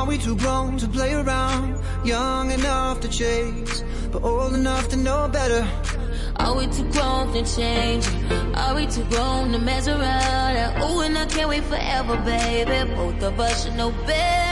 Are we too grown to play around? Young enough to chase, but old enough to know better. Are we too grown to change? Are we too grown to mess around? Ooh, and I can't wait forever, baby. Both of us should know better.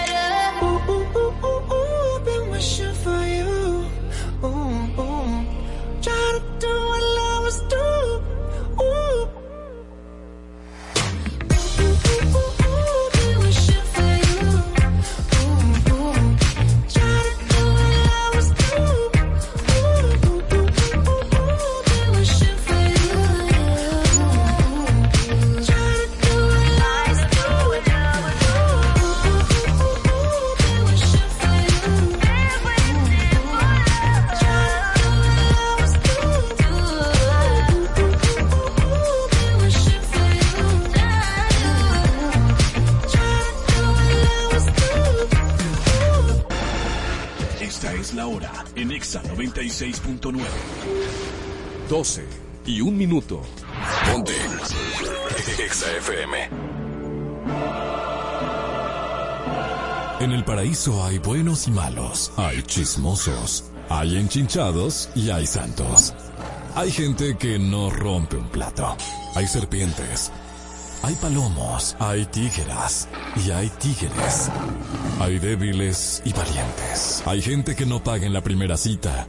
96.9. 12 y un minuto. Ponte. Exa FM. En el paraíso hay buenos y malos, hay chismosos, hay enchinchados y hay santos. Hay gente que no rompe un plato. Hay serpientes. Hay palomos, hay tígeras y hay tigres. Hay débiles y valientes. Hay gente que no paga en la primera cita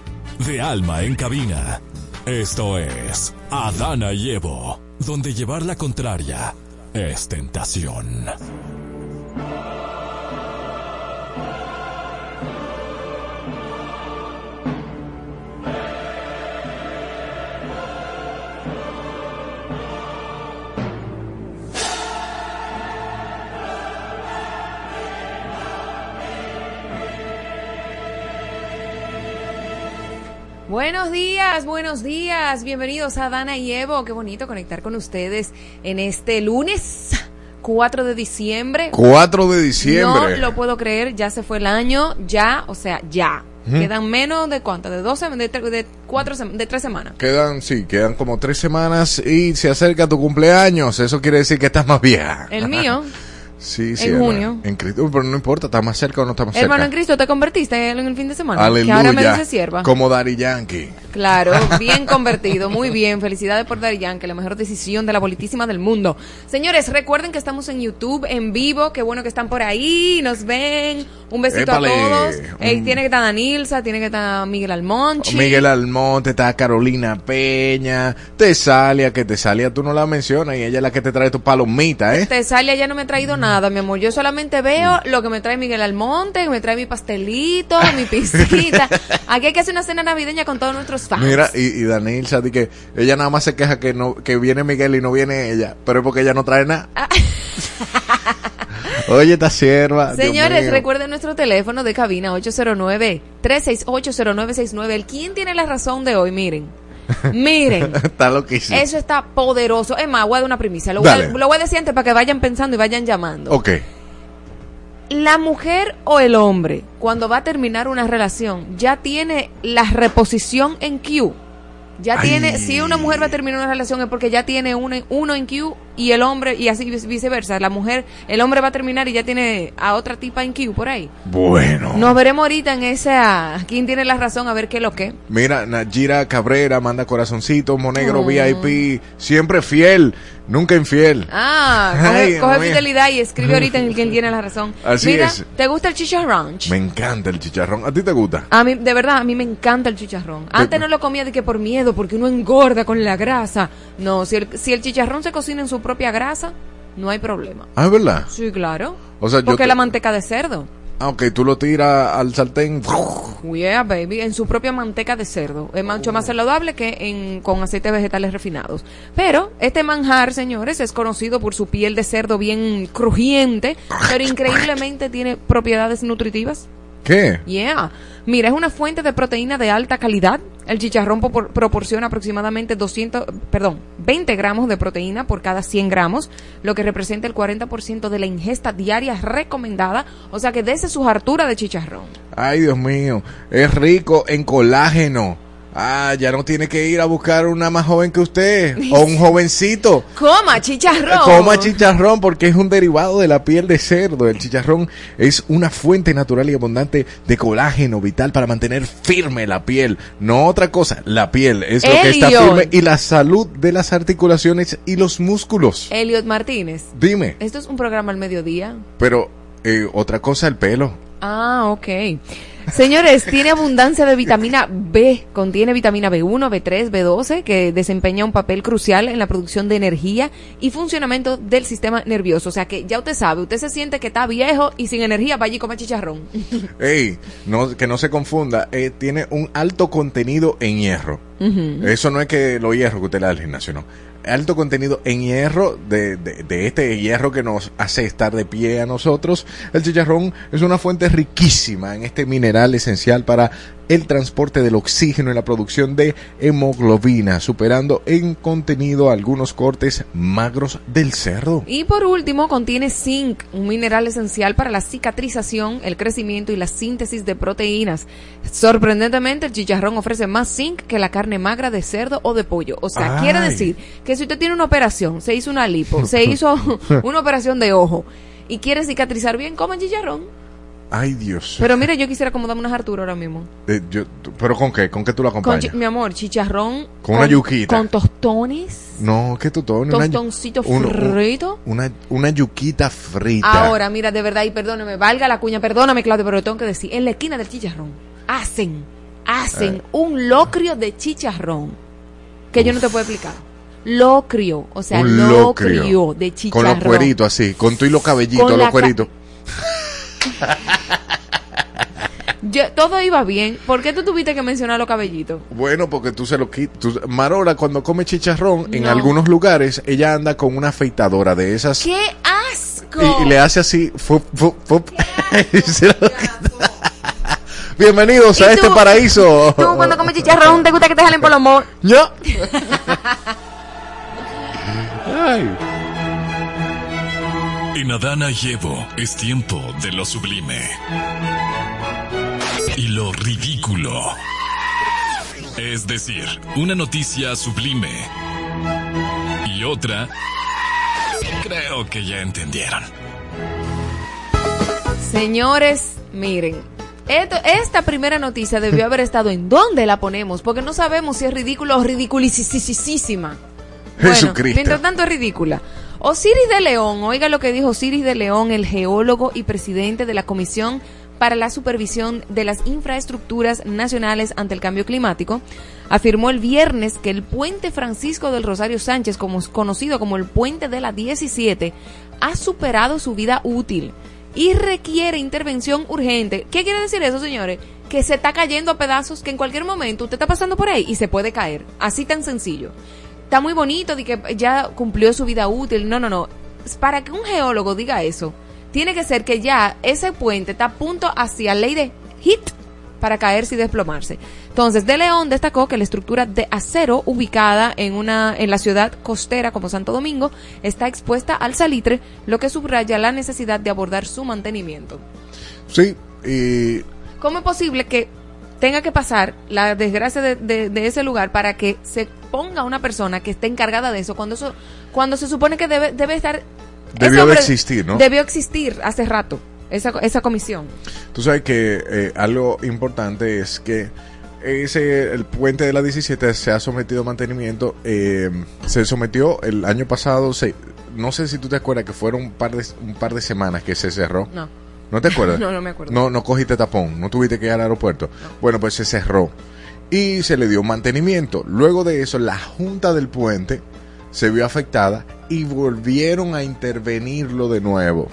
De alma en cabina. Esto es Adana y Evo, donde llevar la contraria es tentación. Buenos días, buenos días, bienvenidos a Dana y Evo. Qué bonito conectar con ustedes en este lunes 4 de diciembre. 4 de diciembre. No lo puedo creer, ya se fue el año, ya, o sea, ya. Quedan menos de cuánto, de 12, de, de cuatro, de tres semanas. Quedan, sí, quedan como tres semanas y se acerca tu cumpleaños. Eso quiere decir que estás más vieja. El mío, Sí, sí. en hermano. junio. En Cristo, pero no importa, ¿estás más cerca o no estás más hermano cerca? en Cristo, te convertiste en el fin de semana. Aleluya. Que ahora me dice sierva. Como Daddy Yankee. Claro, bien convertido, muy bien. Felicidades por Daddy Yankee, la mejor decisión de la politísima del mundo. Señores, recuerden que estamos en YouTube, en vivo. Qué bueno que están por ahí, nos ven. Un besito Épale. a todos. Ey, Mm. tiene que estar Danilza, tiene que estar Miguel Almonchi. Miguel Almonte, está Carolina Peña, Tesalia, que Tesalia tú no la mencionas y ella es la que te trae tu palomita, ¿eh? Tesalia ya no me ha traído nada, mi amor. Yo solamente veo lo que me trae Miguel Almonte, que me trae mi pastelito, mi piscita. Aquí hay que hacer una cena navideña con todos nuestros fans. Mira, y, y di que ella nada más se queja que no que viene Miguel y no viene ella, pero es porque ella no trae nada. Ah. Oye, esta sierva. Señores, recuerden nuestro teléfono de cabina 809-368-0969. El quién tiene la razón de hoy, miren. Miren. Está. Eso está poderoso. Es más, voy a dar una primicia. Lo voy, a, lo voy a decir antes para que vayan pensando y vayan llamando. Ok. La mujer o el hombre, cuando va a terminar una relación, ya tiene la reposición en Q. Ya Ay. tiene, si una mujer va a terminar una relación es porque ya tiene uno, uno en Q y el hombre, y así vice- viceversa. La mujer, el hombre va a terminar y ya tiene a otra tipa en Q por ahí. Bueno. Nos veremos ahorita en esa. ¿Quién tiene la razón? A ver qué es lo que. Mira, Najira Cabrera manda corazoncito, Monegro Oh. VIP, siempre fiel, nunca infiel. Ah, Ay, coge, fidelidad y escribe ahorita en el quién tiene la razón. Así Mira, es. ¿te gusta el chicharrón? Me encanta el chicharrón. ¿A ti te gusta? A mí, de verdad, a mí me encanta el chicharrón. Antes no lo comía de que por miedo, porque uno engorda con la grasa. No, si el, si el chicharrón se cocina en su propia grasa, no hay problema. Ah, es verdad. Sí, claro. O sea, yo porque te- la manteca de cerdo. Aunque tú lo tiras al sartén. Yeah, baby, en su propia manteca de cerdo. Es mucho más saludable que en, con aceites vegetales refinados. Pero este manjar, señores, es conocido por su piel de cerdo bien crujiente, pero increíblemente tiene propiedades nutritivas. ¿Qué? Yeah. Mira, es una fuente de proteína de alta calidad. El chicharrón proporciona aproximadamente 200, perdón, 20 gramos de proteína por cada 100 gramos, lo que representa el 40% de la ingesta diaria recomendada. O sea que dese su hartura de chicharrón. Ay, Dios mío. Es rico en colágeno. Ah, ya no tiene que ir a buscar una más joven que usted. O un jovencito. Coma chicharrón. Coma chicharrón porque es un derivado de la piel de cerdo. El chicharrón es una fuente natural y abundante de colágeno vital para mantener firme la piel. No otra cosa, la piel es lo que está firme y la salud de las articulaciones y los músculos. Elliot Martínez. Dime, Esto es un programa al mediodía. pero eh, otra cosa, el pelo. Ah, ok. Señores, tiene abundancia de vitamina B. Contiene vitamina B1, B3, B12, que desempeña un papel crucial en la producción de energía y funcionamiento del sistema nervioso. O sea que ya usted sabe, usted se siente que está viejo y sin energía, vaya y come chicharrón. Ey, no, que no se confunda, eh, tiene un alto contenido en hierro. Eso no es que lo hierro que usted le da al gimnasio, no. Alto contenido en hierro, de, de, este hierro que nos hace estar de pie a nosotros. El chicharrón es una fuente riquísima en este mineral esencial para el transporte del oxígeno y la producción de hemoglobina, superando en contenido algunos cortes magros del cerdo. Y por último, contiene zinc, un mineral esencial para la cicatrización, el crecimiento y la síntesis de proteínas. Sorprendentemente, el chicharrón ofrece más zinc que la carne magra de cerdo o de pollo. O sea, Ay. quiere decir que si usted tiene una operación, se hizo una lipo, se hizo una operación de ojo y quiere cicatrizar bien, coma chicharrón. Ay, Dios. Pero mire, yo quisiera acomodarme una hartura ahora mismo. Eh, yo- ¿Pero con qué? ¿Con qué tú Con acompañas? chi- mi amor, chicharrón. Con una yuquita. Con tostones. No, ¿qué? Una yu- Tostoncito un- un- frito. Una, una yuquita frita. Ahora, mira, de verdad, y perdóname, valga la cuña, perdóname, Claudio, pero tengo que decir, en la esquina del chicharrón, hacen, hacen Eh. un locrio de chicharrón, que yo no te puedo explicar. Locrio, o sea, Un locrio, locrio. de Con chicharrón. los cueritos así, con tú y los cabellitos, Con los la cueritos. Yo- todo iba bien, ¿por qué tú tuviste que mencionar los cabellitos? Bueno, porque tú se lo quitas. Marola, cuando come chicharrón, en No. algunos lugares, ella anda con una afeitadora de esas. ¡Qué asco! Y, y le hace así. fup, fup, fup, y se lo. Bienvenidos ¿Y a tú? este paraíso. Tú cuando comes chicharrón, ¿te gusta que te jalen por los mo... ¿Ya? Ay. En Adana y Evo es tiempo de lo sublime. Y lo ridículo. Es decir, una noticia sublime. Y otra... Creo que ya entendieron. Señores, miren, esto, esta primera noticia debió haber estado en dónde la ponemos, porque no sabemos si es ridículo o ridiculisísima. Bueno, Jesucristo. mientras tanto es ridícula. Osiris de León, oiga lo que dijo Osiris de León, el geólogo y presidente de la Comisión para la Supervisión de las Infraestructuras Nacionales ante el Cambio Climático, afirmó el viernes que el puente Francisco del Rosario Sánchez, como conocido como el puente de la 17, ha superado su vida útil y requiere intervención urgente. ¿Qué quiere decir eso, señores? Que se está cayendo a pedazos, que en cualquier momento usted está pasando por ahí y se puede caer. Así tan sencillo. Está muy bonito de que ya cumplió su vida útil. No, no, no. Para que un geólogo diga eso, tiene que ser que ya ese puente está a punto hacia ley de hit para caerse y desplomarse. Entonces, De León destacó que la estructura de acero ubicada en una en la ciudad costera como Santo Domingo está expuesta al salitre, lo que subraya la necesidad de abordar su mantenimiento. Sí, y ¿Cómo es posible que tenga que pasar la desgracia de, de- de ese lugar para que se ponga una persona que esté encargada de eso cuando eso cuando se supone que debe debe estar Debió de existir, ¿no? Debió existir hace rato esa, esa comisión. Tú sabes que eh, algo importante es que ese el puente de la 17 se ha sometido a mantenimiento. eh, se sometió el año pasado. Se, no sé si tú te acuerdas que fueron un par de, un par de semanas que se cerró. No. ¿No te acuerdas? No, no me acuerdo. No, no cogiste tapón, no tuviste que ir al aeropuerto. Bueno, pues se cerró y se le dio mantenimiento. Luego de eso, la junta del puente se vio afectada y volvieron a intervenirlo de nuevo.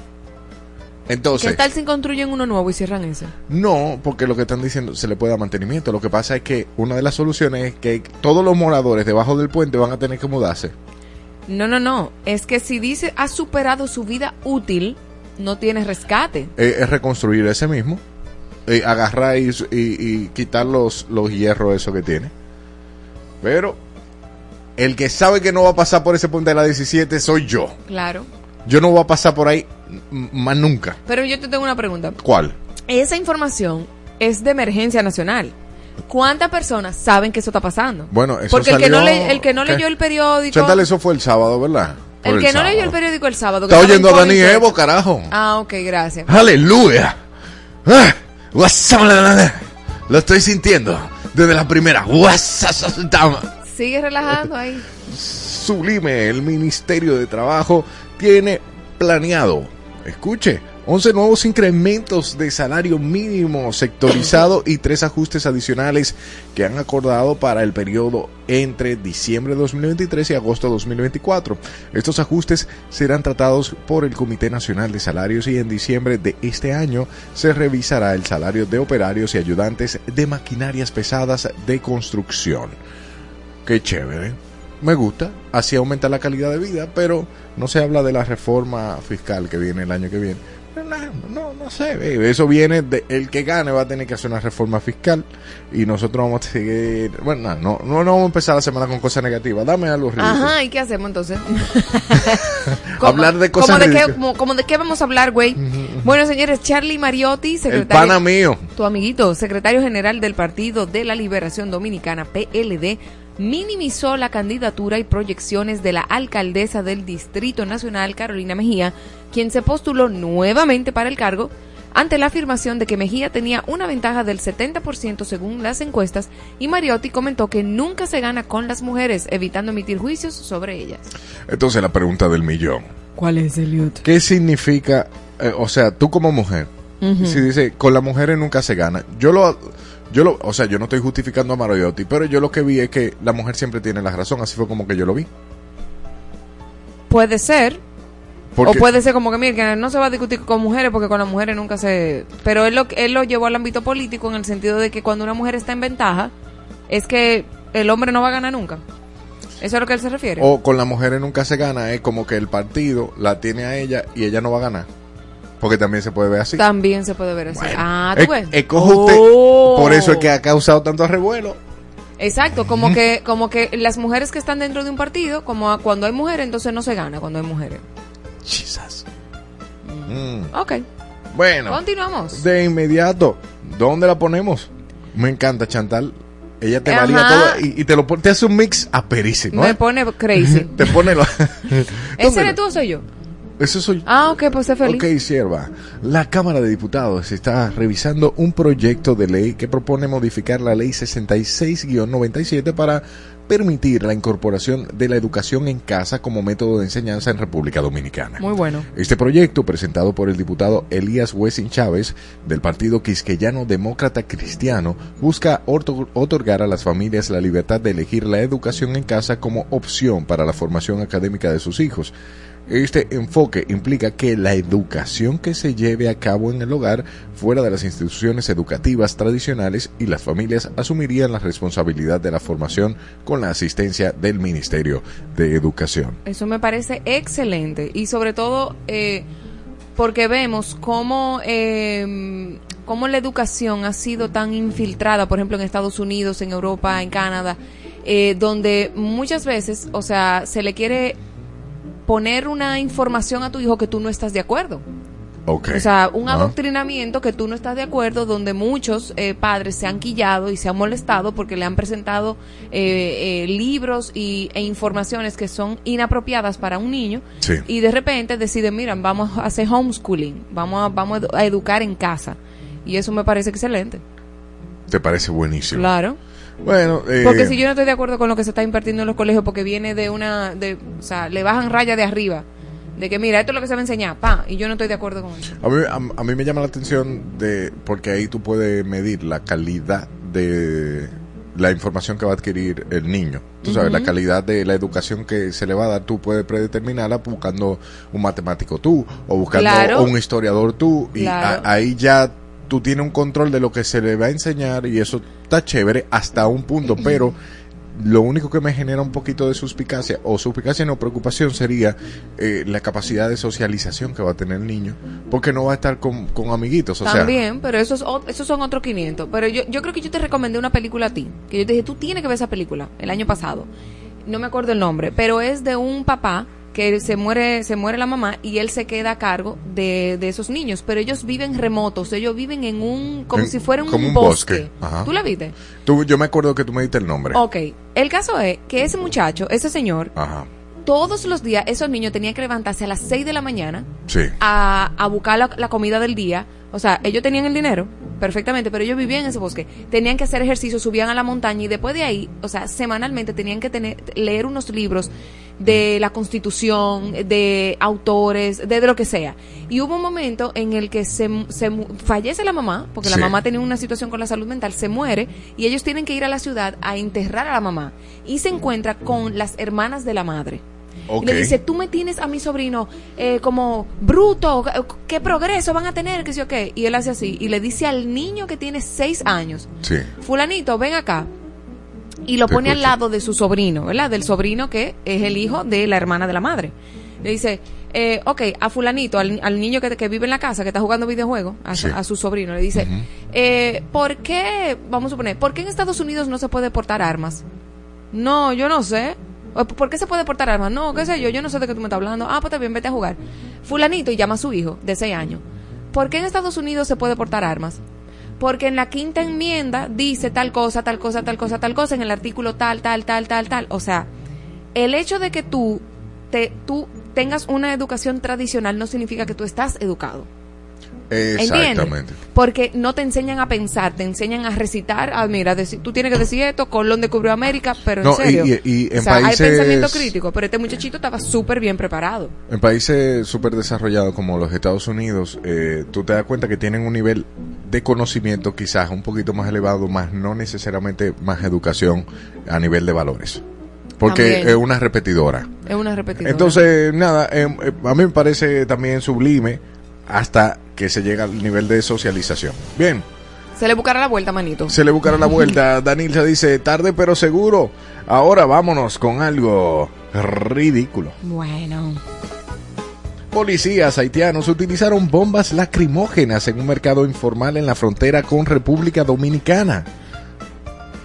Entonces, ¿Qué tal si construyen uno nuevo y cierran ese? no, porque lo que están diciendo se le puede dar mantenimiento. Lo que pasa es que una de las soluciones es que todos los moradores debajo del puente van a tener que mudarse. No, no, no. Es que si dice ha superado su vida útil, no tiene rescate. Eh, es reconstruir ese mismo, eh, agarrar y, y- y quitar los, los hierros esos que tiene. Pero el que sabe que no va a pasar por ese puente de la 17 soy yo. Claro. Yo no voy a pasar por ahí más nunca. Pero yo te tengo una pregunta. ¿Cuál? Esa información es de emergencia nacional. ¿Cuántas personas saben que eso está pasando? Bueno, eso Porque el que no, le- el que no ¿qué? leyó el periódico... Chantal, eso fue el sábado, ¿verdad? Por el que no sábado. leyó el periódico el sábado... Está oyendo a Dani. Evo, carajo. Ah, ok, gracias. ¡Aleluya! Ah, Lo estoy sintiendo desde la primera. Sigue relajando ahí. Sublime, el Ministerio de Trabajo tiene planeado, escuche, 11 nuevos incrementos de salario mínimo sectorizado y tres ajustes adicionales que han acordado para el periodo entre diciembre de 2023 y agosto de 2024. Estos ajustes serán tratados por el Comité Nacional de Salarios y en diciembre de este año se revisará el salario de operarios y ayudantes de maquinarias pesadas de construcción. Qué chévere. Me gusta. Así aumenta la calidad de vida, pero no se habla de la reforma fiscal que viene el año que viene. No, no, sé. Eso viene de el que gane va a tener que hacer una reforma fiscal y nosotros vamos a seguir. Bueno, no, no, no vamos a empezar la semana con cosas negativas. Dame algo ridículo. Ajá, ¿y qué hacemos entonces? Hablar de cosas como de, qué, como, como de qué vamos a hablar, güey. Bueno, señores, Charlie Mariotti, El secretario... pana mío. Tu amiguito, secretario general del Partido de la Liberación Dominicana, PLD, minimizó la candidatura y proyecciones de la alcaldesa del Distrito Nacional, Carolina Mejía, quien se postuló nuevamente para el cargo ante la afirmación de que Mejía tenía una ventaja del 70% según las encuestas y Mariotti comentó que nunca se gana con las mujeres, evitando emitir juicios sobre ellas. Entonces la pregunta del millón. ¿Cuál es, Eliot? ¿Qué significa, eh, o sea, tú como mujer, si dice, con las mujeres nunca se gana, yo lo, yo lo, o sea, yo no estoy justificando a Mariotti, pero yo lo que vi es que la mujer siempre tiene la razón, así fue como que yo lo vi. Puede ser, Porque, O puede ser como que, mire, que no se va a discutir con mujeres porque con las mujeres nunca se... Pero él lo, él lo llevó al ámbito político en el sentido de que cuando una mujer está en ventaja, es que el hombre no va a ganar nunca. ¿Eso es a lo que él se refiere? o con las mujeres nunca se gana, es como que el partido la tiene a ella y ella no va a ganar. Porque también se puede ver así. También se puede ver así. Bueno, ah, ¿tú es- ves? usted, Oh. por eso es que ha causado tanto revuelo. Exacto, como que, como que las mujeres que están dentro de un partido, como a- cuando hay mujeres, entonces no se gana cuando hay mujeres. Jesus. Mm. Ok, Bueno, continuamos. de inmediato, ¿dónde la ponemos? Me encanta Chantal. Ella te Ajá. valía todo y, y te lo te hace un mix aperísimo. Me ¿eh? pone crazy. te pone lo... ¿Ese eres tú o soy yo? Eso soy Ah, ok, pues feliz. Ok, sierva. La Cámara de Diputados está revisando un proyecto de ley que propone modificar la Ley 66-97 para permitir la incorporación de la educación en casa como método de enseñanza en República Dominicana. Muy bueno. Este proyecto, presentado por el diputado Elías Wessing Chávez del Partido Quisqueyano Demócrata Cristiano, busca otorgar a las familias la libertad de elegir la educación en casa como opción para la formación académica de sus hijos. Este enfoque implica que la educación que se lleve a cabo en el hogar fuera de las instituciones educativas tradicionales y las familias asumirían la responsabilidad de la formación con la asistencia del Ministerio de Educación. Eso me parece excelente y sobre todo eh, porque vemos cómo, eh, cómo la educación ha sido tan infiltrada, por ejemplo, en Estados Unidos, en Europa, en Canadá, eh, donde muchas veces, o sea, se le quiere poner una información a tu hijo que tú no estás de acuerdo. Ok. O sea, un Ah. adoctrinamiento que tú no estás de acuerdo, donde muchos eh, padres se han quillado y se han molestado porque le han presentado eh, eh, libros y, e informaciones que son inapropiadas para un niño Sí. y de repente deciden, miran, vamos a hacer homeschooling, vamos a, vamos a educar en casa. Y eso me parece excelente. ¿Te parece buenísimo? Claro. Bueno, eh, Porque si yo no estoy de acuerdo con lo que se está impartiendo en los colegios, porque viene de una, de, o sea, le bajan raya de arriba, de que mira, esto es lo que se va a enseñar, pa, y yo no estoy de acuerdo con eso. a mí, a, a mí me llama la atención de porque ahí tú puedes medir la calidad de la información que va a adquirir el niño. Tú sabes, la calidad de la educación que se le va a dar, tú puedes predeterminarla buscando un matemático tú o buscando Claro. un historiador tú y Claro. a- ahí ya tú tienes un control de lo que se le va a enseñar y eso está chévere hasta un punto, pero lo único que me genera un poquito de suspicacia, o suspicacia no, preocupación sería eh, la capacidad de socialización que va a tener el niño, porque no va a estar con, con amiguitos, o sea, También, pero esos, esos son otros 500. Pero yo, yo creo que yo te recomendé una película a ti. Que yo te dije, tú tienes que ver esa película el año pasado. No me acuerdo el nombre, pero es de un papá que se muere, se muere la mamá y él se queda a cargo de, de esos niños. Pero ellos viven remotos, ellos viven en un, como En- si fuera un, como un bosque. ¿Tú la viste? tú, yo me acuerdo que tú me diste el nombre. Ok, el caso es que ese muchacho, ese señor, Ajá, todos los días esos niños tenían que levantarse a las 6 de la mañana sí. a, a buscar la, la comida del día. O sea, ellos tenían el dinero perfectamente, pero ellos vivían en ese bosque. Tenían que hacer ejercicio, subían a la montaña y después de ahí, o sea, semanalmente tenían que tener leer unos libros de la Constitución, de autores, de, de lo que sea. Y hubo un momento en el que se, se mu- fallece la mamá, porque la mamá tenía una situación con la salud mental, se muere y ellos tienen que ir a la ciudad a enterrar a la mamá. Y se encuentra con las hermanas de la madre. Y le dice, tú me tienes a mi sobrino eh, como bruto, ¿qué progreso van a tener? Que sí o qué. Y él hace así. Y le dice al niño que tiene seis años, Sí. fulanito, ven acá. Y lo Te pone al lado de su sobrino, ¿verdad? Del sobrino que es el hijo de la hermana de la madre. Le dice, eh, ok, a fulanito, al, al niño que, que vive en la casa, que está jugando videojuegos, a, su- Sí. a su sobrino, le dice, eh, ¿por qué, vamos a suponer, ¿por qué en Estados Unidos no se puede portar armas? No, yo no sé. ¿Por qué se puede portar armas? No, qué sé yo, yo no sé de qué tú me estás hablando. Ah, pues bien, vete a jugar. Fulanito y llama a su hijo de 6 años. ¿Por qué en Estados Unidos se puede portar armas? Porque en la quinta enmienda dice tal cosa, tal cosa, tal cosa, tal cosa, en el artículo tal, tal, tal, tal, tal. O sea, el hecho de que tú, te, tú tengas una educación tradicional no significa que tú estás educado. ¿Entiendes? Exactamente. Porque no te enseñan a pensar, te enseñan a recitar. Ah, mira, tú tienes que decir esto, Colón descubrió América, pero No, en serio. y- y- y en o sea, países- hay pensamiento crítico, pero este muchachito estaba súper bien preparado. En países súper desarrollados como los Estados Unidos, eh, tú te das cuenta que tienen un nivel de conocimiento quizás un poquito más elevado, más no necesariamente más educación a nivel de valores. Porque También. es una repetidora. Es una repetidora. Entonces, nada, eh, eh, a mí me parece también sublime hasta que se llega al nivel de socialización. Bien, Se le buscará la vuelta, manito. se le buscará la vuelta. Danilza dice, tarde pero seguro. Ahora vámonos con algo ridículo. Bueno. Policías haitianos utilizaron bombas lacrimógenas en un mercado informal en la frontera con República Dominicana,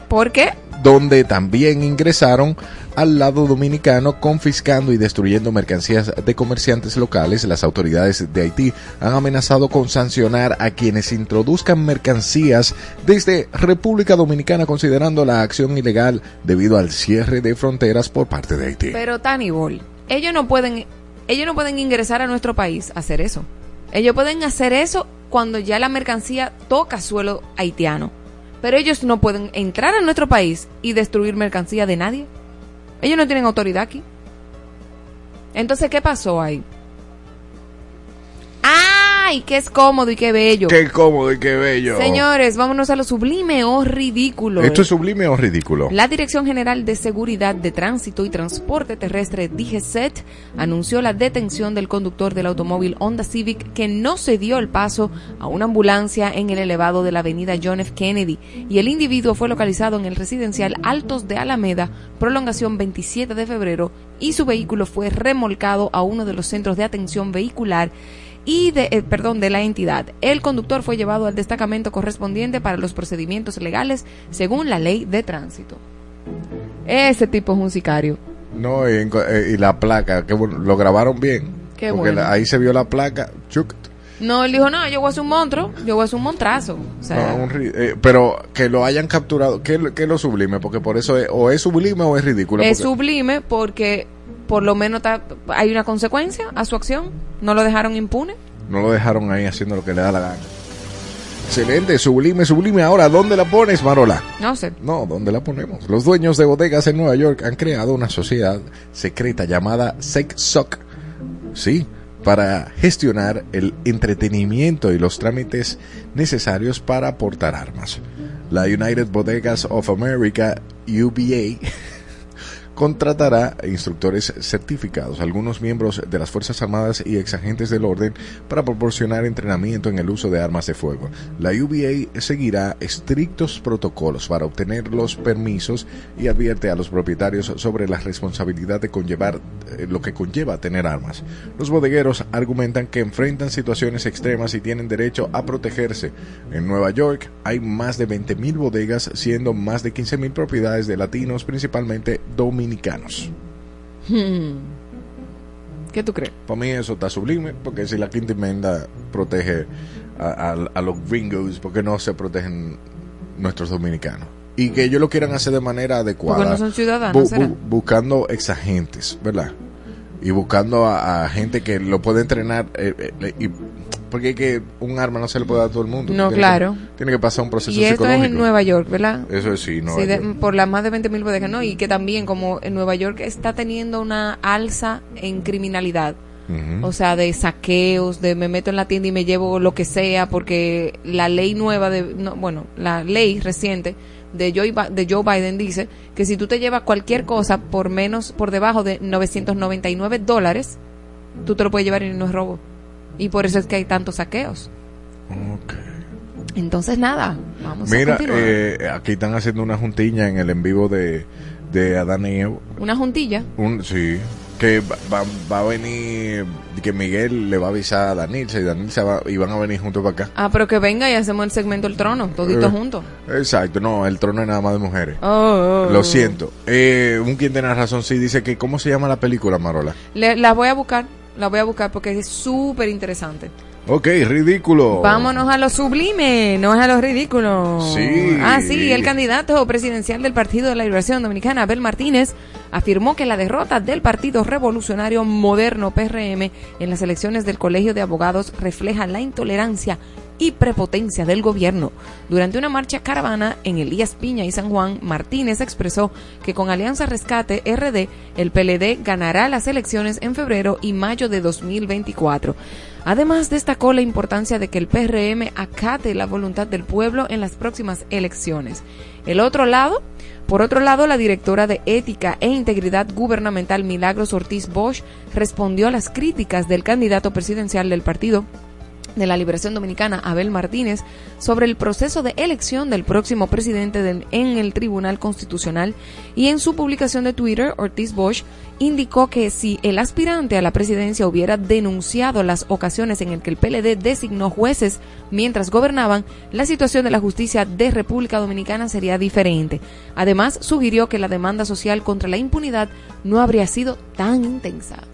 ¿Por qué? Donde también ingresaron al lado dominicano confiscando y destruyendo mercancías de comerciantes locales. Las autoridades de Haití han amenazado con sancionar a quienes introduzcan mercancías desde República Dominicana considerando la acción ilegal debido al cierre de fronteras por parte de Haití. Pero Tani Ball, ellos no pueden, ellos no pueden ingresar a nuestro país hacer eso. Ellos pueden hacer eso cuando ya la mercancía toca suelo haitiano. Pero ellos no pueden entrar a nuestro país y destruir mercancía de nadie. Ellos no tienen autoridad aquí. Entonces, ¿qué pasó ahí? ¡Ay! ¡Qué es cómodo y qué bello! Qué cómodo y qué bello. Señores, vámonos a lo sublime o ridículo. ¿Esto es sublime o ridículo? La Dirección General de Seguridad de Tránsito y Transporte Terrestre, DGCET, anunció la detención del conductor del automóvil Honda Civic que no se dio el paso a una ambulancia en el elevado de la avenida John F. Kennedy y el individuo fue localizado en el residencial Altos de Alameda, prolongación 27 de febrero, y su vehículo fue remolcado a uno de los centros de atención vehicular y de, eh, perdón, de la entidad. El conductor fue llevado al destacamento correspondiente para los procedimientos legales según la ley de tránsito. Ese tipo es un sicario. No, y, eh, y la placa, que lo grabaron bien. Qué porque bueno. la- ahí se vio la placa. chuc, No, él dijo, no, yo voy a ser un monstruo, yo voy a ser un montrazo. O sea, no, un ri- eh, pero que lo hayan capturado, que, que lo sublime, porque por eso es, o es sublime o es ridículo. es porque- sublime porque por lo menos hay una consecuencia a su acción. No lo dejaron impune. No lo dejaron ahí haciendo lo que le da la gana. Excelente, sublime, sublime. Ahora, ¿dónde la pones, Marola? No sé. No, ¿dónde la ponemos? Los dueños de bodegas en Nueva York han creado una sociedad secreta llamada SecSoc. Sí, para gestionar el entretenimiento y los trámites necesarios para portar armas. La United Bodegas of America, UBA, contratará instructores certificados, algunos miembros de las Fuerzas Armadas y exagentes del orden para proporcionar entrenamiento en el uso de armas de fuego. La UBA seguirá estrictos protocolos para obtener los permisos y advierte a los propietarios sobre la responsabilidad de conllevar eh, lo que conlleva tener armas. Los bodegueros argumentan que enfrentan situaciones extremas y tienen derecho a protegerse. En Nueva York hay más de 20.000 bodegas, siendo más de 15.000 propiedades de latinos, principalmente dominicanos. ¿Qué tú crees? Para mí eso está sublime, porque si la quinta enmienda protege a, a- a los gringos, ¿por qué no se protegen nuestros dominicanos? Y que ellos lo quieran hacer de manera adecuada. Porque no son ciudadanos, ¿será? buscando exagentes, ¿verdad? Y buscando a, a gente que lo puede entrenar. eh, eh, y, porque es que un arma no se le puede dar a todo el mundo. No, Tiene claro. Que, tiene que pasar un proceso Y esto es en Nueva York, ¿verdad? Eso es sí, Nueva Sí, de- York. por las más de 20.000 bodegas, ¿no? Y que también como en Nueva York está teniendo una alza en criminalidad. O sea, de saqueos, de me meto en la tienda y me llevo lo que sea, porque la ley nueva de, no, bueno, la ley reciente de Joe, de Joe Biden dice que si tú te llevas cualquier cosa por menos, por debajo de 999 dólares, tú te lo puedes llevar y no es robo. Y por eso es que hay tantos saqueos. Entonces, nada, vamos a Mira, continuar. eh, aquí están haciendo una juntilla en el en vivo de, de Adán y Evo. Una juntilla. Un, sí, que va, va- a venir, que Miguel le va a avisar a Danilza y Danilza va, y van a venir juntos para acá. Ah, pero que venga y hacemos el segmento El Trono, toditos Eh. juntos. Exacto, no, el trono es nada más de mujeres. Oh, oh, Lo oh. siento. Eh, un quien tiene razón, sí, dice que, ¿cómo se llama la película, Marola? Le- la voy a buscar, la voy a buscar porque es súper interesante. Ok, ridículo. Vámonos a lo sublime, no es a lo ridículo. Sí. Ah, sí, el candidato presidencial del Partido de la Liberación Dominicana, Abel Martínez, afirmó que la derrota del Partido Revolucionario Moderno PRM en las elecciones del Colegio de Abogados refleja la intolerancia y prepotencia del gobierno. Durante una marcha caravana en Elías Piña y San Juan, Martínez expresó que con Alianza Rescate RD, el PLD ganará las elecciones en febrero y mayo de 2024. Además, destacó la importancia de que el PRM acate la voluntad del pueblo en las próximas elecciones. El otro lado, por otro lado, la directora de Ética e Integridad Gubernamental Milagros Ortiz Bosch respondió a las críticas del candidato presidencial del partido de la Liberación Dominicana, Abel Martínez, sobre el proceso de elección del próximo presidente en el Tribunal Constitucional y en su publicación de Twitter, Ortiz Bosch indicó que si el aspirante a la presidencia hubiera denunciado las ocasiones en el que el PLD designó jueces mientras gobernaban, la situación de la justicia de República Dominicana sería diferente. Además, sugirió que la demanda social contra la impunidad no habría sido tan intensa.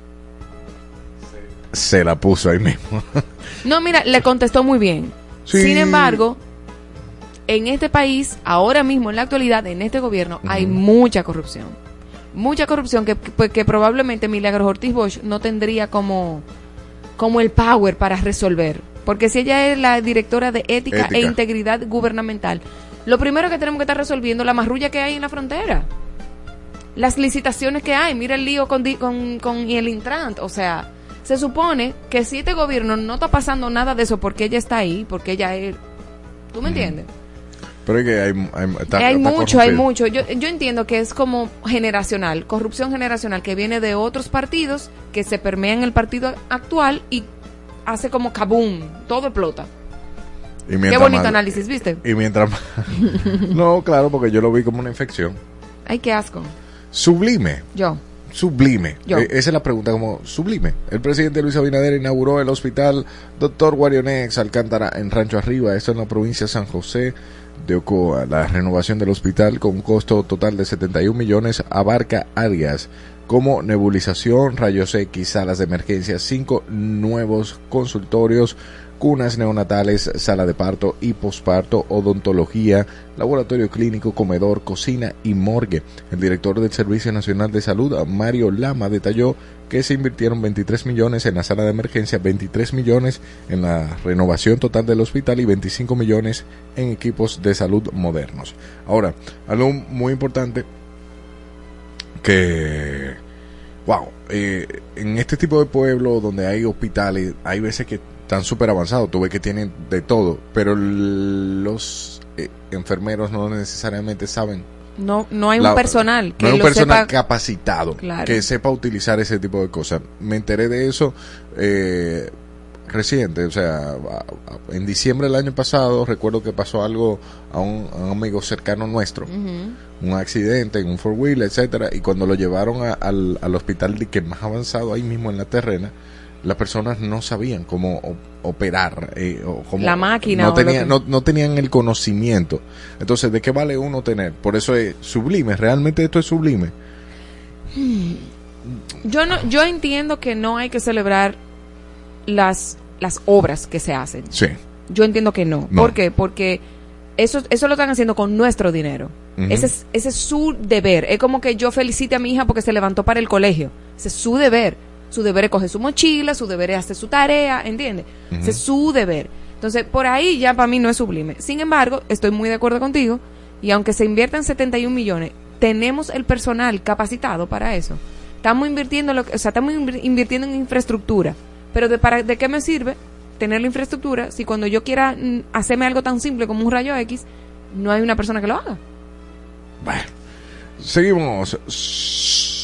Se la puso ahí mismo. No, mira, le contestó muy bien. Sí. Sin embargo, en este país, ahora mismo, en la actualidad, en este gobierno, hay mucha corrupción. Mucha corrupción que, que, que probablemente Milagros Ortiz Bosch no tendría como, como el power para resolver. Porque si ella es la directora de ética, Ética. e integridad gubernamental, lo primero que tenemos que estar resolviendo es la marrulla que hay en la frontera. Las licitaciones que hay, mira el lío con, con, con el Intrant, o sea, se supone que si este gobierno no está pasando nada de eso porque ella está ahí, porque ella es... ¿Tú me entiendes? Pero es que hay, hay, está- hay está mucho, hay mucho. Yo, yo entiendo que es como generacional, corrupción generacional que viene de otros partidos que se permea en el partido actual y hace como kaboom, todo explota. Y Qué bonito más- análisis, ¿viste? Y mientras más- No, claro, porque yo lo vi como una infección. Ay, qué asco. Sublime. Yo. Sublime. Yo. Eh, esa es la pregunta, como sublime. El presidente Luis Abinader inauguró el hospital Dr. Guarionex Alcántara en Rancho Arriba, esto en la provincia de San José de Ocoa. La renovación del hospital con un costo total de 71 millones abarca áreas como nebulización, rayos X, salas de emergencia, cinco nuevos consultorios, cunas neonatales, sala de parto y posparto, odontología, laboratorio clínico, comedor, cocina y morgue. El director del Servicio Nacional de Salud, Mario Lama, detalló que se invirtieron 23 millones en la sala de emergencia, 23 millones en la renovación total del hospital y 25 millones en equipos de salud modernos. Ahora, algo muy importante que wow, eh, en este tipo de pueblos donde hay hospitales, hay veces que están súper avanzados, tú ves que tienen de todo, pero los eh, enfermeros no necesariamente saben. No, no hay un personal que no hay un lo personal sepa. capacitado Claro. que sepa utilizar ese tipo de cosas. Me enteré de eso eh, reciente, o sea, en diciembre del año pasado recuerdo que pasó algo a un, a un amigo cercano nuestro, un accidente en un four wheel, etcétera, y cuando lo llevaron a- al, al hospital de que más avanzado ahí mismo en la terrena, las personas no sabían cómo operar eh, o cómo La máquina no que- no, no tenían el conocimiento entonces de qué vale uno tener por eso es sublime realmente esto es sublime Yo no, yo entiendo que no hay que celebrar las, las obras que se hacen. sí Yo entiendo que no. No. ¿Por qué? Porque eso, eso lo están haciendo con nuestro dinero. Ese, es, ese es su deber. Es como que yo felicite a mi hija porque se levantó para el colegio. Ese es su deber. Su deber es coger su mochila, su deber es hacer su tarea, ¿entiendes? Ese es su deber. Entonces, por ahí ya para mí no es sublime. Sin embargo, estoy muy de acuerdo contigo y aunque se inviertan 71 millones, tenemos el personal capacitado para eso. Estamos invirtiendo, lo que, o sea, estamos invir- invirtiendo en infraestructura. Pero de, para, ¿de qué me sirve tener la infraestructura si cuando yo quiera mm, hacerme algo tan simple como un rayo X, no hay una persona que lo haga? bueno seguimos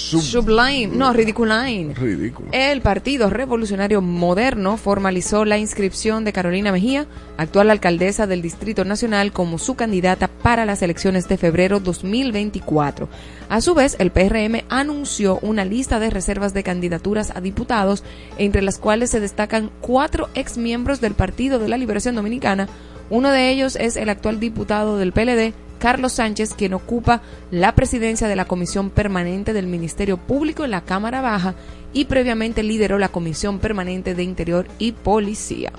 Sub- Sublime, no, ridiculine. ridículo El Partido Revolucionario Moderno formalizó la inscripción de Carolina Mejía, actual alcaldesa del Distrito Nacional, como su candidata para las elecciones de febrero 2024. A su vez, el PRM anunció una lista de reservas de candidaturas a diputados, entre las cuales se destacan cuatro exmiembros del Partido de la Liberación Dominicana. Uno de ellos es el actual diputado del PLD, Carlos Sánchez, quien ocupa la presidencia de la Comisión Permanente del Ministerio Público en la Cámara Baja y previamente lideró la Comisión Permanente de Interior y Policía.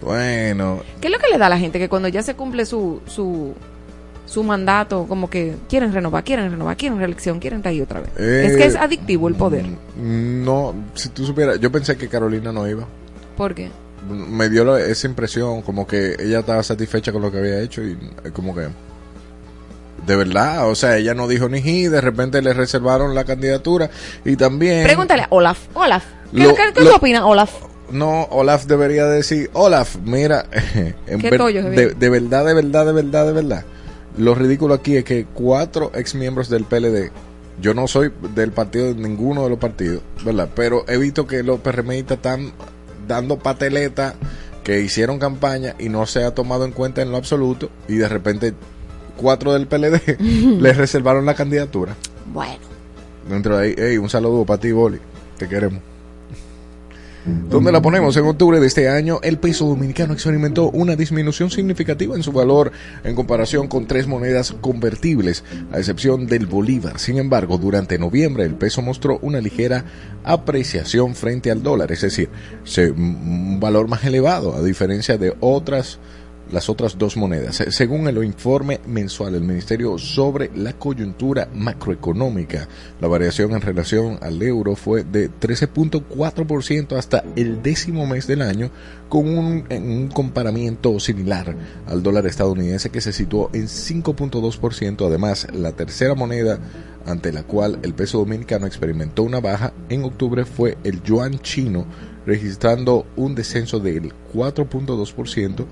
bueno ¿Qué es lo que le da a la gente que cuando ya se cumple su, su, su mandato, como que quieren renovar, quieren renovar, quieren reelección, quieren ir otra vez? Eh, es que es adictivo el poder. mm, no si tú supieras yo pensé que Carolina no iba ¿Por qué? me dio la- esa impresión como que ella estaba satisfecha con lo que había hecho y eh, como que de verdad, o sea, ella no dijo ni ji, de repente le reservaron la candidatura y también Pregúntale a Olaf. Olaf, ¿qué, Lo- qué- qué lo- tú opinas, Olaf? No, Olaf debería decir, Olaf, mira, en Qué ver- tollo se de, ve. de verdad, de verdad, de verdad, de verdad. Lo ridículo aquí es que cuatro ex miembros del PLD, yo no soy del partido de ninguno de los partidos, ¿verdad? Pero he visto que los PRMistas están dando pateleta, que hicieron campaña y no se ha tomado en cuenta en lo absoluto, y de repente cuatro del PLD les reservaron la candidatura. Bueno. Dentro de ahí, hey, un saludo para ti, Boli. Te queremos. ¿Dónde la ponemos? En octubre de este año, el peso dominicano experimentó una disminución significativa en su valor en comparación con tres monedas convertibles, a excepción del bolívar. Sin embargo, durante noviembre el peso mostró una ligera apreciación frente al dólar, es decir, un valor más elevado, a diferencia de otras las otras dos monedas. Se- Según el informe mensual del Ministerio sobre la coyuntura macroeconómica, la variación en relación al euro fue de 13.4% hasta el décimo mes del año, con un, un comparamiento similar al dólar estadounidense que se situó en 5.2%. Además, la tercera moneda ante la cual el peso dominicano experimentó una baja en octubre fue el yuan chino, registrando un descenso del 4.2%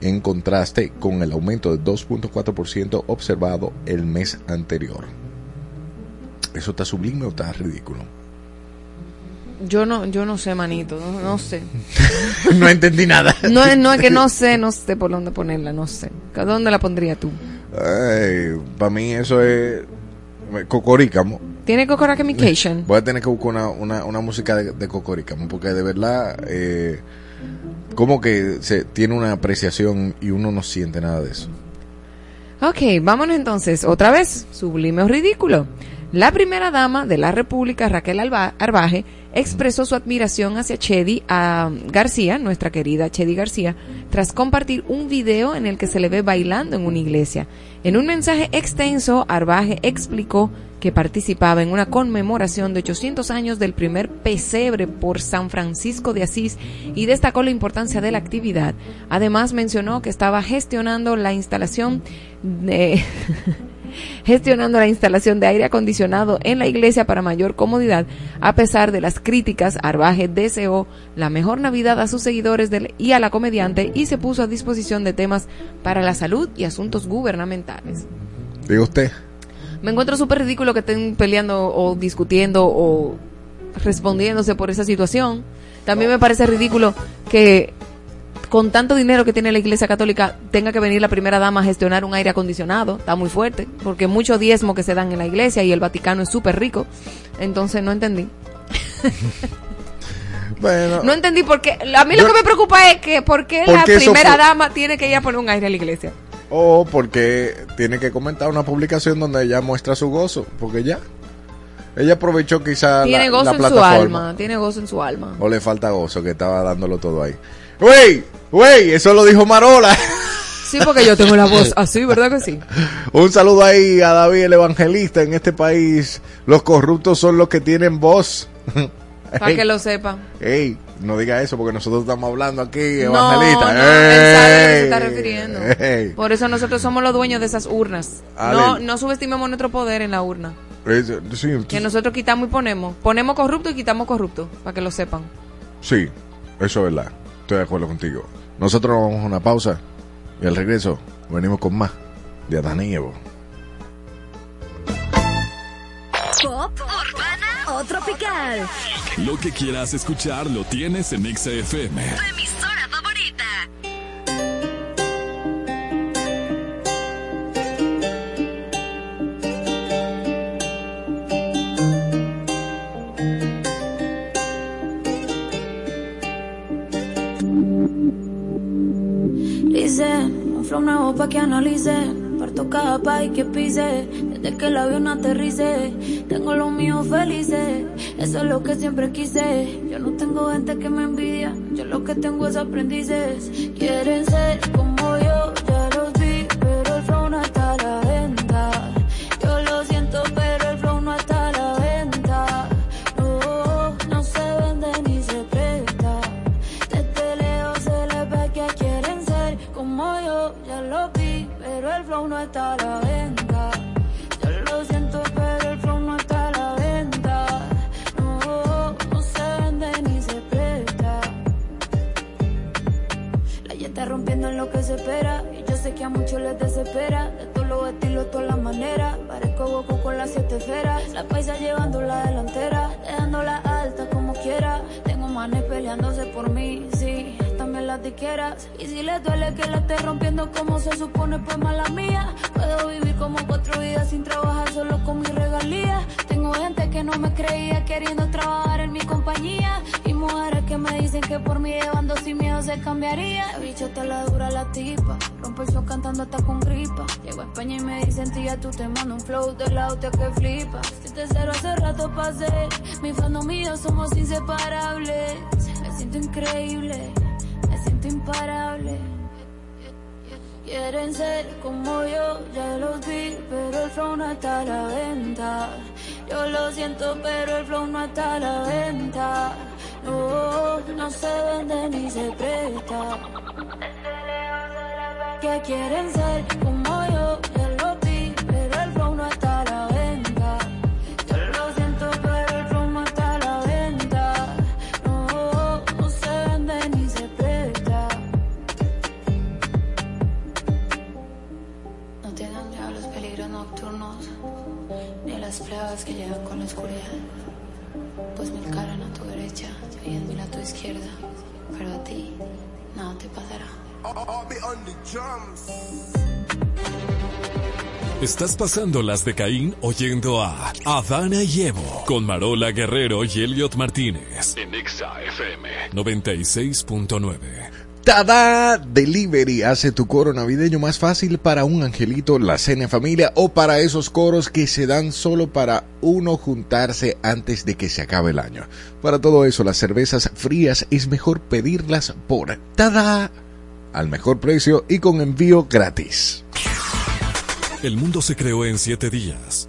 en contraste con el aumento de 2.4% observado el mes anterior. ¿Eso está sublime o está ridículo? Yo no, yo no sé, manito, no, no sé. no entendí nada. No, es- no es que no sé, no sé por dónde ponerla, no sé. ¿Dónde la pondría tú? para mí eso es cocorícamo. ¿Tiene Cocora Communication? Voy a tener que buscar una, una, una música de, de cocorícamo porque de verdad eh, como que se tiene una apreciación y uno no siente nada de eso. Ok, vámonos entonces, otra vez, sublime o ridículo. La primera dama de la República, Raquel Alba- Arbaje, expresó su admiración hacia Chedi a García, nuestra querida Chedi García, tras compartir un video en el que se le ve bailando en una iglesia. En un mensaje extenso, Arbaje explicó que participaba en una conmemoración de 800 años del primer pesebre por San Francisco de Asís y destacó la importancia de la actividad. Además mencionó que estaba gestionando la instalación de gestionando la instalación de aire acondicionado en la iglesia para mayor comodidad, a pesar de las críticas, Arbaje deseó la mejor Navidad a sus seguidores y a la comediante y se puso a disposición de temas para la salud y asuntos gubernamentales. Diga usted. Me encuentro súper ridículo que estén peleando o discutiendo o respondiéndose por esa situación. También me parece ridículo que con tanto dinero que tiene la Iglesia Católica tenga que venir la primera dama a gestionar un aire acondicionado. Está muy fuerte, porque muchos diezmos que se dan en la Iglesia y el Vaticano es súper rico. Entonces no entendí. Bueno, No entendí por qué. A mí lo que me preocupa es que por qué ¿Por la primera fue? dama tiene que ir a poner un aire a la iglesia. O porque tiene que comentar una publicación donde ella muestra su gozo, porque ya. Ella aprovechó quizá Tiene la, gozo la en su alma. Tiene gozo en su alma. O le falta gozo, que estaba dándolo todo ahí. ¡Wey! ¡Wey! Eso lo dijo Marola. Sí, porque yo tengo la voz así, ¿verdad que sí? Un saludo ahí a David el Evangelista. En este país, los corruptos son los que tienen voz. Para que lo sepa. Ey, no diga eso porque nosotros estamos hablando aquí, No, evangelista. no, él sabe a lo que se está refiriendo. ey. Por eso nosotros somos los dueños de esas urnas. Ale. No, no subestimemos nuestro poder en la urna. Sí, Que nosotros quitamos y ponemos. Ponemos corrupto y quitamos corrupto, para que lo sepan. sí, eso es verdad. Estoy de acuerdo contigo. Nosotros nos vamos a una pausa y al regreso venimos con más de Adán y Evo. Pop, urbana tropical. Lo que quieras escuchar lo tienes en Exa FM. Tu emisora favorita. Dice, un flow nuevo pa' que analice. Parto cada país que pise. Desde que el avión aterrice. Tengo los míos felices. Eso es lo que siempre quise. Yo no tengo gente que me envidia. Yo lo que tengo es aprendices. Quieren ser como Muchos les desespera. De todos los estilos, todas las maneras. Parezco Goku con las siete esferas. La paisa llevando la delantera. Dejándola alta como quiera. Tengo manes peleándose por mí, sí. También las diqueras. Y si les duele que la esté rompiendo como se supone, pues mala mía. Puedo vivir como cuatro vidas sin trabajar solo con mi regalía. Tengo gente que no me creía queriendo trabajar que por mí llevando sin miedo se cambiaría. La bicha está la dura la tipa. Rompe el show cantando hasta con gripa. Llego a España y me dicen, tía, tú te mando un flow de la hostia que flipa. Si te cero hace rato pasé. Mi fandom yo somos inseparables. Me siento increíble. Me siento imparable. Quieren ser como yo, ya los vi, pero el flow no está a la venta. Yo lo siento, pero el flow no está a la venta. No, se vende ni se presta. Que quieren ser como yo, ya los vi, pero el flow no está a la venta. Yo lo siento, pero el flow no está a la venta. No, no se vende ni se presta. No dan miedo los peligros nocturnos, ni las plagas que llegan con la oscuridad. Pues derecha y diez mil a tu izquierda, pero a ti nada te pasará. Estás pasando las de Caín oyendo a Adana y Evo con Marola Guerrero y Elliot Martínez. En Exa FM. 96.9. Tada Delivery hace tu coro navideño más fácil para un angelito, la cena en familia o para esos coros que se dan solo para uno juntarse antes de que se acabe el año. Para todo eso, las cervezas frías es mejor pedirlas por Tada al mejor precio y con envío gratis. El mundo se creó en siete días,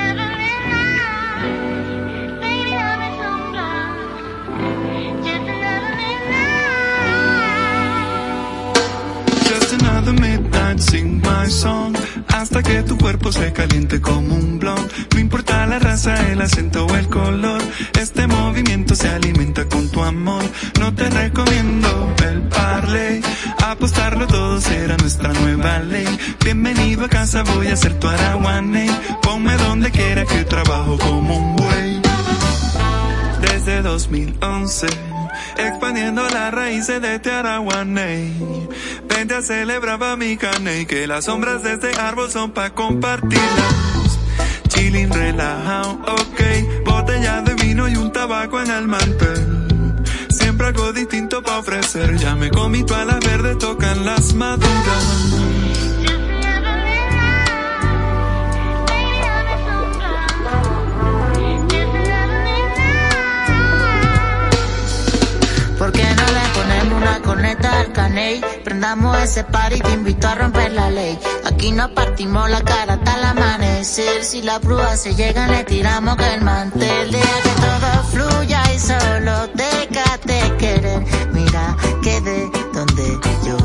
cuerpo se caliente como un blog. No importa la raza, el acento o el color. Este movimiento se alimenta con tu amor. No te recomiendo el parley. Apostarlo todo será nuestra nueva ley. Bienvenido a casa, voy a ser tu araguaney. Ponme donde quiera que trabajo como un buey desde 2011. Expandiendo las raíces de este Araguaney. Vente a celebrar mi caney. Que las sombras de este árbol son pa' compartirlas. Chilling relajado, ok. Botella de vino y un tabaco en el mantel. Siempre algo distinto pa' ofrecer. Ya me comí todas las verdes, tocan las maduras. Una corneta al caney? Prendamos ese par y te invito a romper la ley. Aquí nos partimos la cara hasta el amanecer. Si la prueba se llega, le tiramos que el mantel. Deja que todo fluya y solo déjate querer. Mira que de donde yo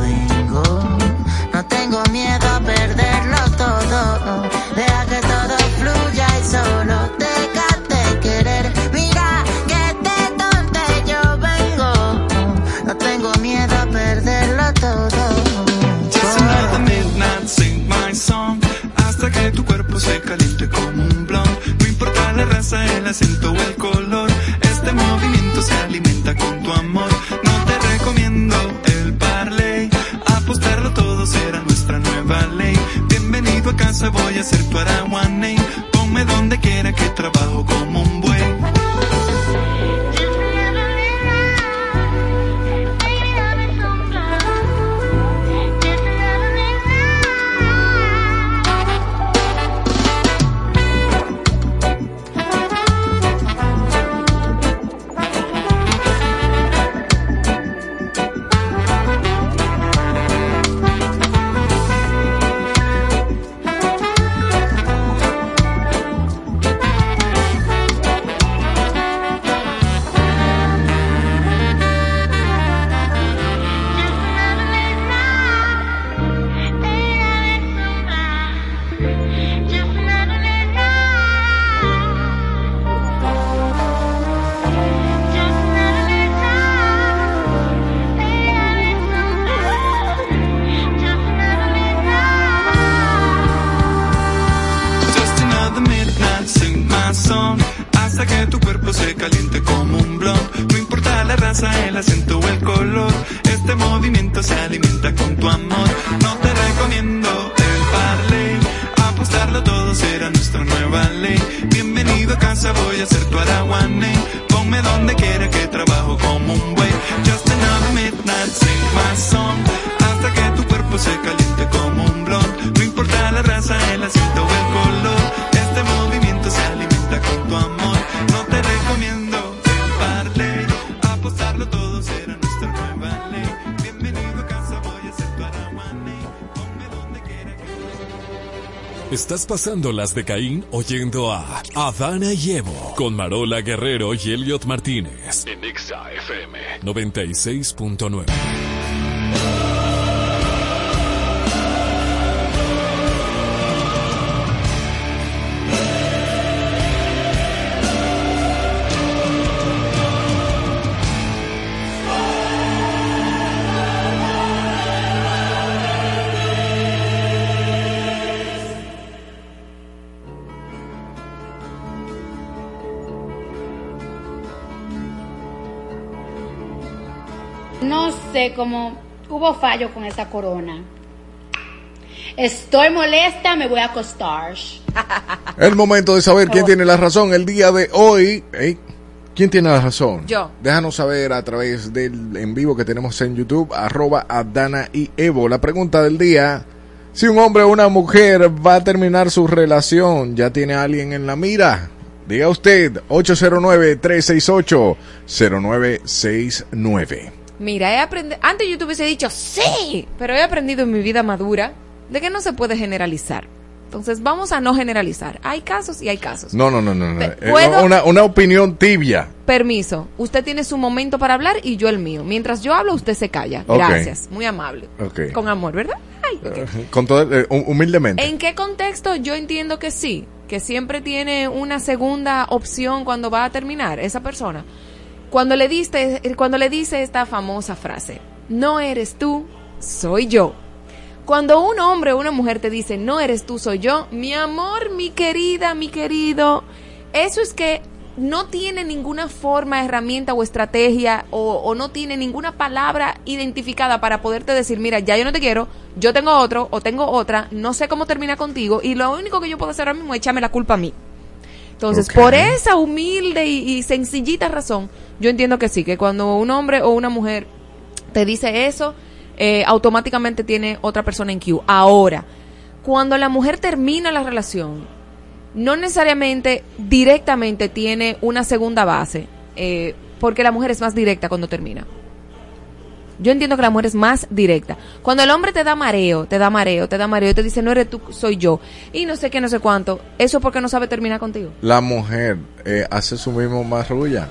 el acento o el color. Este movimiento se alimenta con tu amor. No te recomiendo el parley. Apostarlo todo será nuestra nueva ley. Bienvenido a casa, voy a ser tu araguaney. Ponme donde quiera que trabajo como que Estás pasando las de Caín oyendo a Adana y Evo con Marola Guerrero y Elliot Martínez. En Exa FM. 96.9. Cómo hubo fallo con esa corona. Estoy molesta, me voy a acostar. El momento de saber quién tiene la razón el día de hoy. Ey, ¿Quién tiene la razón? Yo. Déjanos saber a través del en vivo que tenemos en YouTube, arroba Adana y Evo. La pregunta del día, si un hombre o una mujer va a terminar su relación, ¿ya tiene a alguien en la mira? Diga usted, 809-368-0969. Mira, he aprendido. Antes yo te hubiese dicho sí, pero he aprendido en mi vida madura de que no se puede generalizar. Entonces vamos a no generalizar. Hay casos y hay casos. No, no, no, no. no. Eh, ¿puedo? Una, una opinión tibia. Permiso, usted tiene su momento para hablar y yo el mío. Mientras yo hablo, usted se calla. Gracias, muy amable. Ok. Con amor, ¿verdad? Ay, ok. Con todo, eh, hum- humildemente. ¿En qué contexto yo entiendo que sí? Que siempre tiene una segunda opción cuando va a terminar esa persona. Cuando le diste, cuando le dice esta famosa frase, no eres tú, soy yo. Cuando un hombre o una mujer te dice, no eres tú, soy yo, mi amor, mi querida, mi querido, eso es que no tiene ninguna forma, herramienta o estrategia o, o no tiene ninguna palabra identificada para poderte decir, mira, ya yo no te quiero, yo tengo otro o tengo otra, no sé cómo termina contigo y lo único que yo puedo hacer ahora mismo es echarme la culpa a mí. Entonces, por esa humilde y, y sencillita razón, yo entiendo que sí, que cuando un hombre o una mujer te dice eso, eh, automáticamente tiene otra persona en queue. Ahora, cuando la mujer termina la relación, no necesariamente directamente tiene una segunda base, eh, porque la mujer es más directa cuando termina. Yo entiendo que la mujer es más directa. Cuando el hombre te da mareo, te da mareo, te da mareo te dice, no eres tú, soy yo, y no sé qué, no sé cuánto, eso es porque no sabe terminar contigo. La mujer eh, hace su mismo marrulla.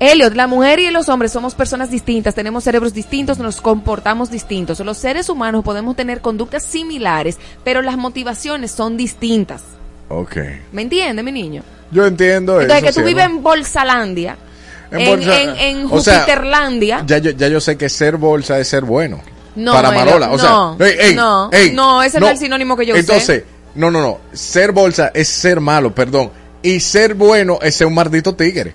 Elliot, la mujer y los hombres somos personas distintas, tenemos cerebros distintos, nos comportamos distintos. Los seres humanos podemos tener conductas similares, pero las motivaciones son distintas. Ok. ¿Me entiende, mi niño? Yo entiendo Entonces, eso. que tú vives en Bolsalandia, En en, Bolsa- en, en o sea, Jupiterlandia. Ya yo, ya yo sé que ser bolsa es ser bueno. No, para Marola. O no, sea, ey, ey, no, ey, no, ese no es el sinónimo que yo usé. Entonces, no, no, no. Ser bolsa es ser malo, perdón. Y ser bueno es ser un maldito tigre.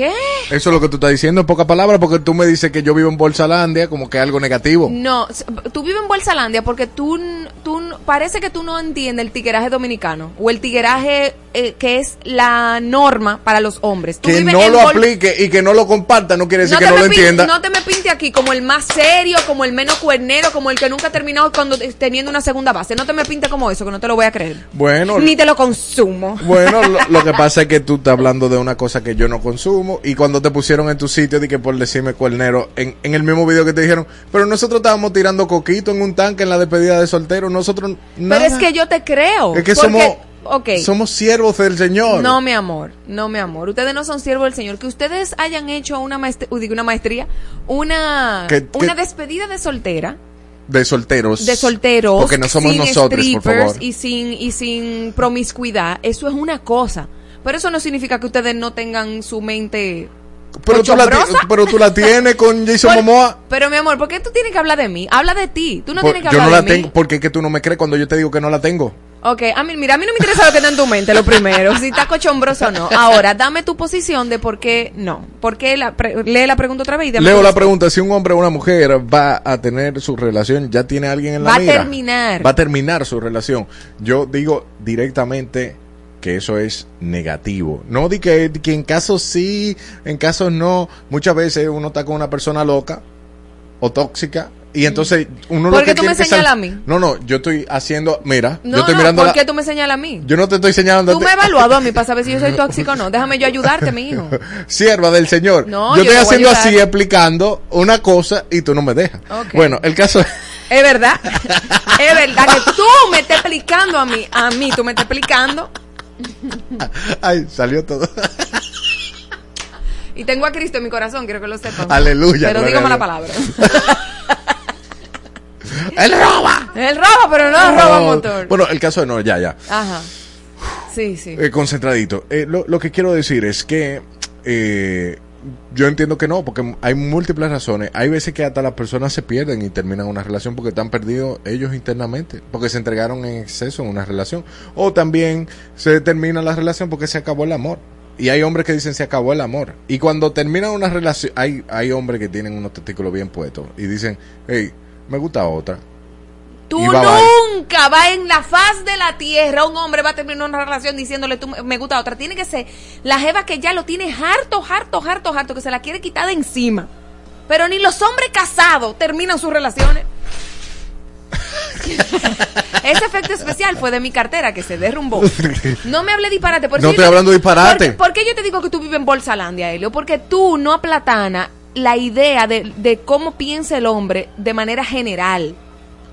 ¿Qué? Eso es lo que tú estás diciendo en pocas palabras, porque tú me dices que yo vivo en Bolsalandia como que algo negativo. No, tú vives en Bolsalandia porque tú, tú parece que tú no entiendes el tigueraje dominicano o el tigueraje eh, que es la norma para los hombres. Tú Que no lo Bol- aplique y que no lo comparta no quiere decir que no lo entienda. no te me pinte aquí como el más serio, como el menos cuernero, como el que nunca ha terminado cuando teniendo una segunda base. No te me pinte como eso, que no te lo voy a creer. Bueno, Ni te lo consumo. Bueno, lo, lo que pasa es que tú estás hablando de una cosa que yo no consumo y cuando te pusieron en tu sitio, di que por decirme cuernero, en, en el mismo video que te dijeron, pero nosotros estábamos tirando coquito en un tanque en la despedida de soltero, nosotros nada. Pero es que yo te creo. Es que porque- somos, ok. somos siervos del Señor. No, mi amor, no, mi amor. Ustedes no son siervos del Señor. Que ustedes hayan hecho una maestría, una maestría, una, una despedida de soltera, De solteros. de solteros, Porque no somos sin nosotros, por strippers favor. y sin y sin promiscuidad. Eso es una cosa. Pero eso no significa que ustedes no tengan su mente Pero tú, la, ti- cochombrosa. pero tú la tienes con Jason Por- Momoa. Pero mi amor, ¿por qué tú tienes que hablar de mí? Habla de ti. Tú no Por- tienes que yo hablar no la de mí. tengo, porque es que tú no me crees cuando yo te digo que no la tengo. Ok, a mí, mira, a mí no me interesa lo que está en tu mente, lo primero, si está cochombroso o no. Ahora, dame tu posición de por qué no. ¿Por qué la pre- lee la pregunta otra vez y Leo la pregunta, si un hombre o una mujer va a tener su relación, ya tiene a alguien en la Va a mira? terminar. Va a terminar su relación. Yo digo directamente que eso es negativo. No di que, que en casos sí, en casos no. Muchas veces uno está con una persona loca o tóxica y entonces uno ¿Por qué tú me señalas a mí? No, no, yo estoy haciendo, mira, No, yo estoy no, mirando ¿por la- qué tú me señalas a mí? Yo no te estoy señalando. a Tú ti. me has evaluado a mí para saber si yo soy tóxico o no. Déjame yo ayudarte, mi hijo. Sierva del Señor. No, yo yo estoy a haciendo así, explicando una cosa y tú no me dejas. Bueno, el caso Es verdad. Es verdad que tú me estás explicando a mí. A mí, tú me estás explicando. Ay, salió todo. Y tengo a Cristo en mi corazón, quiero que lo sepan. Aleluya, Pero gloria digo a mala Dios. palabra. ¡Él roba! Él roba, pero no roba Oh, motor. Bueno, el caso de no, ya, ya. Ajá. Sí, sí. Eh, concentradito. Eh, lo, lo que quiero decir es que eh, yo entiendo que no, porque hay múltiples razones. Hay veces que hasta las personas se pierden y terminan una relación porque están perdidos ellos internamente, porque se entregaron en exceso en una relación. O también se termina la relación porque se acabó el amor. Y hay hombres que dicen se acabó el amor. Y cuando termina una relación, hay, hay hombres que tienen unos testículos bien puestos y dicen, hey, me gusta otra. Tú nunca vas en la faz de la tierra, un hombre va a terminar una relación diciéndole tú me gusta otra. Tiene que ser la jeva que ya lo tiene harto, harto, harto, harto, que se la quiere quitar de encima. Pero ni los hombres casados terminan sus relaciones. Ese efecto especial fue de mi cartera que se derrumbó. No me hable disparate. Por No estoy hablando disparate. ¿Por qué, por qué yo te digo que tú vives en Bolsalandia, Helio? Porque tú no aplatana la idea de, de cómo piensa el hombre de manera general.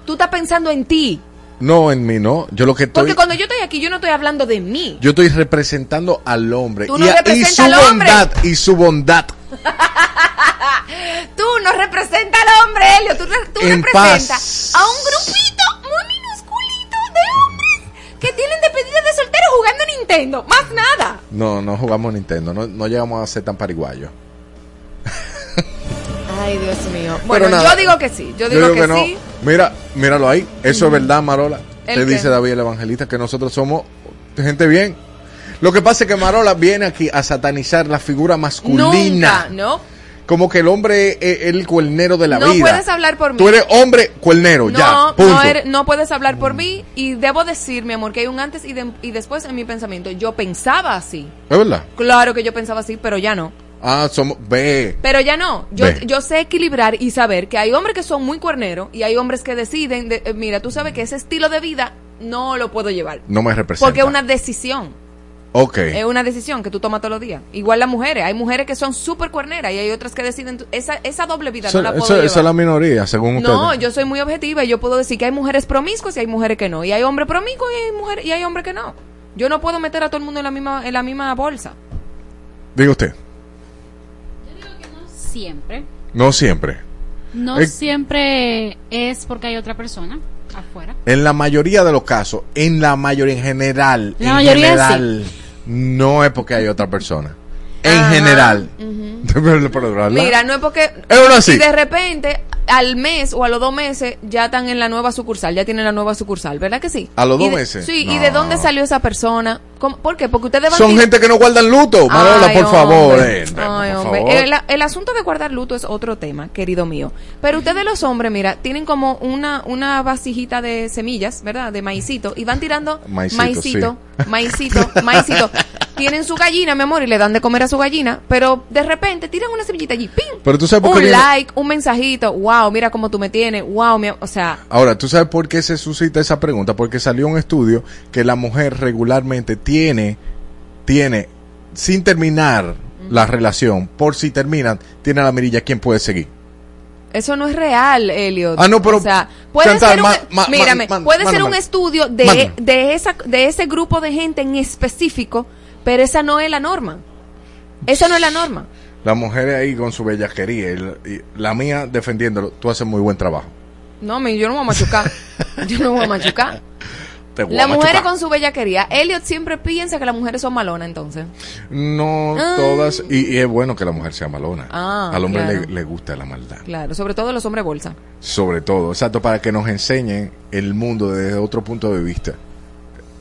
Tú estás pensando en ti. No, en mí no. Yo lo que estoy... Porque cuando yo estoy aquí, yo no estoy hablando de mí. Yo estoy representando al hombre. Tú y, a- su al hombre. bondad. Y su bondad. tú no representas al hombre, Helio. Tú, tú En representas paz. a un grupito muy minusculito de hombres que tienen despedida de soltero jugando Nintendo. Más nada. No, no jugamos Nintendo, no, no llegamos a ser tan pariguayos. Ay, Dios mío. Bueno, nada. yo digo que sí. Yo digo, que, no. sí. Mira, míralo ahí. Eso es verdad, Marola. ¿El Te dice David el Evangelista que nosotros somos gente bien. Lo que pasa es que Marola viene aquí a satanizar la figura masculina. Nunca, ¿no? Como que el hombre es el cuernero de la no vida. puedes hablar por mí. Tú eres hombre cuernero, no, ya. Punto. no, eres- no puedes hablar por mí y debo decir, mi amor, que hay un antes y, de- y después en mi pensamiento. Yo pensaba así. ¿Es verdad? Claro que yo pensaba así, pero ya no. Ah, somos. Ve. Pero ya no. Yo, Ve. yo sé equilibrar y saber que hay hombres que son muy cuerneros y hay hombres que deciden, de- eh, mira, tú sabes que ese estilo de vida no lo puedo llevar. No me representa. Porque es una decisión. Ok. Es una decisión que tú tomas todos los días. Igual las mujeres. Hay mujeres que son súper cuerneras y hay otras que deciden. Esa, esa doble vida no la puedo llevar. esa es la minoría, según No, ustedes. yo soy muy objetiva y yo puedo decir que hay mujeres promiscuas y hay mujeres que no. Y hay hombres promiscuos y hay, mujeres, y hay hombres que no. Yo no puedo meter a todo el mundo en la misma, en la misma bolsa. Diga usted. Siempre. No siempre. No Eh. siempre es porque hay otra persona afuera. En la mayoría de los casos, en la mayoría, en general, La en mayoría general, no es porque hay otra persona. En Ajá. general. Mira, no es porque... Es uno así. Y de repente, al mes o a los dos meses, ya están en la nueva sucursal, ya tienen la nueva sucursal, ¿verdad que sí? ¿A los Y dos de- meses? Sí, ¿y de dónde salió esa persona? ¿Cómo? ¿Por qué? Porque ustedes van Son gente que no guardan luto. Marola, por favor. hombre. eh, Ay, por hombre. favor. El, el asunto de guardar luto es otro tema, querido mío. Pero ustedes los hombres, mira, tienen como una, una vasijita de semillas, ¿verdad? De maicito. Y van tirando Maicito, maicito, maicito, maicito. Tienen su gallina, mi amor, y le dan de comer a su gallina. Pero de repente tiran una semillita allí, ¡ping! Pero tú sabes por qué Un viene- like, un mensajito. Wow, mira cómo tú me tienes. Wow, mi, o sea, Ahora, ¿tú sabes por qué se suscita esa pregunta? Porque salió un estudio que la mujer regularmente tiene, tiene, sin terminar la relación, por si terminan, tiene la mirilla quién puede seguir. Eso no es real, Elliot. Ah, no, pero- O sea, puede Chantal, ser un, ma- ma- mírame, ma- ma- puede ser un estudio de, de, esa, de ese grupo de gente en específico, pero esa no es la norma. Esa no es la norma. La mujer ahí con su bellaquería y la, mía defendiéndolo, tú haces muy buen trabajo. No, mi- yo no me voy a machucar. yo no me voy a machucar. Te voy a Las mujeres machucar. con su bellaquería. Elliot siempre piensa que las mujeres son malonas, entonces. No Ah. todas, y, y es bueno que la mujer sea malona. Ah, Al hombre claro. le, le gusta la maldad. Claro, sobre todo los hombres bolsa. Sobre todo, exacto, para que nos enseñen el mundo desde otro punto de vista.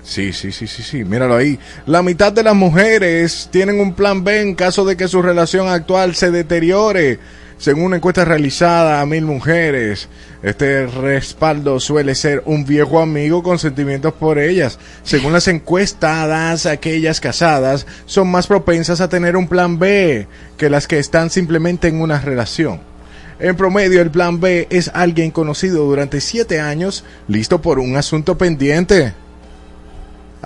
Sí, sí, sí, sí, sí, míralo ahí. La mitad de las mujeres tienen un plan B en caso de que su relación actual se deteriore. Según una encuesta realizada a mil mujeres, este respaldo suele ser un viejo amigo con sentimientos por ellas. Según las encuestadas, aquellas casadas son más propensas a tener un plan B que las que están simplemente en una relación. En promedio, el plan B es alguien conocido durante siete años, listo por un asunto pendiente.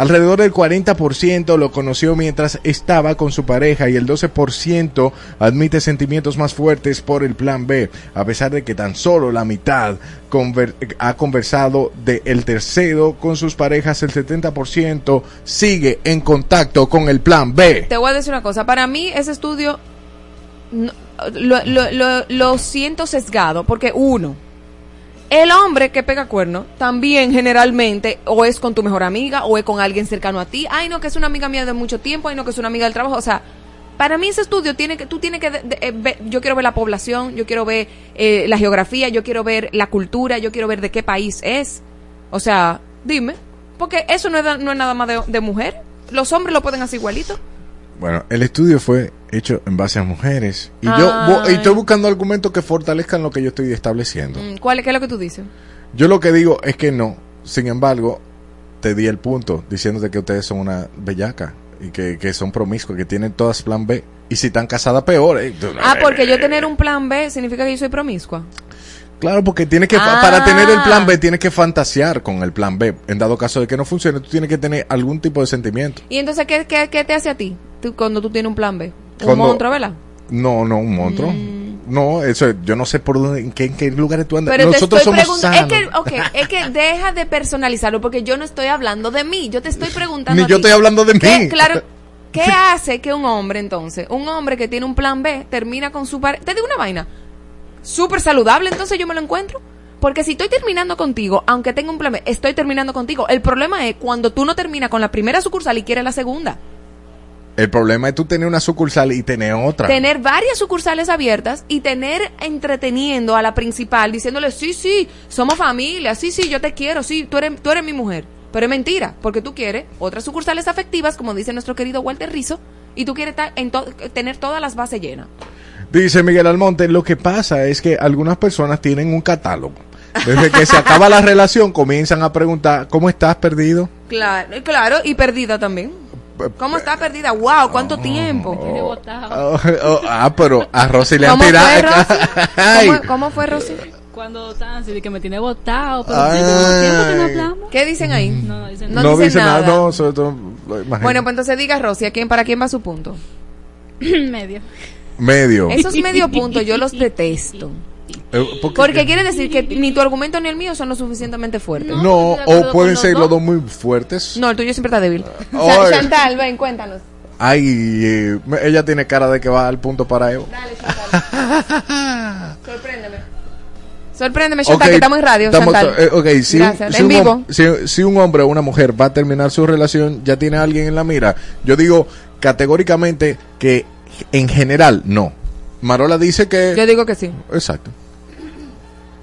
Alrededor del 40% lo conoció mientras estaba con su pareja y el 12% admite sentimientos más fuertes por el plan B, a pesar de que tan solo la mitad conver- ha conversado de el tercero con sus parejas, el 70% sigue en contacto con el plan B. Te voy a decir una cosa. Para mí, ese estudio lo siento sesgado. Porque, uno, el hombre que pega cuerno también generalmente o es con tu mejor amiga o es con alguien cercano a ti. Ay, no, que es una amiga mía de mucho tiempo. Ay, no, que es una amiga del trabajo. O sea, para mí ese estudio tiene que, tú tienes que, de- eh, yo quiero ver la población, yo quiero ver eh, la geografía, yo quiero ver la cultura, yo quiero ver de qué país es. O sea, dime, porque eso no es, no es nada más de mujer. Los hombres lo pueden hacer igualito. Bueno, el estudio fue hecho en base a mujeres y yo vo- y estoy buscando argumentos que fortalezcan lo que yo estoy estableciendo. Mm, ¿Cuál qué es lo que tú dices? Yo lo que digo es que no. Sin embargo, te di el punto diciéndote que ustedes son una bellaca y que, que son promiscuos, que tienen todas plan B. Y si están casadas, peor. eh. Ah, porque yo tener un plan B significa que yo soy promiscua. Claro, porque tienes que, Ah. para tener el plan B, tienes que fantasear con el plan B. En dado caso de que no funcione, tú tienes que tener algún tipo de sentimiento. ¿Y entonces qué, qué, qué te hace a ti tú- cuando tú tienes un plan B? Un monstruo, ¿verdad? No, no, un monstruo. No, eso, yo no sé por dónde, en qué, en qué lugares tú andas. Pero Nosotros te estoy somos preguntando. Es sanos. que, ok, es que deja de personalizarlo porque yo no estoy hablando de mí. Yo te estoy preguntando. Ni a yo ti. estoy hablando de ¿Qué? mí. Claro. ¿Qué hace que un hombre entonces, un hombre que tiene un plan B, termina con su pareja? Te digo una vaina, súper saludable, entonces yo me lo encuentro. Porque si estoy terminando contigo, aunque tenga un plan B, estoy terminando contigo. El problema es cuando tú no terminas con la primera sucursal y quieres la segunda. El problema es tú tener una sucursal y tener otra. Tener varias sucursales abiertas y tener entreteniendo a la principal diciéndole, sí, sí, somos familia, sí, sí, yo te quiero, sí, tú eres, tú eres mi mujer. Pero es mentira, porque tú quieres otras sucursales afectivas, como dice nuestro querido Walter Rizzo, y tú quieres en to- tener todas las bases llenas. Dice Miguel Almonte, lo que pasa es que algunas personas tienen un catálogo. Desde que se acaba la relación comienzan a preguntar, ¿cómo estás perdido? Claro, claro, y perdida también. ¿Cómo está perdida? ¡Wow! ¿Cuánto tiempo? Oh, oh, ah, pero a Rosy le han ¿Cómo fue, tirado. ¿Cómo, cómo fue, Rosy? Cuando están así de que me tiene botado, pero tiempo que no hablamos. ¿Qué dicen ahí? No, no dicen No No, dicen dice nada, nada. no, sobre todo. Bueno, pues entonces diga, Rosy, ¿a quién, ¿para quién va su punto? Medio. medio. Esos medio puntos yo los detesto. Eh, porque- Porque quiere decir que ni tu argumento ni el mío son lo suficientemente fuertes. no, o pueden ser los dos muy fuertes. No, el tuyo siempre está débil. Cha- Chantal, ven, cuéntanos. Ay, eh, ella tiene cara de que va al punto para Evo. Dale, Chantal. Sorpréndeme. Sorpréndeme, Chantal, Ok, que estamos en radio, estamos- Chantal. eh, ok, si, un, Gracias. si en un vivo. hom- si- si un hombre o una mujer va a terminar su relación, ya tiene a alguien en la mira. Yo digo categóricamente que en general no. Marola dice que... Yo digo que sí. Exacto.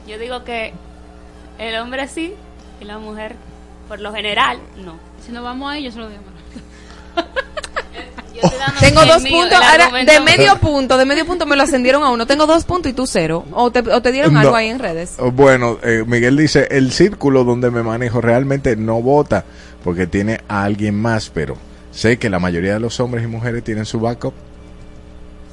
Yo digo que el hombre sí y la mujer, por lo general, no. Si nos vamos ahí, yo se lo digo. Yo estoy dando Tengo dos mío, puntos, ahora de medio punto, de medio punto me lo ascendieron a uno. Tengo dos puntos y tú cero. O te, o te dieron No. algo ahí en redes. Bueno, eh, Miguel dice, el círculo donde me manejo realmente no vota porque tiene a alguien más, pero sé que la mayoría de los hombres y mujeres tienen su backup.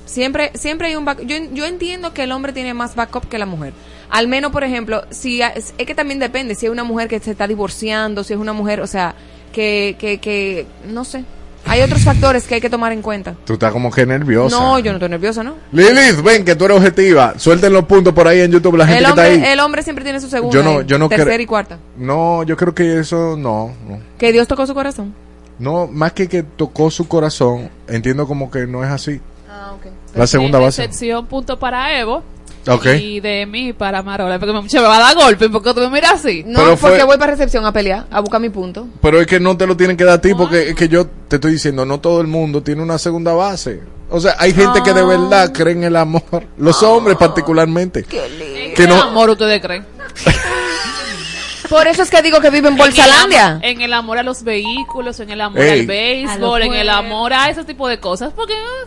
Siempre, siempre hay un back. Yo, yo entiendo que el hombre tiene más backup que la mujer. Al menos, por ejemplo, si es que también depende si es una mujer que se está divorciando, si es una mujer, o sea, que, que, que no sé. Hay otros factores que hay que tomar en cuenta. Tú estás como que nerviosa. No, yo no estoy nerviosa, ¿no? Lilith, ven que tú eres objetiva. Suelten los puntos por ahí en YouTube la gente El que está hombre, ahí. el hombre siempre tiene su segunda, Yo no- yo no tercera y cuarta. No, yo creo que eso no, no. Que Dios tocó su corazón. No, más que que tocó su corazón, entiendo como que no es así. Ah, ok. La segunda En base. excepción, punto para Evo. Ok. Y de mí para Marola. Porque me, va a dar golpe porque tú me miras así. No, Pero porque fue- voy para recepción a pelear, a buscar mi punto. Pero es que no te lo tienen que dar a ti porque es que yo te estoy diciendo, no todo el mundo tiene una segunda base. O sea, hay gente que de Ah. verdad cree en el amor. Los hombres particularmente. ¿En Que qué no- amor ustedes creen? Por eso es que digo que vive en Bolsalandia. En el amor a los vehículos, en el amor Ey. al béisbol, en el amor a ese tipo de cosas. Porque ah,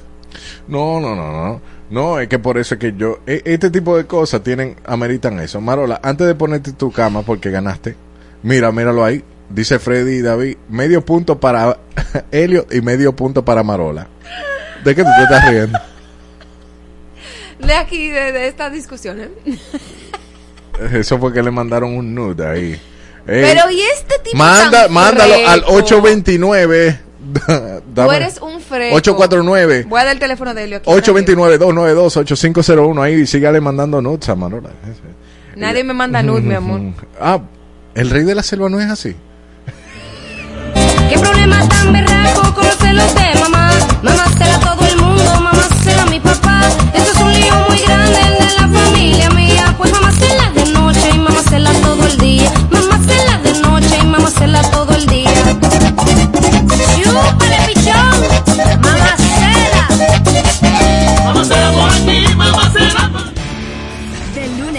No, no, no, no. No, es que por eso es que yo, e- este tipo de cosas tienen, ameritan eso. Marola, antes de ponerte tu cama porque ganaste, mira, míralo ahí. Dice Freddy y David, medio punto para Helio y medio punto para Marola. ¿De qué tú te estás riendo? De aquí, de, de esta discusión. ¿eh? Eso fue que le mandaron un nude ahí. Ey, Pero ¿y este tipo Manda, tan mándalo al freco? 829. Tú eres un freco. 849. Voy a dar el teléfono de Helio aquí. 829-292-8501. Ahí sígale mandando nudes a Marola. Nadie me manda nude, mi amor. Ah, el rey de la selva no es así. ¿Qué problema tan berraco con los celos de mamá? Mamá cela todo el mundo, mamá a mi papá. Esto es un lío muy grande el de la familia mía. Pues mamá cela de noche y mamá cela todo el día. Mamá cela de noche y mamá cela todo el día.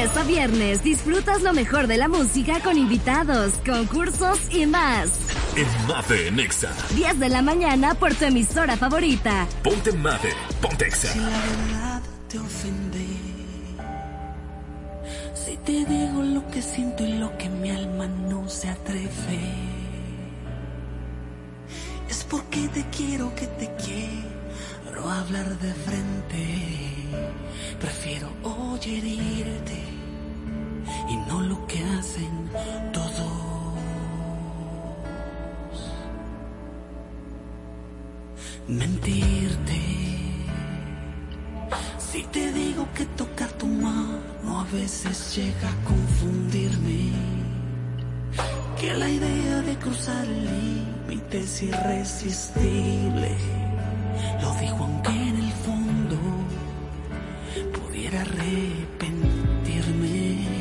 Lunes a viernes disfrutas lo mejor de la música con invitados, concursos y más. En Mate Nexa. 10 de la mañana por tu emisora favorita. Ponte Mate. Ponte Exa. Si la verdad te ofendí, si te digo lo que siento y lo que mi alma no se atreve, es porque te quiero que te quiero hablar de frente. Prefiero oír herirte y no lo que hacen todos. Mentirte si te digo que tocar tu mano a veces llega a confundirme. Que la idea de cruzar límites irresistible, lo dijo aunque en el fondo pudiera arrepentirme.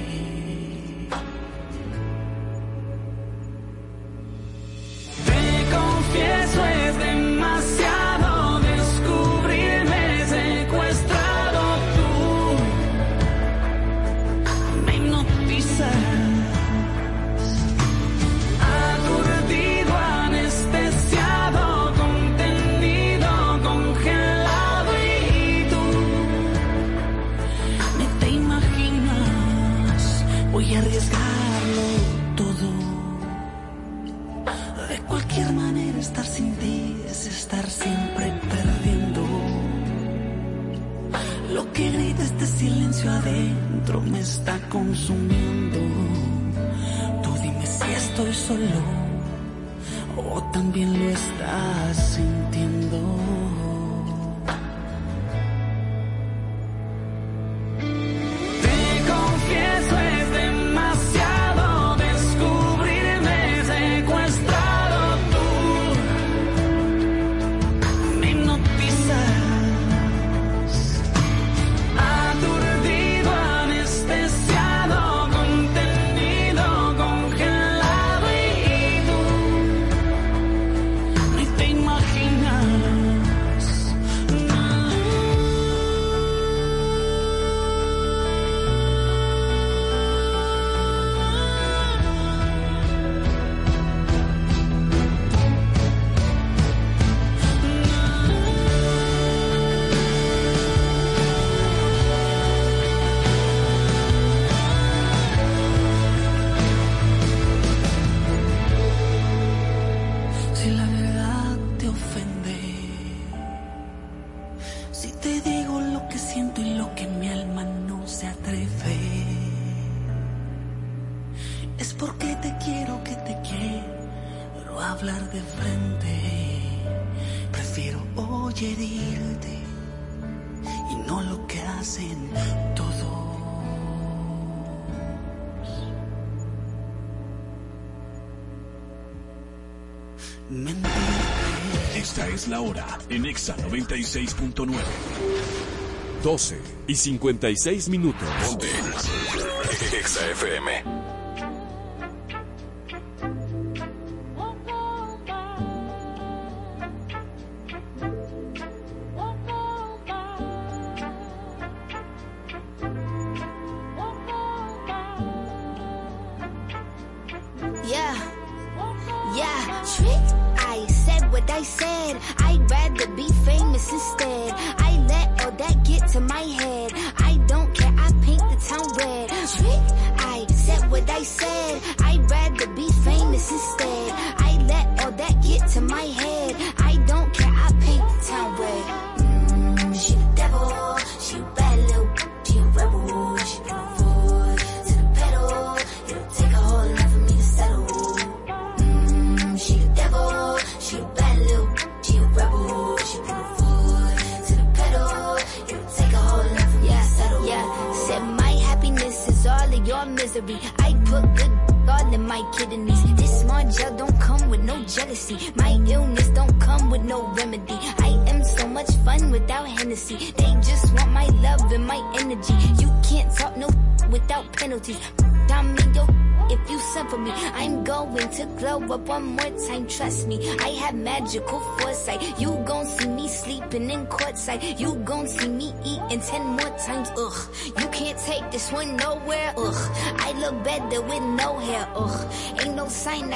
Exa 96.9. 12 y 56 minutos. Ponte. Exa FM.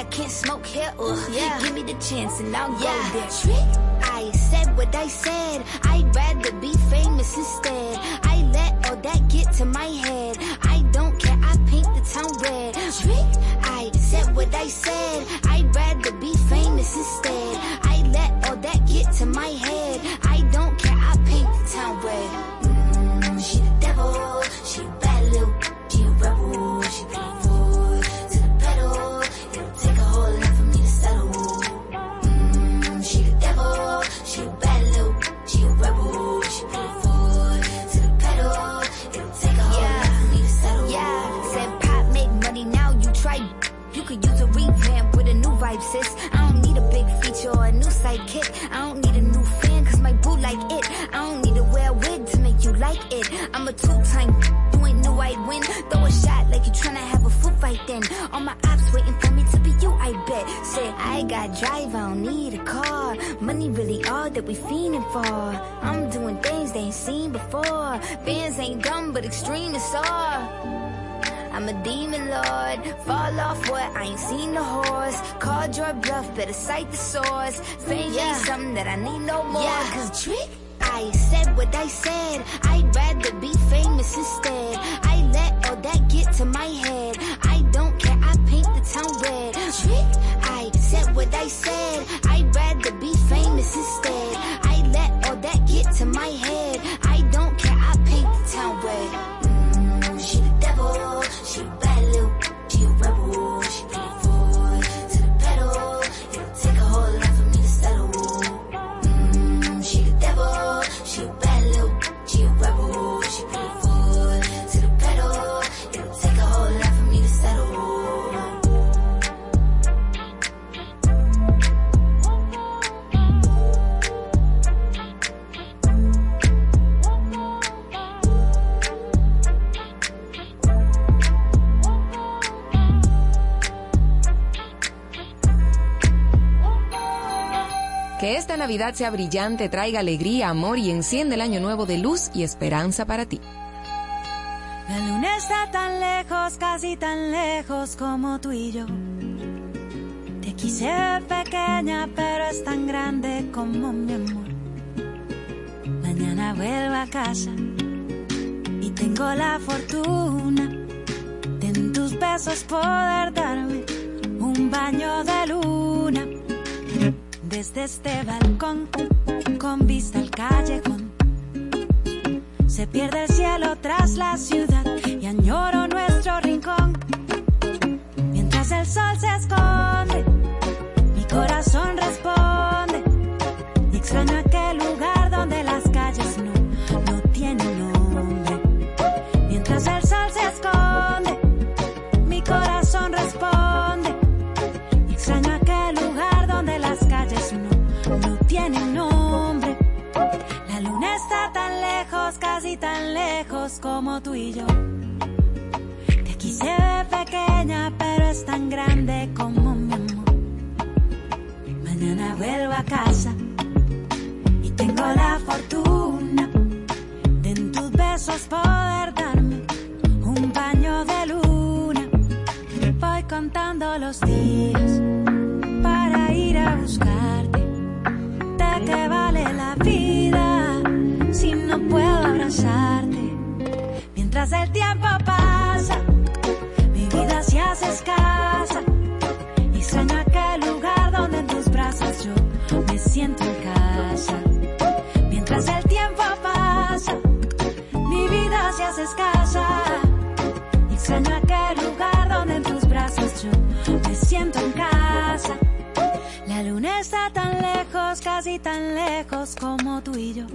I can't smoke here. Ugh. Yeah. Give me the chance and I'll yeah. go there. I said what I said. I'd rather be famous instead. Navidad sea brillante, traiga alegría, amor y enciende el año nuevo de luz y esperanza para ti. La luna está tan lejos, casi tan lejos como tú y yo. Te quise pequeña, pero es tan grande como mi amor. Mañana vuelvo a casa casi tan lejos como tú y yo.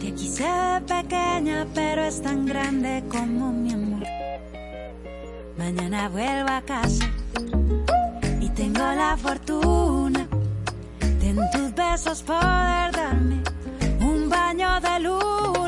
Te quise pequeña, pero es tan grande como mi amor. Mañana vuelvo a casa y tengo la fortuna de en tus besos poder darme un baño de luz.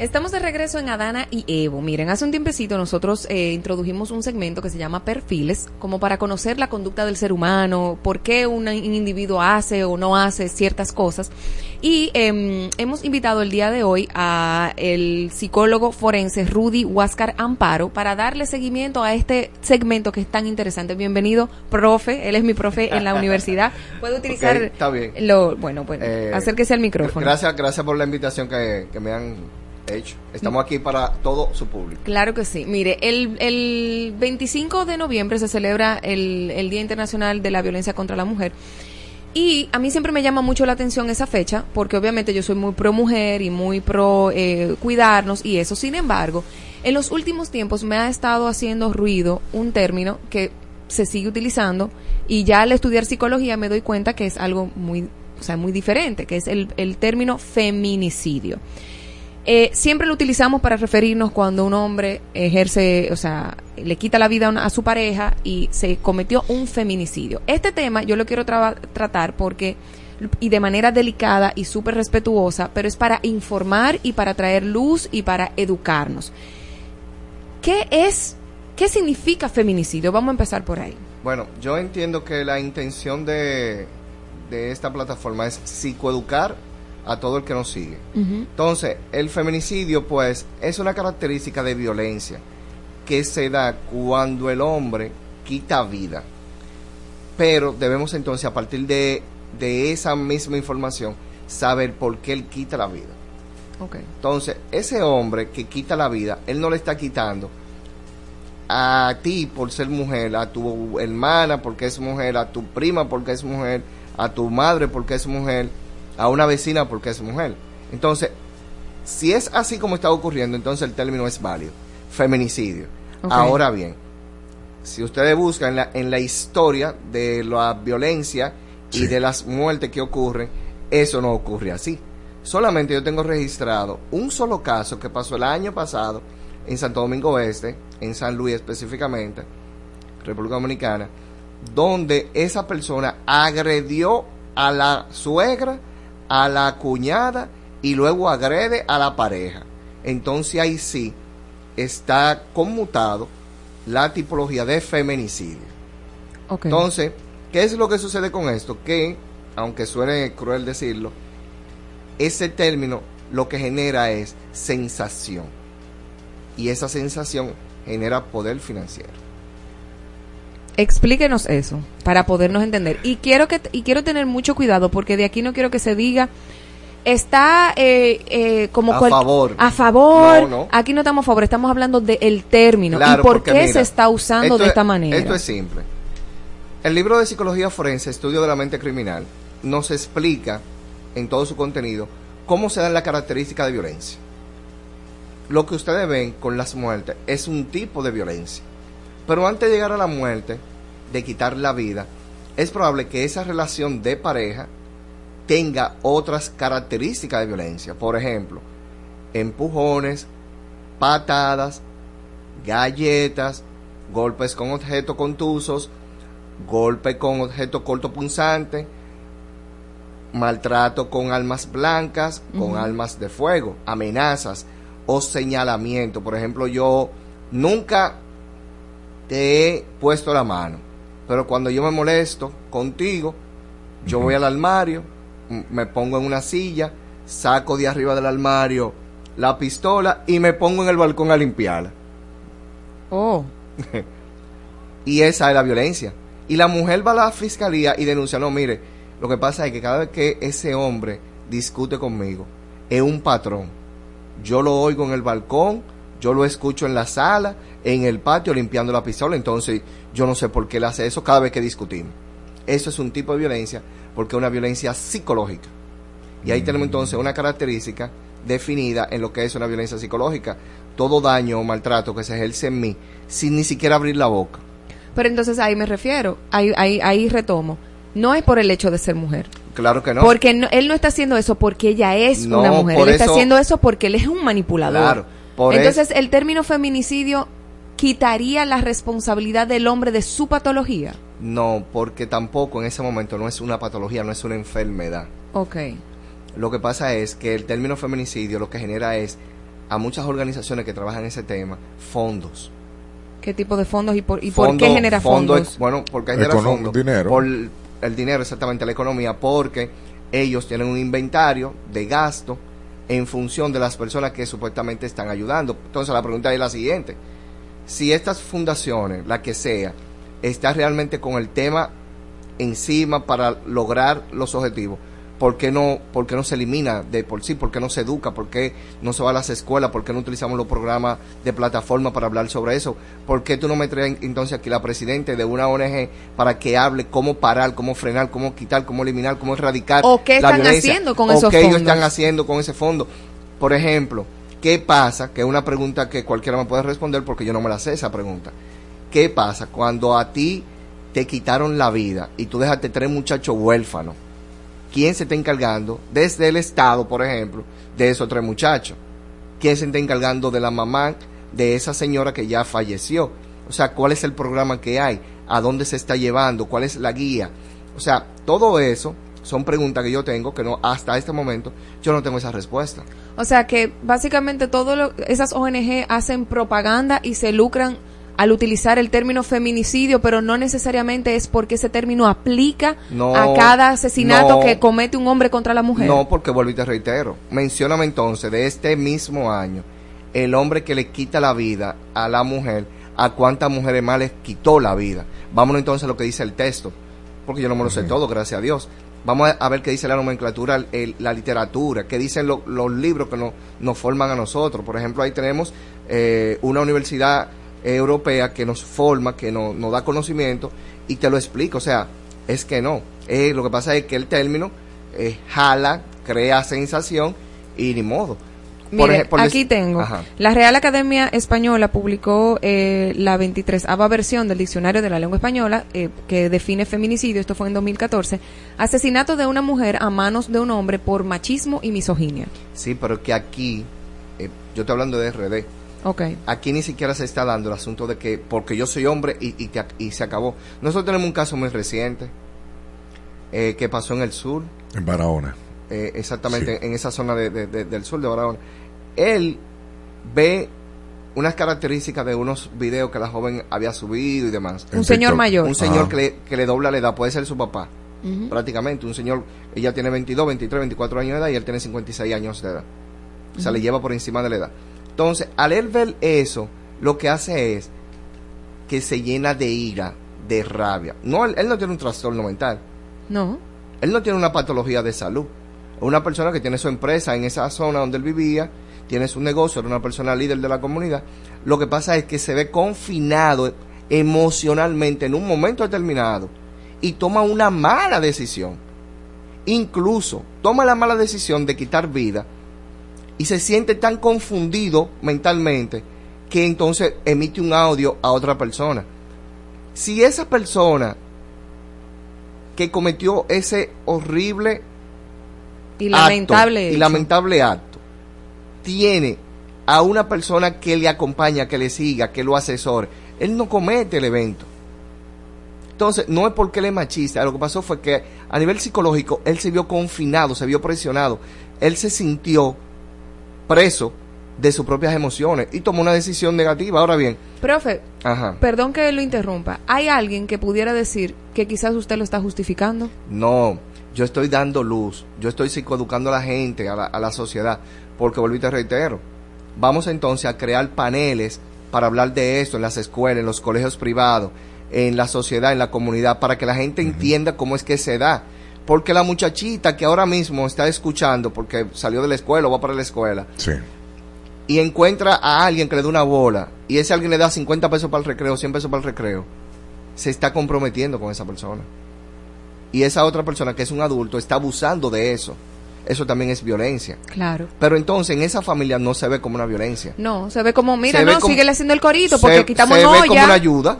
Estamos de regreso en Adana y Evo. Miren, hace un tiempecito nosotros eh, introdujimos un segmento que se llama perfiles, como para conocer la conducta del ser humano, por qué un individuo hace o no hace ciertas cosas. Y eh, hemos invitado el día de hoy a el psicólogo forense Rudy Huáscar Amparo para darle seguimiento a este segmento que es tan interesante. Bienvenido, profe. Él es mi profe en la universidad. Puedo utilizar está bien. lo bueno, pues eh, acérquese al micrófono. Gracias, gracias por la invitación que, que me han Hecho. Estamos aquí para todo su público. Claro que sí. Mire, el, el 25 de noviembre se celebra el, el Día Internacional de la Violencia contra la Mujer. Y a mí siempre me llama mucho la atención esa fecha, porque obviamente yo soy muy pro mujer y muy pro eh, cuidarnos y eso. Sin embargo, en los últimos tiempos me ha estado haciendo ruido un término que se sigue utilizando y ya al estudiar psicología me doy cuenta que es algo muy, o sea, muy diferente, que es el, el término feminicidio. Eh, siempre lo utilizamos para referirnos cuando un hombre ejerce, o sea, le quita la vida a, su pareja y se cometió un feminicidio. Este tema yo lo quiero tratar porque, y de manera delicada y súper respetuosa, pero es para informar y para traer luz y para educarnos. ¿Qué es, qué significa feminicidio? Vamos a empezar por ahí. Bueno, yo entiendo que la intención de, de esta plataforma es psicoeducar a todo el que nos sigue. Entonces, el feminicidio, pues, es una característica de violencia que se da cuando el hombre quita vida. Pero debemos entonces, a partir de, de esa misma información, saber por qué él quita la vida. Okay. Entonces, ese hombre que quita la vida, él no le está quitando a ti por ser mujer, a tu hermana porque es mujer, a tu prima porque es mujer, a tu madre porque es mujer, a una vecina porque es mujer. Entonces, si es así como está ocurriendo, entonces el término es válido. Feminicidio. Ahora bien, si ustedes buscan en la, en la historia de la violencia y de las muertes que ocurren, eso no ocurre así. Solamente yo tengo registrado un solo caso que pasó el año pasado en Santo Domingo Este, en San Luis específicamente, República Dominicana, donde esa persona agredió a la suegra, a la cuñada y luego agrede a la pareja. Entonces ahí sí está conmutado la tipología de feminicidio. Entonces, ¿qué es lo que sucede con esto? Que, aunque suene cruel decirlo, ese término lo que genera es sensación. Y esa sensación genera poder financiero. Explíquenos eso para podernos entender. Y quiero que y quiero tener mucho cuidado porque de aquí no quiero que se diga está eh, eh, como A cual- favor. a favor. No, no. Aquí no estamos a favor, estamos hablando del término Claro, y por qué mira, se está usando de es- esta manera. Esto es simple. El libro de psicología forense, Estudio de la mente criminal, nos explica en todo su contenido cómo se dan las características de violencia. Lo que ustedes ven con las muertes es un tipo de violencia. Pero antes de llegar a la muerte, de quitar la vida, es probable que esa relación de pareja tenga otras características de violencia. Por ejemplo, empujones, patadas, galletas, golpes con objetos contusos, golpe con objeto cortopunzante, maltrato con armas blancas, con Ujú. armas de fuego, amenazas o señalamiento. Por ejemplo, yo nunca te he puesto la mano, pero cuando yo me molesto contigo, yo voy al armario, me pongo en una silla, saco de arriba del armario la pistola y me pongo en el balcón a limpiarla. Oh. y esa es la violencia. Y la mujer va a la fiscalía y denuncia, no, mire, lo que pasa es que cada vez que ese hombre discute conmigo, es un patrón. Yo lo oigo en el balcón, yo lo escucho en la sala, en el patio limpiando la pistola, entonces yo no sé por qué él hace eso cada vez que discutimos. Eso es un tipo de violencia porque es una violencia psicológica. Y ahí tenemos entonces una característica definida en lo que es una violencia psicológica. Todo daño o maltrato que se ejerce en mí sin ni siquiera abrir la boca. Pero entonces ahí me refiero, ahí, ahí, ahí retomo. No es por el hecho de ser mujer. Claro que no. Porque no- él no está haciendo eso porque ella es No, una mujer. Él está eso- haciendo eso porque él es un manipulador. Claro, por Entonces, el término feminicidio quitaría la responsabilidad del hombre de su patología. No, porque tampoco en ese momento no es una patología, no es una enfermedad. Ok. Lo que pasa es que el término feminicidio lo que genera es a muchas organizaciones que trabajan en ese tema fondos. ¿Qué tipo de fondos y por, y por qué genera fondo fondos? bueno, porque genera Econom- fondos. dinero. Por el el dinero, exactamente, la economía, porque ellos tienen un inventario de gasto en función de las personas que supuestamente están ayudando. Entonces la pregunta es la siguiente. Si estas fundaciones, la que sea, está realmente con el tema encima para lograr los objetivos, ¿por qué no, por qué no se elimina de por sí? ¿Por qué no se educa? ¿Por qué no se va a las escuelas? ¿Por qué no utilizamos los programas de plataforma para hablar sobre eso? ¿Por qué tú no me traes entonces aquí la presidente de una ONG para que hable cómo parar, cómo frenar, cómo quitar, cómo eliminar, cómo erradicar ¿O qué la están violencia? haciendo con ¿O esos qué ellos fondos? están haciendo con ese fondo? Por ejemplo, ¿qué pasa? Que es una pregunta que cualquiera me puede responder porque yo no me la sé esa pregunta. ¿Qué pasa cuando a ti te quitaron la vida y tú dejaste tres muchachos huérfanos? ¿Quién se está encargando desde el Estado, por ejemplo, de esos tres muchachos? ¿Quién se está encargando de la mamá de esa señora que ya falleció? O sea, ¿cuál es el programa que hay? ¿A dónde se está llevando? ¿Cuál es la guía? O sea, todo eso son preguntas que yo tengo que no hasta este momento yo no tengo esa respuesta. O sea que básicamente todas esas ONG hacen propaganda y se lucran al utilizar el término feminicidio, pero no necesariamente es porque ese término aplica No, a cada asesinato no. que comete un hombre contra la mujer. No, porque vuelvo y te reitero. Mencióname entonces de este mismo año el hombre que le quita la vida a la mujer, a cuántas mujeres más les quitó la vida. Vámonos entonces a lo que dice el texto, porque yo no me lo sé todo, gracias a Dios. Vamos a, ver qué dice la nomenclatura, el- la literatura, qué dicen lo- los libros que nos, nos forman a nosotros. Por ejemplo, ahí tenemos eh, una universidad europea que nos forma, que nos, nos da conocimiento y te lo explica. O sea, es que no. Eh, lo que pasa es que el término eh, jala, crea sensación y ni modo. Por Mire, ej- por aquí tengo. Ajá. La Real Academia Española publicó eh, la 23 versión del Diccionario de la Lengua Española eh, que define feminicidio, esto fue en 2014, asesinato de una mujer a manos de un hombre por machismo y misoginia. Sí, pero que aquí, eh, yo estoy hablando de RD, Aquí ni siquiera se está dando el asunto de que porque yo soy hombre y, y, te- y se acabó. Nosotros tenemos un caso muy reciente eh, que pasó en el sur, En Barahona. eh, exactamente en esa zona de- de- de- del sur de Barahona. Él ve unas características de unos videos que la joven había subido y demás. Un señor mayor. Un señor Ah. que le, que le dobla la edad, puede ser su papá. Ujú. Prácticamente, un señor, ella tiene 22, 23, 24 años de edad y él tiene 56 años de edad. O sea, le lleva por encima de la edad. Entonces, al él ver eso, lo que hace es que se llena de ira, de rabia. No, él, él no tiene un trastorno mental. No. Él no tiene una patología de salud. Es una persona que tiene su empresa en esa zona donde él vivía, tiene su negocio, era una persona líder de la comunidad. Lo que pasa es que se ve confinado emocionalmente en un momento determinado y toma una mala decisión. Incluso toma la mala decisión de quitar vida y se siente tan confundido mentalmente que entonces emite un audio a otra persona. Si esa persona que cometió ese horrible Y lamentable acto, y hecho. lamentable acto tiene a una persona que le acompaña, que le siga, que lo asesore, él no comete el evento. Entonces, no es porque él es machista, lo que pasó fue que a nivel psicológico él se vio confinado, se vio presionado, él se sintió preso de sus propias emociones y tomó una decisión negativa. Ahora bien, Profe, ajá, perdón que lo interrumpa. ¿Hay alguien que pudiera decir que quizás usted lo está justificando? No, yo estoy dando luz, yo estoy psicoeducando a la gente, a la, a la sociedad, porque volví y te reitero, vamos entonces a crear paneles para hablar de esto en las escuelas, en los colegios privados, en la sociedad, en la comunidad, para que la gente entienda cómo es que se da. Porque la muchachita que ahora mismo está escuchando, porque salió de la escuela o va para la escuela, Sí. y encuentra a alguien que le da una bola, y ese alguien le da 50 pesos para el recreo, 100 pesos para el recreo, se está comprometiendo con esa persona. Y esa otra persona que es un adulto está abusando de eso. Eso también es violencia. Claro. Pero entonces en esa familia no se ve como una violencia. No, se ve como, mira, Se ve no, como- síguele haciendo el corito se- porque quitamos se ve olla. como una ayuda.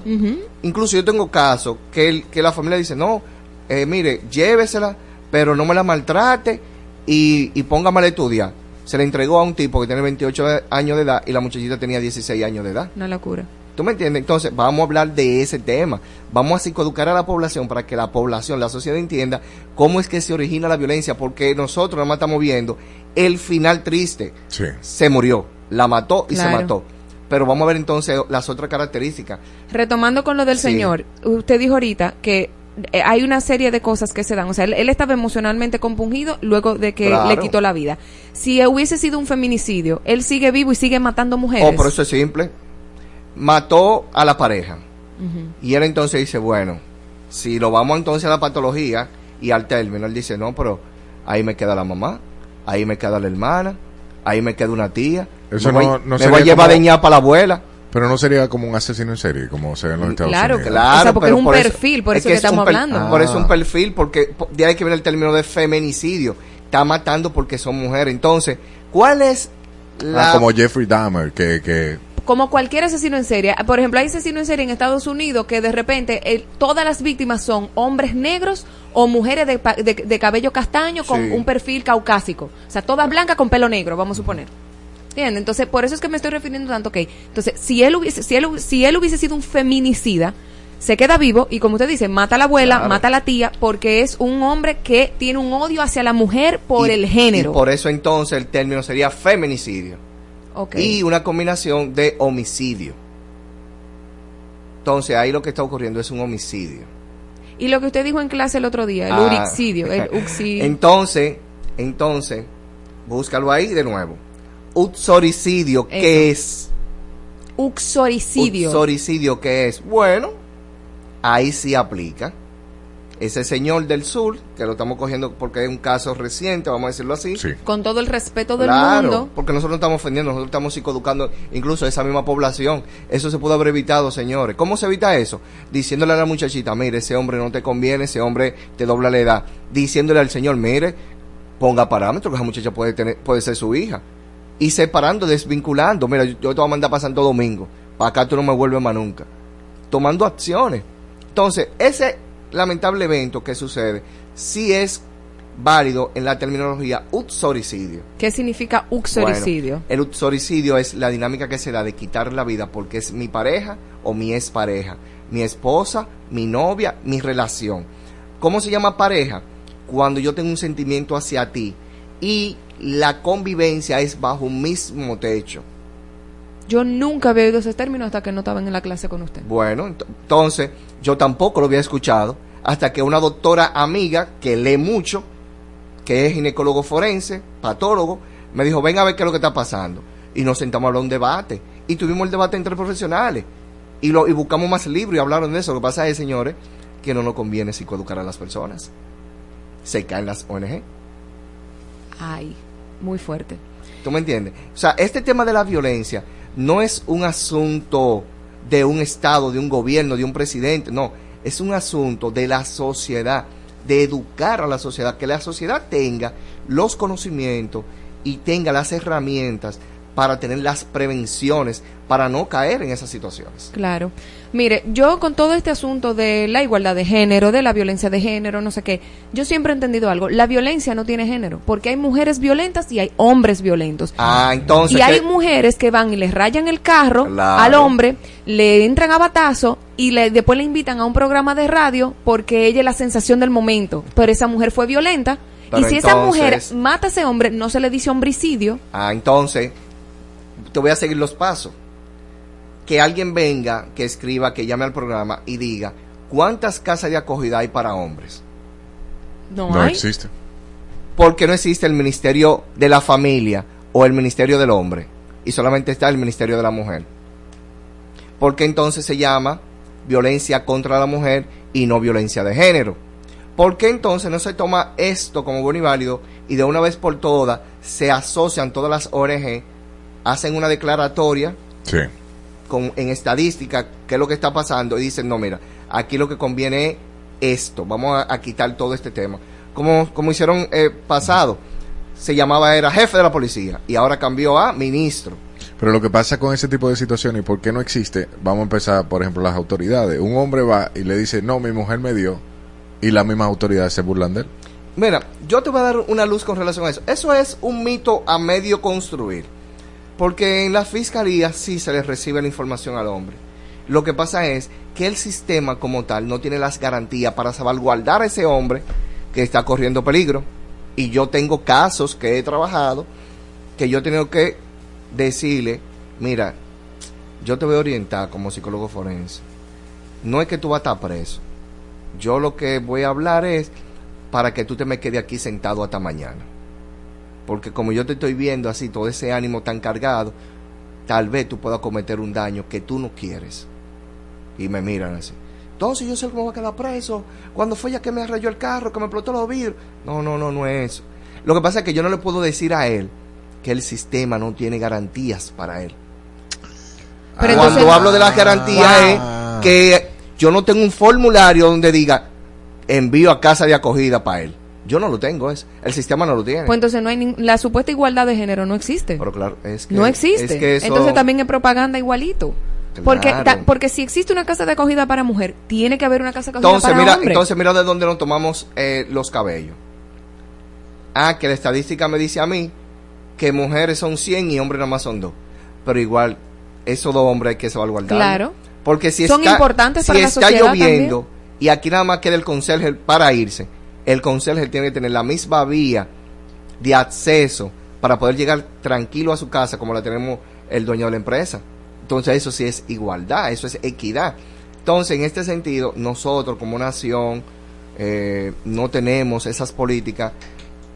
Incluso yo tengo casos que, el- que la familia dice, no, eh, mire, llévesela, pero no me la maltrate y, y póngamela a estudiar. Se le entregó a un tipo que tiene 28 años de edad y la muchachita tenía 16 años de edad. Una locura. ¿Tú me entiendes? Entonces, vamos a hablar de ese tema. Vamos a psicoeducar a la población para que la población, la sociedad entienda cómo es que se origina la violencia, porque nosotros nada más estamos viendo el final triste. Sí. Se murió, la mató y Claro. se mató. Pero vamos a ver entonces las otras características. Retomando con lo del Sí. señor, usted dijo ahorita que hay una serie de cosas que se dan. O sea, él, él estaba emocionalmente compungido luego de que Claro. le quitó la vida. Si hubiese sido un feminicidio, él sigue vivo y sigue matando mujeres. Oh, pero eso es simple. Mató a la pareja. Y él entonces dice, bueno, si lo vamos entonces a la patología y al término, él dice, no, pero ahí me queda la mamá, ahí me queda la hermana, ahí me queda una tía. Eso me no- voy, no me voy a llevar como- de ñapa a la abuela. Pero no sería como un asesino en serie, como se ve en los Estados Claro, Unidos. claro. O sea, porque es un por perfil, por eso que es un estamos hablando. Por eso un Ah. perfil, porque po- de ahí que viene el término de feminicidio. Está matando porque son mujeres. Entonces, ¿cuál es la... Ah, como Jeffrey Dahmer, que, que como cualquier asesino en serie. Por ejemplo, hay asesinos en serie en Estados Unidos que de repente el- todas las víctimas son hombres negros o mujeres de, pa- de- de cabello castaño con Sí. un perfil caucásico. O sea, todas blancas con pelo negro, vamos a suponer. ¿Entiendes? Entonces, por eso es que me estoy refiriendo tanto, ok. Entonces, si él hubiese, si él, hu- si él hubiese sido un feminicida, se queda vivo y como usted dice, mata a la abuela, Claro. mata a la tía, porque es un hombre que tiene un odio hacia la mujer por y- el género. Y por eso entonces el término sería feminicidio. Ok. Y una combinación de homicidio. Entonces, ahí lo que está ocurriendo es un homicidio. Y lo que usted dijo en clase el otro día, el Ah. uricidio, el uxi- Entonces, entonces, búscalo ahí de nuevo. Uxoricidio, ¿qué es? uxoricidio. Uxoricidio, ¿qué es? Bueno, ahí sí aplica. Ese señor del sur, que lo estamos cogiendo porque es un caso reciente, vamos a decirlo así. con todo el respeto del Claro, mundo. porque nosotros no estamos ofendiendo, nosotros estamos psicoeducando incluso a esa misma población. Eso se pudo haber evitado, señores. ¿Cómo se evita eso? Diciéndole a la muchachita, mire, ese hombre no te conviene, ese hombre te dobla la edad. Diciéndole al señor, mire, ponga parámetros, que esa muchacha puede, tener, puede ser su hija. Y separando, desvinculando. Mira, yo, yo te voy a mandar para Santo Domingo. Para acá tú no me vuelves más nunca. Tomando acciones. Entonces, ese lamentable evento que sucede, sí es válido en la terminología uxoricidio. ¿Qué significa uxoricidio? Bueno, el uxoricidio es la dinámica que se da de quitar la vida porque es mi pareja o mi expareja, mi esposa, mi novia, mi relación. ¿Cómo se llama pareja? Cuando yo tengo un sentimiento hacia ti y la convivencia es bajo un mismo techo. Yo nunca había oído ese término hasta que no estaba en la clase con usted. Bueno, ent- entonces yo tampoco lo había escuchado hasta que una doctora amiga que lee mucho, que es ginecólogo forense, patólogo, me dijo, ven a ver qué es lo que está pasando. Y nos sentamos a hablar un debate. Y tuvimos el debate entre profesionales. Y, lo, y buscamos más libros y hablaron de eso. Lo que pasa es, señores, que no nos conviene psicoeducar a las personas. Se caen las ONG. Ay, muy fuerte. ¿Tú me entiendes? O sea, este tema de la violencia no es un asunto de un Estado, de un gobierno, de un presidente, no, es un asunto de la sociedad, de educar a la sociedad, que la sociedad tenga los conocimientos y tenga las herramientas para tener las prevenciones, para no caer en esas situaciones. Claro. Mire, yo con todo este asunto de la igualdad de género, de la violencia de género, no sé qué, yo siempre he entendido algo. La violencia no tiene género, porque hay mujeres violentas y hay hombres violentos. Ah, entonces... y hay ¿qué? mujeres que van y les rayan el carro Claro. al hombre, le entran a batazo y le, después le invitan a un programa de radio porque ella es la sensación del momento. Pero esa mujer fue violenta. Pero y si esa mujer mata a ese hombre, no se le dice homicidio. Ah, entonces, te voy a seguir los pasos. Que alguien venga, que escriba, que llame al programa y diga, ¿cuántas casas de acogida hay para hombres? No, no hay. existe. Porque no existe el Ministerio de la Familia o el Ministerio del Hombre y solamente está el Ministerio de la Mujer. Porque entonces se llama violencia contra la mujer y no violencia de género. ¿Por qué entonces no se toma esto como bueno y válido y de una vez por todas se asocian todas las ONG, hacen una declaratoria Sí. Con, en estadística qué es lo que está pasando y dicen, no, mira, aquí lo que conviene es esto, vamos a, a quitar todo este tema. Como, como hicieron eh, pasado, se llamaba, era jefe de la policía y ahora cambió a ministro. Pero lo que pasa con ese tipo de situaciones, ¿por qué no existe? Vamos a empezar, por ejemplo, las autoridades. Un hombre va y le dice, no, mi mujer me dio, y las mismas autoridades se burlan de él. Mira, yo te voy a dar una luz con relación a eso. Eso es un mito a medio construir. Porque en la fiscalía sí se le recibe la información al hombre. Lo que pasa es que el sistema como tal no tiene las garantías para salvaguardar a ese hombre que está corriendo peligro. Y yo tengo casos que he trabajado que yo he tenido que decirle, mira, yo te voy a orientar como psicólogo forense. No es que tú vas a estar preso. Yo lo que voy a hablar es para que tú te me quedes aquí sentado hasta mañana. Porque como yo te estoy viendo así, todo ese ánimo tan cargado, tal vez tú puedas cometer un daño que tú no quieres. Y me miran así. Entonces yo sé cómo va a quedar preso. Cuando fue ella que me arrayó el carro, que me explotó los vidrios. No, no, no, no es eso. Lo que pasa es que yo no le puedo decir a él que el sistema no tiene garantías para él. Pero Cuando entonces- hablo de las garantías Wow. es que yo no tengo un formulario donde diga envío a casa de acogida para él. Yo no lo tengo, es el sistema no lo tiene. Pues entonces no hay la supuesta igualdad de género no existe. Pero claro, es que no existe. es que eso- Entonces también es propaganda igualito. Porque, ta- porque si existe una casa de acogida para mujer, tiene que haber una casa de acogida Entonces para mira, hombre. entonces mira de dónde nos tomamos eh, los cabellos. Ah, que la estadística me dice a mí que mujeres son 100 y hombres nada más son dos. Pero igual, esos dos hombres hay que salvaguardar. Claro. Porque si Son está, importantes si para la está sociedad lloviendo y aquí nada más queda el conserje para irse, el conserje tiene que tener la misma vía de acceso para poder llegar tranquilo a su casa como la tenemos el dueño de la empresa. Entonces eso sí es igualdad, eso es equidad. Entonces en este sentido nosotros como nación eh, no tenemos esas políticas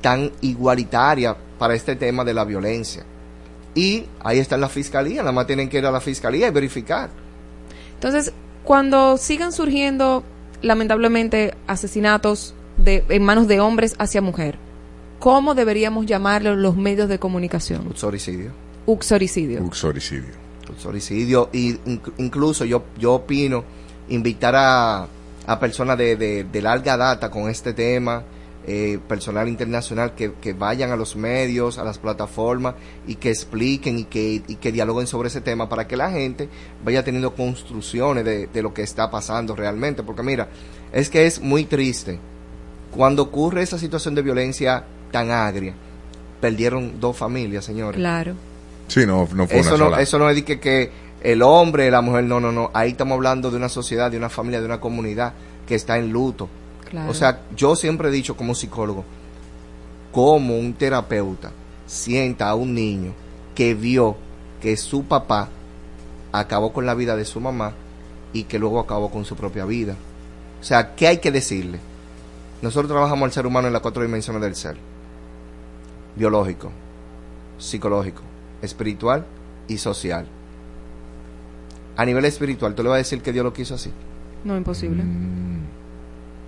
tan igualitarias para este tema de la violencia. Y ahí está la fiscalía, nada más tienen que ir a la fiscalía y verificar. Entonces, cuando sigan surgiendo, lamentablemente, asesinatos de, en manos de hombres hacia mujer, ¿cómo deberíamos llamarlo los medios de comunicación? Uxoricidio. Uxoricidio. Uxoricidio. Uxoricidio. Y inc- incluso yo, yo opino invitar a, a personas de, de, de larga data con este tema, eh, personal internacional que, que vayan a los medios, a las plataformas y que expliquen y que, y que dialoguen sobre ese tema para que la gente vaya teniendo construcciones de, de lo que está pasando realmente. Porque mira, es que es muy triste. Cuando ocurre esa situación de violencia tan agria, perdieron dos familias, señores. Claro. Sí, no, no fue Eso una no, sola. eso no es de que, que el hombre, la mujer, no, no, no. Ahí estamos hablando de una sociedad, de una familia, de una comunidad que está en luto. Claro. O sea, yo siempre he dicho como psicólogo, como un terapeuta sienta a un niño que vio que su papá acabó con la vida de su mamá y que luego acabó con su propia vida. O sea, ¿qué hay que decirle? Nosotros trabajamos al ser humano en las cuatro dimensiones del ser. Biológico, psicológico, espiritual y social. A nivel espiritual, ¿tú le vas a decir que Dios lo quiso así? No, imposible.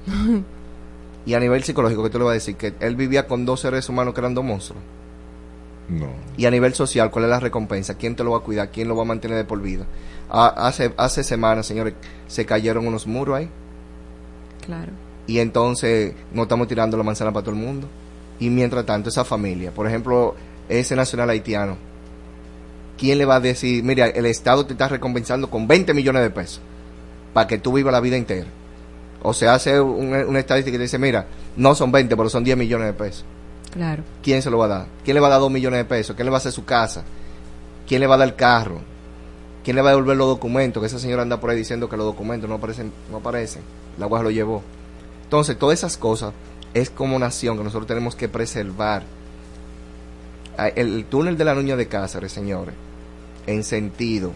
Y a nivel psicológico, ¿qué tú le vas a decir? Que él vivía con dos seres humanos que eran dos monstruos. No. Y a nivel social, ¿cuál es la recompensa? ¿Quién te lo va a cuidar? ¿Quién lo va a mantener de por vida? Ah, hace, hace semanas, señores, se cayeron unos muros ahí. Claro. Y entonces no estamos tirando la manzana para todo el mundo. Y mientras tanto, esa familia, por ejemplo, ese nacional haitiano, ¿quién le va a decir, mira, el Estado te está recompensando con 20 millones de pesos para que tú vivas la vida entera? O se hace un- una estadística que dice, mira, no son 20, pero son 10 millones de pesos. Claro. ¿Quién se lo va a dar? ¿Quién le va a dar 2 millones de pesos? ¿Quién le va a hacer su casa? ¿Quién le va a dar el carro? ¿Quién le va a devolver los documentos? Que esa señora anda por ahí diciendo que los documentos no aparecen, no aparecen. La lo llevó. Entonces, todas esas cosas es como nación que nosotros tenemos que preservar. Ah, El, el túnel de la Nuña de Cáceres, señores, en sentido,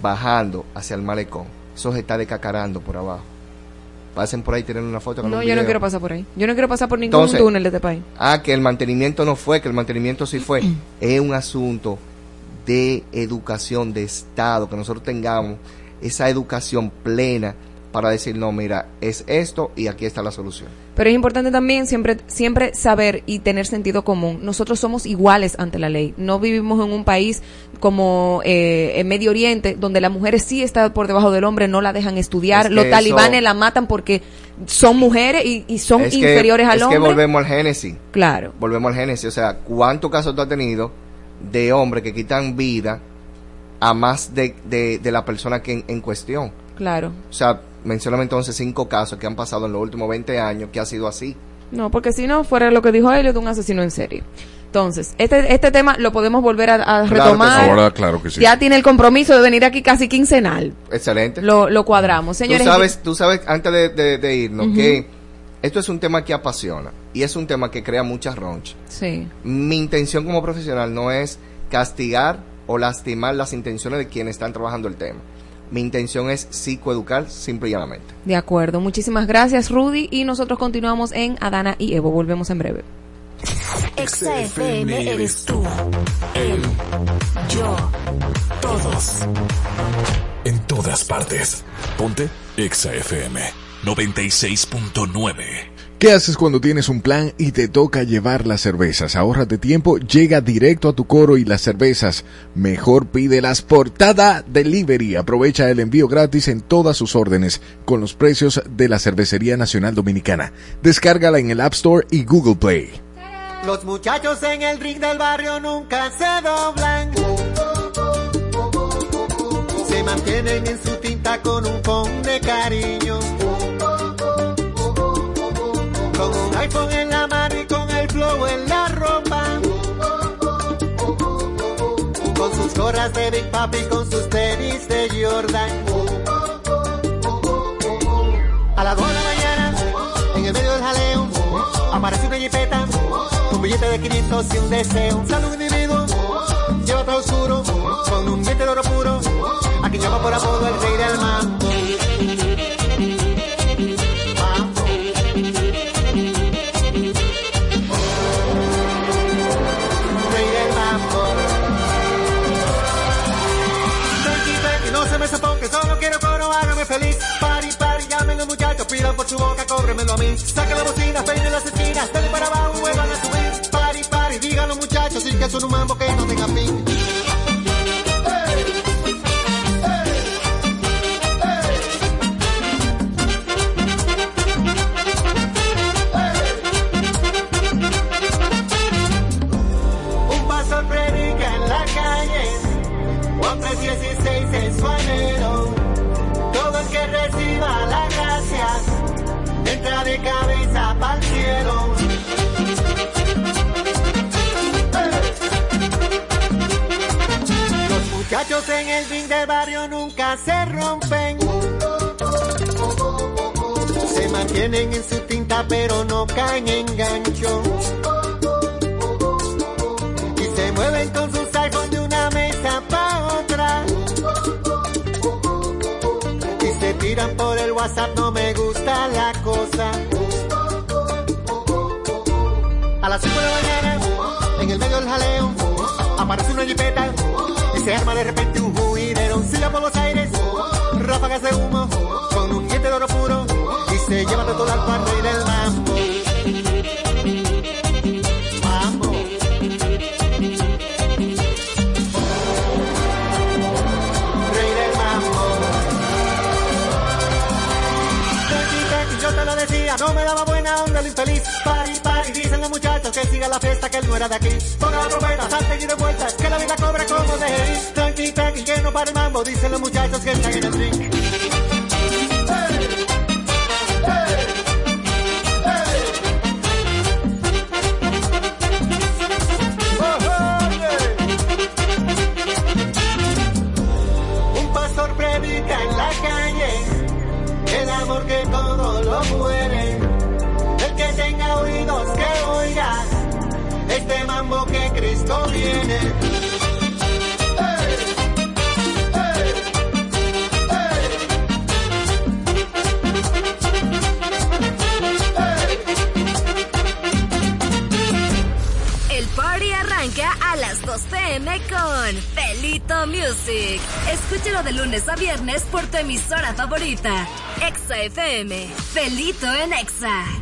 bajando hacia el malecón, eso se está decacarando por abajo. Pasen por ahí, tienen una foto. hagan No, un yo no quiero pasar por ahí. Yo no quiero pasar por ningún Entonces, túnel de este país. Ah, que el mantenimiento no fue, que el mantenimiento sí fue. es un asunto de educación, de Estado, que nosotros tengamos esa educación plena para decir, no, mira, es esto y aquí está la solución. Pero es importante también siempre, siempre saber y tener sentido común. Nosotros somos iguales ante la ley. No vivimos en un país como eh, en Medio Oriente, donde las mujeres sí están por debajo del hombre, no la dejan estudiar. Es que Los eso- talibanes la matan porque son mujeres y, y son Es que- inferiores al es hombre. que volvemos al génesis. Claro. Volvemos al génesis. O sea, ¿cuántos casos tú has tenido de hombres que quitan vida a más de, de, de la persona que en, en cuestión? Claro. O sea, mencioname entonces cinco casos que han pasado en los últimos 20 años que ha sido así. No, porque si no, fuera lo que dijo Elliot, un asesino en serie. Entonces, este, este tema lo podemos volver a, a Claro que retomar. sí. Ahora, claro que sí. Ya tiene el compromiso de venir aquí casi quincenal. Excelente. Lo, lo cuadramos. Señores, tú sabes, tú sabes antes de, de- de irnos, que esto es un tema que apasiona y es un tema que crea muchas ronchas. Sí. Mi intención como profesional no es castigar o lastimar las intenciones de quienes están trabajando el tema. Mi intención es psicoeducar simple y llanamente. De acuerdo. Muchísimas gracias, Rudy. Y nosotros continuamos en Adana y Evo. Volvemos en breve. Exa FM eres tú, él, yo, todos. En todas partes. Ponte Exa FM 96.9. ¿Qué haces cuando tienes un plan y te toca llevar las cervezas? Ahórrate tiempo, llega directo a tu coro y las cervezas. Mejor pídelas por Tada Delivery. Aprovecha el envío gratis en todas sus órdenes con los precios de la Cervecería Nacional Dominicana. Descárgala en el App Store y Google Play. Los muchachos en el ring del barrio nunca se doblan. Se mantienen en su tinta con un phone de cariño. Gorras de Big Papi, con sus tenis de Jordan. A las 2 de la mañana, en el medio del jaleo, aparece una jipeta, un billete de 500 y un deseo. Un saludo individuo, lleva todo oscuro, con un diente de oro puro, a quien llama por apodo el rey del mambo. Los muchachos, pidan por su boca, cóbremelo a mí. Saca la bocina, peine las esquinas, dale para abajo, vuelvan a subir. Pari, pari, digan los muchachos, y que son un mambo que no tenga fin. 3:16 en su. Todo el que reciba la de cabeza para el cielo. Los muchachos en el ring del barrio nunca se rompen. Se mantienen en su tinta pero no caen en gancho. Y se mueven con sus iPhones de una mesa para otra. Y por el WhatsApp, no me gusta la cosa. A las 5 de la mañana, en el medio del jaleo, aparece una jipeta y se arma de repente un juidero. Silla por los aires, ráfagas de humo, con un diente de oro puro y se lleva de todo al par rey del. Mambo. Que siga la fiesta, que él no era de aquí. Ponga la trompeta, salte y de vuelta, que la vida cobra como de ir. Tranqui, tranqui, que no para el mambo, dicen los muchachos que están en el ring. El party arranca a las 2 pm con Felito Music. Escúchalo de lunes a viernes por tu emisora favorita. Exa FM. Felito en Exa.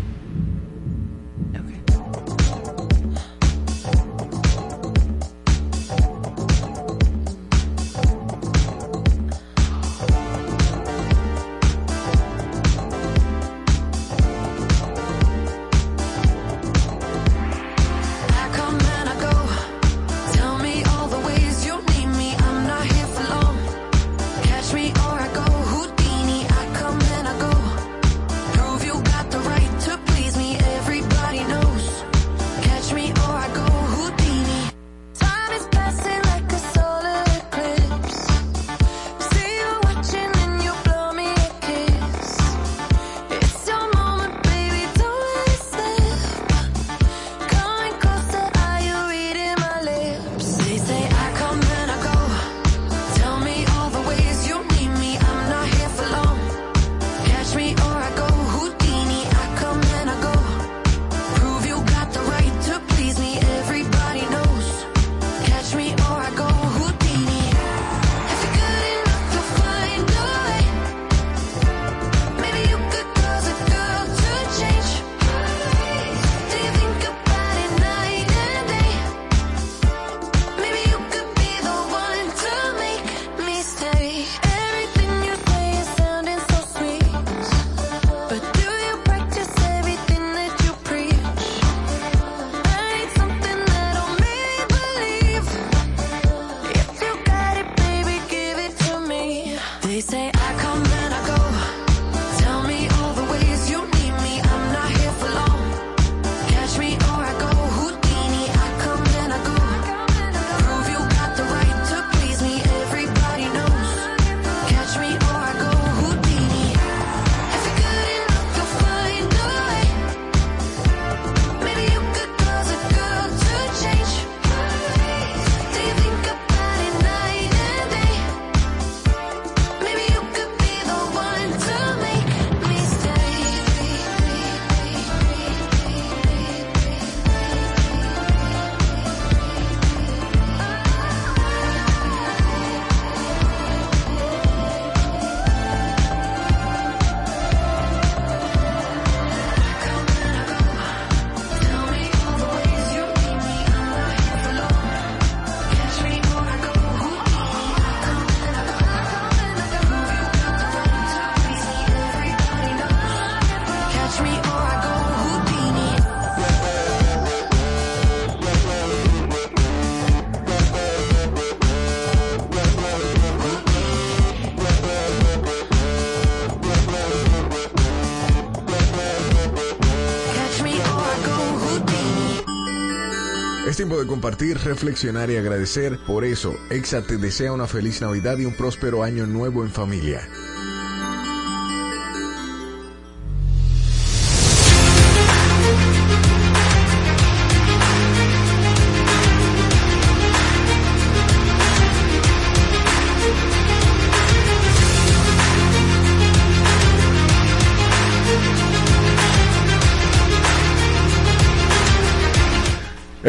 Compartir, reflexionar y agradecer. Por eso, Exa te desea una feliz Navidad y un próspero año nuevo en familia.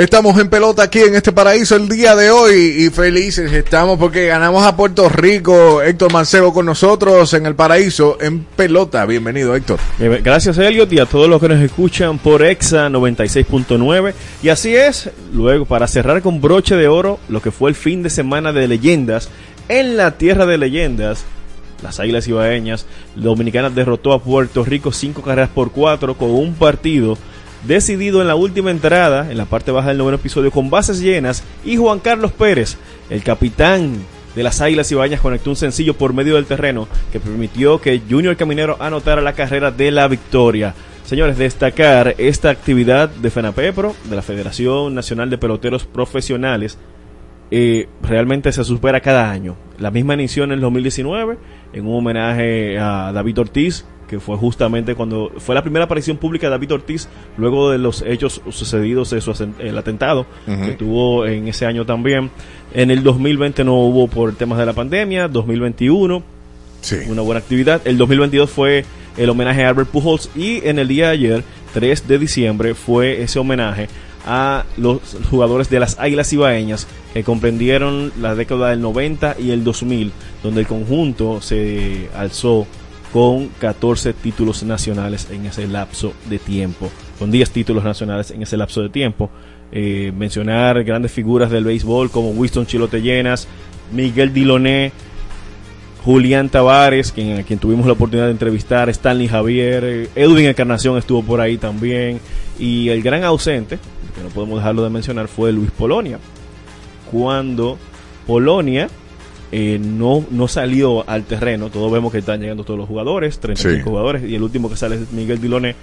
Estamos en pelota aquí en este paraíso el día de hoy y felices estamos porque ganamos a Puerto Rico. Héctor Mancebo con nosotros en el paraíso en pelota. Bienvenido Héctor. Eh, Gracias Elliot y a todos los que nos escuchan por Exa 96.9. Y así es, luego para cerrar con broche de oro lo que fue el fin de semana de leyendas en la tierra de leyendas. Las Águilas Ibaeñas Dominicanas derrotó a Puerto Rico cinco carreras por cuatro con un partido decidido en la última entrada, en la parte baja del noveno episodio, con bases llenas, y Juan Carlos Pérez, el capitán de las Águilas Ibaeñas, conectó un sencillo por medio del terreno que permitió que Junior Caminero anotara la carrera de la victoria. Señores, destacar esta actividad de FENAPEPRO, de la Federación Nacional de Peloteros Profesionales, eh, realmente se supera cada año. La misma inició en el 2019 en un homenaje a David Ortiz, que fue justamente cuando fue la primera aparición pública de David Ortiz luego de los hechos sucedidos de su el atentado que tuvo en ese año también. En el 2020 no hubo por temas de la pandemia, 2021 una buena actividad. El 2022 fue el homenaje a Albert Pujols y en el día de ayer, 3 de diciembre, fue ese homenaje a los jugadores de las Águilas Ibaeñas que comprendieron la década del 90 y el 2000, donde el conjunto se alzó con 14 títulos nacionales en ese lapso de tiempo, con 10 títulos nacionales en ese lapso de tiempo. Eh, mencionar grandes figuras del béisbol como Winston Chilote Llenas, Miguel Diloné, Julián Tavares, quien, a quien tuvimos la oportunidad de entrevistar, Stanley Javier, eh, Edwin Encarnación estuvo por ahí también, y el gran ausente, que no podemos dejarlo de mencionar, fue Luis Polonia. Cuando Polonia eh, no, no salió al terreno, todos vemos que están llegando todos los jugadores, 35 Sí. jugadores, y el último que sale es Miguel Diloné.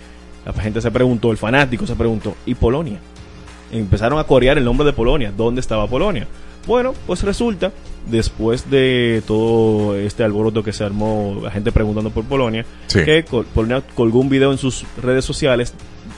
La gente se preguntó, el fanático se preguntó, ¿y Polonia? Empezaron a corear el nombre de Polonia. ¿Dónde estaba Polonia? Bueno, pues resulta, después de todo este alboroto que se armó, la gente preguntando por Polonia, Sí. que Polonia colgó un video en sus redes sociales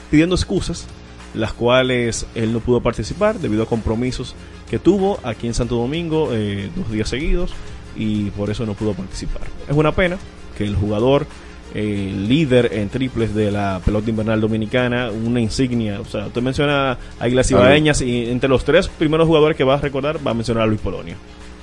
pidiendo excusas, las cuales él no pudo participar debido a compromisos que tuvo aquí en Santo Domingo eh, dos días seguidos y por eso no pudo participar. Es una pena que el jugador eh, líder en triples de la pelota invernal dominicana, una insignia. O sea, usted menciona a Águilas Ibaeñas y entre los tres primeros jugadores que va a recordar va a mencionar a Luis Polonia.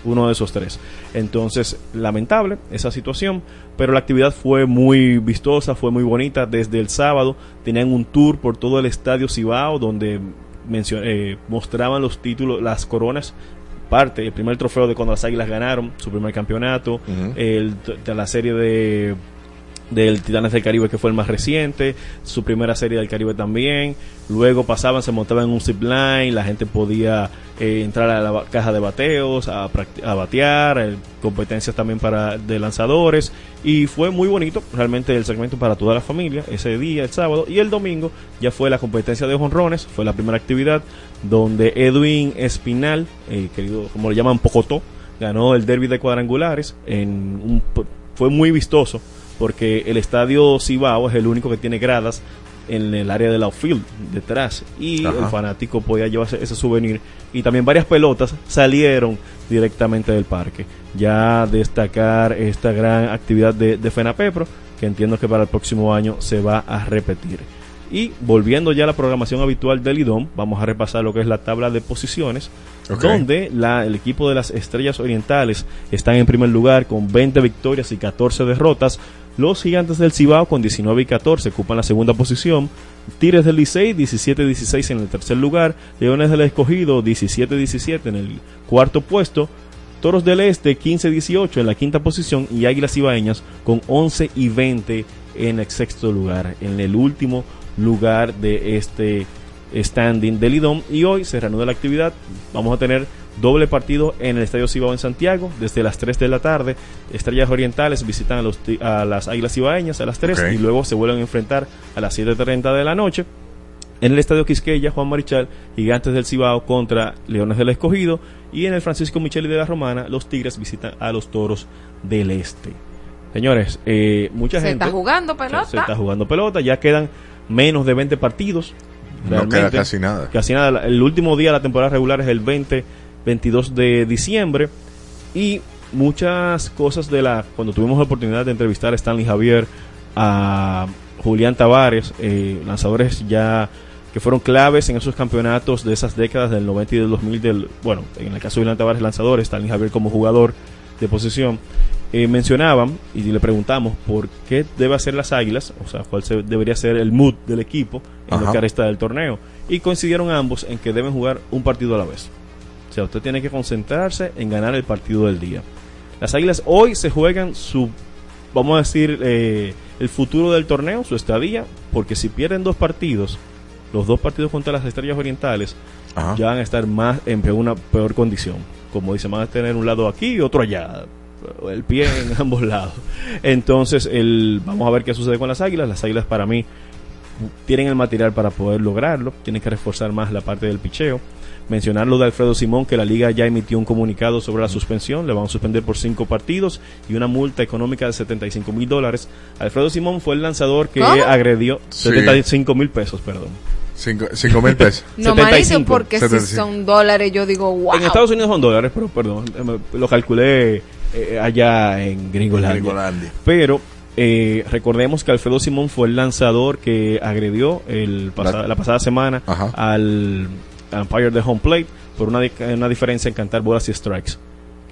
Uno de esos tres. Entonces, lamentable esa situación, pero la actividad fue muy vistosa, fue muy bonita. Desde el sábado tenían un tour por todo el estadio Cibao donde eh, mostraban los títulos, las coronas parte, el primer trofeo de cuando las Águilas ganaron su primer campeonato, el, de la serie de del Titanes del Caribe que fue el más reciente, su primera serie del Caribe también, luego pasaban, se montaban en un zip line, la gente podía eh, entrar a la caja de bateos, a, a batear, eh, competencias también para de lanzadores. Y fue muy bonito realmente el segmento para toda la familia ese día, el sábado. Y el domingo ya fue la competencia de jonrones, fue la primera actividad donde Edwin Espinal, eh, querido como le llaman Pocotó, ganó el derby de cuadrangulares en un, fue muy vistoso porque el estadio Cibao es el único que tiene gradas en el área del outfield detrás. Y Ajá. el fanático podía llevarse ese souvenir. Y también varias pelotas salieron directamente del parque. Ya destacar esta gran actividad de, de FENAPEPRO que entiendo que para el próximo año se va a repetir. Y volviendo ya a la programación habitual del IDOM vamos a repasar lo que es la tabla de posiciones donde la- el equipo de las Estrellas Orientales están en primer lugar con 20 victorias y 14 derrotas. Los Gigantes del Cibao con 19 y 14 ocupan la segunda posición. Tigres del Licey 17-16 en el tercer lugar. Leones del Escogido 17-17 en el cuarto puesto. Toros del Este 15-18 en la quinta posición y Águilas Ibaeñas con 11 y 20 en el sexto lugar, en el último lugar de este standing del IDOM y hoy se reanuda la actividad. Vamos a tener doble partido en el Estadio Cibao en Santiago desde las 3 de la tarde. Estrellas Orientales visitan a, los, ti- a las Águilas Ibaeñas a las 3 Ok. y luego se vuelven a enfrentar a las 7.30 de la noche. En el Estadio Quisqueya, Juan Marichal, Gigantes del Cibao contra Leones del Escogido. Y en el Francisco Micheli de la Romana, los Tigres visitan a los Toros del Este. Señores, eh, mucha Se gente... está jugando se- pelota. Se, está jugando pelota. Ya quedan menos de 20 partidos. No queda casi nada. Casi nada. El último día de la temporada regular es el 20, 22 de diciembre. Y muchas cosas de la... Cuando tuvimos la oportunidad de entrevistar a Stanley Javier, a Julián Tavares, eh, lanzadores ya que fueron claves en esos campeonatos de esas décadas del 90 y del 2000 del, bueno, en el caso de Julián Tavares lanzador, Stanley Javier como jugador de posición, eh, mencionaban y le preguntamos por qué debe hacer las águilas, o sea, cuál se- debería ser el mood del equipo en lo que resta del torneo. Y coincidieron ambos en que deben jugar un partido a la vez. Sea, usted tiene que concentrarse en ganar el partido del día. Las águilas hoy se juegan su, vamos a decir, eh, el futuro del torneo, su estadía, porque si pierden dos partidos, los dos partidos contra las estrellas orientales, Ajá. ya van a estar más en una peor condición. Como dicen, van a tener un lado aquí y otro allá. El pie en ambos lados. Entonces, el, vamos a ver qué sucede con las águilas. Las águilas para mí tienen el material para poder lograrlo. Tienen que reforzar más la parte del picheo. Mencionar lo de Alfredo Simón, que la liga ya emitió un comunicado sobre la suspensión. Le van a suspender por cinco partidos y una multa económica de 75 mil dólares. Alfredo Simón fue el lanzador que ¿Cómo? agredió Sí. 75 mil pesos, perdón. Cinco, cinco mil pesos. No, manito, 75. porque si 75. son dólares, yo digo, wow. En Estados Unidos son dólares, pero perdón, lo calculé eh, allá en Gringolandia. Gringolandia. Pero eh, recordemos que Alfredo Simón fue el lanzador que agredió el pasa- la, La- pasada semana Ajá. al umpire de home plate por una, una diferencia en cantar bolas y strikes.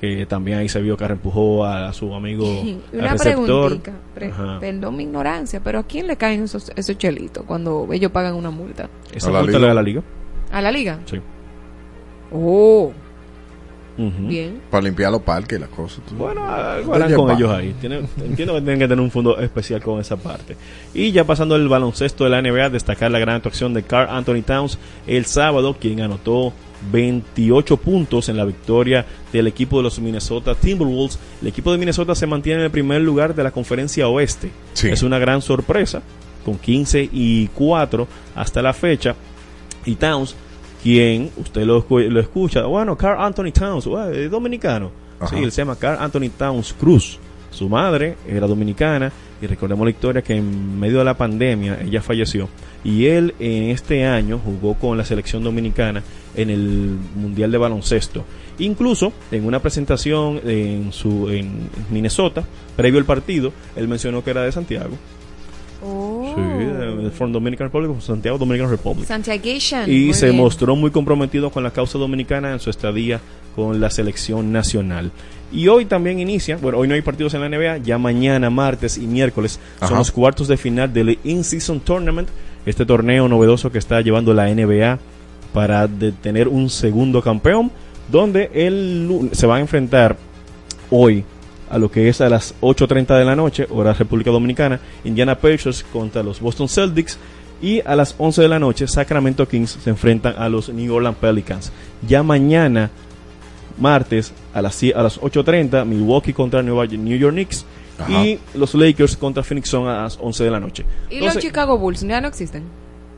Que también ahí se vio que empujó a, su amigo al Una receptor. preguntita, pre- Ajá. perdón mi ignorancia, pero ¿a quién le caen esos, esos chelitos cuando ellos pagan una multa? Esa A la multa liga. le da la liga. ¿A la liga? Sí. Oh, Bien. Para limpiar los parques y las cosas. tú. Bueno, algo harán con pa. ellos ahí. Tienen- entiendo que tienen que tener un fondo especial con esa parte. Y ya pasando al baloncesto de la NBA, destacar la gran actuación de Carl Anthony Towns el sábado, quien anotó 28 puntos en la victoria del equipo de los Minnesota Timberwolves. El equipo de Minnesota se mantiene en el primer lugar de la conferencia oeste. Sí. Es una gran sorpresa, con 15 y 4 hasta la fecha. Y Towns, quien usted lo, lo escucha, bueno, Carl Anthony Towns, bueno, es dominicano. Ajá. Sí, él se llama Carl Anthony Towns Cruz. Su madre era dominicana y recordemos la historia que en medio de la pandemia ella falleció y él en este año jugó con la selección dominicana en el Mundial de Baloncesto. Incluso en una presentación en su en Minnesota, previo al partido, él mencionó que era de Santiago. Oh. Sí, de, from Dominican Republic, Santiago Dominican Republic. Santiaguation. Y muy se bien. mostró muy comprometido con la causa dominicana en su estadía con la selección nacional. Y hoy también inicia, bueno, hoy no hay partidos en la NBA, ya mañana, martes y miércoles son los cuartos de final del In-Season Tournament, este torneo novedoso que está llevando la NBA para tener un segundo campeón, donde el, lu- se va a enfrentar hoy a lo que es a las 8.30 de la noche, hora República Dominicana, Indiana Pacers contra los Boston Celtics. Y a las 11 de la noche, Sacramento Kings se enfrentan a los New Orleans Pelicans. Ya mañana, martes, a las, a las 8.30, Milwaukee contra New York Knicks. Ajá. Y los Lakers contra Phoenix Sun a las 11 de la noche. ¿Y Entonces, los Chicago Bulls ya no existen?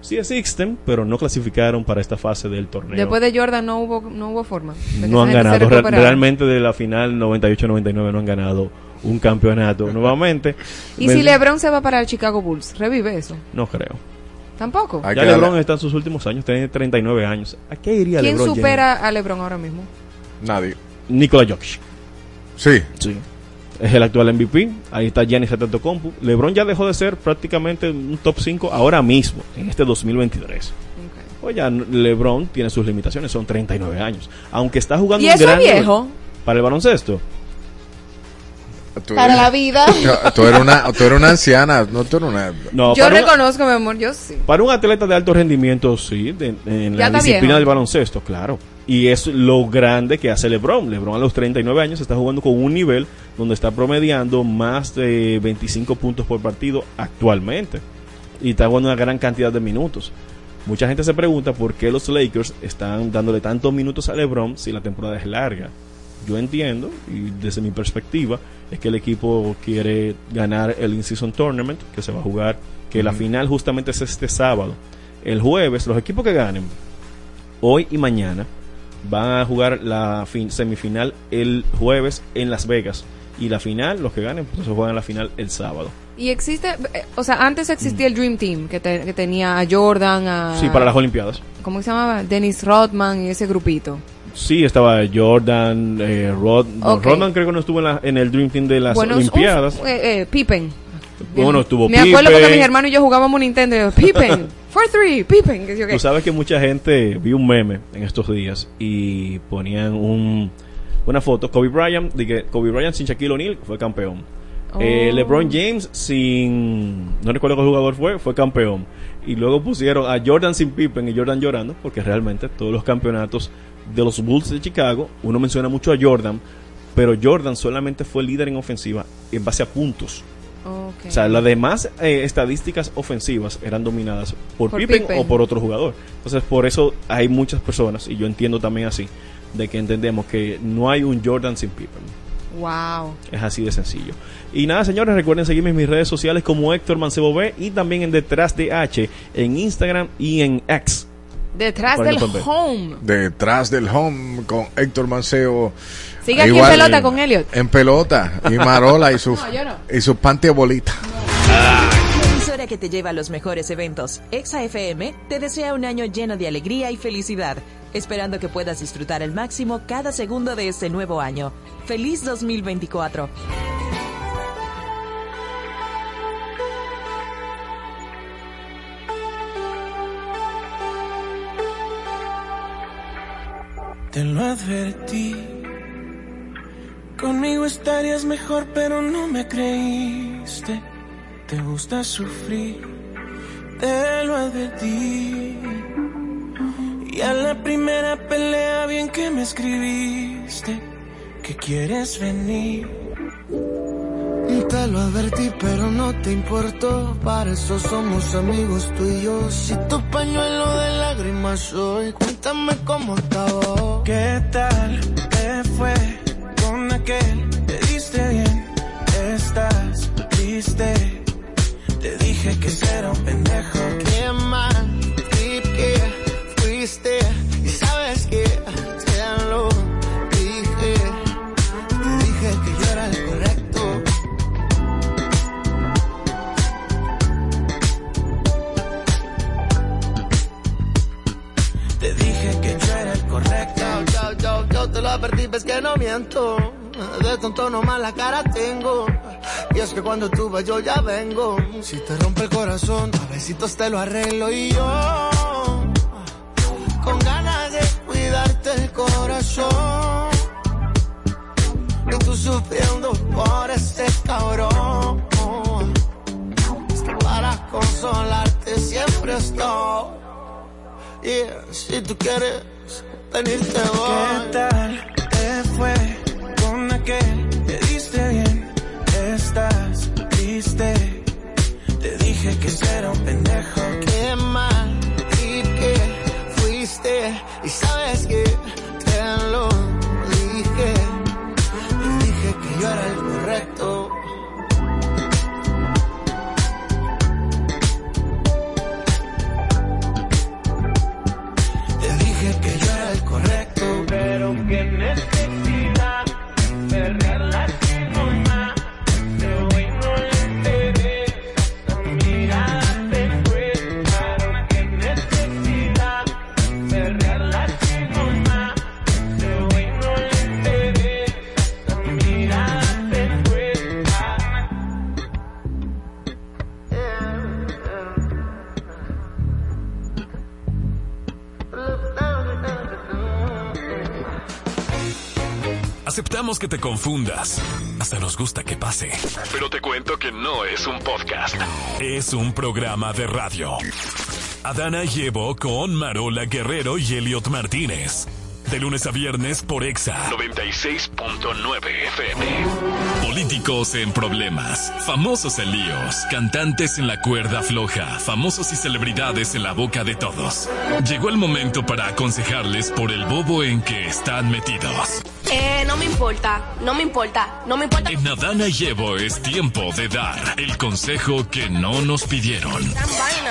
Sí existen, pero no clasificaron para esta fase del torneo. Después de Jordan no hubo, no hubo forma. no han ganado. Realmente de la final 98-99 no han ganado un campeonato nuevamente. Y Me- si LeBron se va para el Chicago Bulls, revive eso. No creo. Tampoco. ya LeBron está en sus últimos años, tiene 39 años. ¿A qué iría ¿Quién LeBron supera a LeBron ahora mismo? Nadie. Nikola Jokic. Sí. Sí. Es el actual MVP. Ahí está Giannis Antetokounmpo. LeBron ya dejó de ser prácticamente un top 5 ahora mismo, en este 2023. Pues ya LeBron tiene sus limitaciones, son 39 años. Aunque está jugando ¿Y un eso gran es nivel- viejo? Para el baloncesto. Tú Para eres- la vida. Tú- eres una, tú eres una anciana, no tú eres una. No, yo un- reconozco, mi amor, yo sí. Para un atleta de alto rendimiento, sí, de- en Ya la disciplina viejo. del baloncesto, claro. Y es lo grande que hace LeBron. LeBron a los 39 años está jugando con un nivel donde está promediando más de 25 puntos por partido actualmente. Y está jugando una gran cantidad de minutos. Mucha gente se pregunta por qué los Lakers están dándole tantos minutos a LeBron si la temporada es larga. Yo entiendo, y desde mi perspectiva, es que el equipo quiere ganar el In-Season Tournament, que se va a jugar, que la final justamente es este sábado. El jueves, los equipos que ganen, hoy y mañana, van a jugar la fin- semifinal el jueves en Las Vegas. Y la final, los que ganen, pues se juegan la final el sábado. Y existe, eh, o sea, antes existía el Dream Team, que, te- que tenía a Jordan, a... Sí, para las Olimpiadas. ¿Cómo se llamaba? Dennis Rodman y ese grupito. Sí, estaba Jordan, eh, Rod. Rodman creo que no estuvo en, la- en el Dream Team de las Bueno, un- Olimpiadas. eh, eh, Pippen. Bueno, estuvo Me acuerdo porque Pippen. mis hermanos y yo jugábamos Nintendo. y yo, Pippen, for three, Pippen. Que sí, ok. Tú sabes que mucha gente vi un meme en estos días y ponían un, una foto Kobe Bryant, que Kobe Bryant sin Shaquille O'Neal fue campeón. Oh. Eh, LeBron James sin no recuerdo qué jugador fue, fue campeón. Y luego pusieron a Jordan sin Pippen y Jordan llorando porque realmente todos los campeonatos de los Bulls de Chicago, uno menciona mucho a Jordan, pero Jordan solamente fue líder en ofensiva en base a puntos. O sea, las demás eh, estadísticas ofensivas eran dominadas por, Por Pippen, Pippen. o por otro jugador. Entonces, por eso hay muchas personas, y yo entiendo también así, de que entendemos que no hay un Jordan sin Pippen. Wow. Es así de sencillo. Y nada, señores, recuerden seguirme en mis redes sociales como Héctor Mancebo B y también en Detrás de H en Instagram y en X. Detrás del home. Detrás del home con Héctor Manceo. Sigue aquí en pelota con Elliot. En pelota. Y Marola y sus No, yo no. y sus. La emisora que te lleva a los mejores eventos, Exa FM, te desea un año lleno de alegría y felicidad, esperando que puedas disfrutar al máximo cada segundo de este nuevo año. ¡Feliz 2024! Te lo advertí. Conmigo estarías mejor, pero no me creíste. Te gusta sufrir, te lo advertí. Y a la primera pelea, bien que me escribiste, que quieres venir. Te lo advertí, pero no te importó. Para eso somos amigos tú y yo. Si tu pañuelo de lágrimas soy, cuéntame cómo estaba. ¿Qué tal te fue aquel? Te diste bien, estás triste. Te dije que era un pendejo. Qué mal trip que fuiste. Y sabes que te lo dije. Te dije que yo era el correcto. Te dije que yo era el correcto. Yo, yo, yo te lo advertí, ves que no miento. De tonto nomás la cara tengo. Y es que cuando tú vas yo ya vengo. Si te rompe el corazón, a besitos te lo arreglo y yo. Con ganas de cuidarte el corazón. Y tú sufriendo por este cabrón. Es que para consolarte siempre estoy. Yeah, si tú quieres venirte voy. ¿Qué tal te fue con aquel? Te diste bien, estás triste. Te dije que será un pendejo. Qué mal y que fuiste. Y sabes que te lo dije. Te dije que yo era el correcto. Aceptamos que te confundas. Hasta nos gusta que pase. Pero te cuento que no es un podcast. Es un programa de radio. Adana llevo con Marola Guerrero y Elliot Martínez. De lunes a viernes por Exa 96.9 FM. Políticos en problemas, famosos en líos, cantantes en la cuerda floja, famosos y celebridades en la boca de todos. Llegó el momento para aconsejarles por el bobo en que están metidos. Eh, no me importa, no me importa, no me importa. En Adana llevo es tiempo de dar el consejo que no nos pidieron.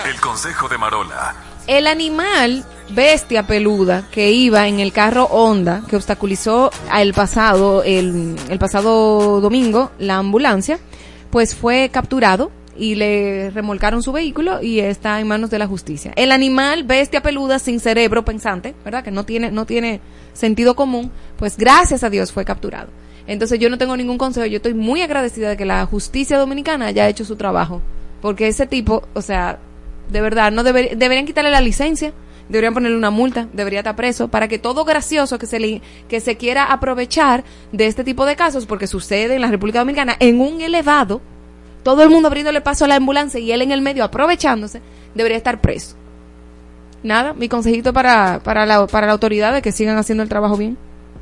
El consejo de Marola. El animal bestia peluda que iba en el carro Honda que obstaculizó el pasado el, el pasado domingo la ambulancia, pues fue capturado y le remolcaron su vehículo y está en manos de la justicia. El animal bestia peluda sin cerebro pensante, ¿verdad? Que no tiene no tiene sentido común, pues gracias a Dios fue capturado. Entonces yo no tengo ningún consejo, yo estoy muy agradecida de que la justicia dominicana haya hecho su trabajo, porque ese tipo, o sea, de verdad, no deber- deberían quitarle la licencia, deberían ponerle una multa, debería estar preso, para que todo gracioso que se le, que se quiera aprovechar de este tipo de casos, porque sucede en la República Dominicana, en un elevado, todo el mundo abriéndole paso a la ambulancia y él en el medio aprovechándose, debería estar preso. Nada, mi consejito para, para, la, para la autoridad de que sigan haciendo el trabajo bien.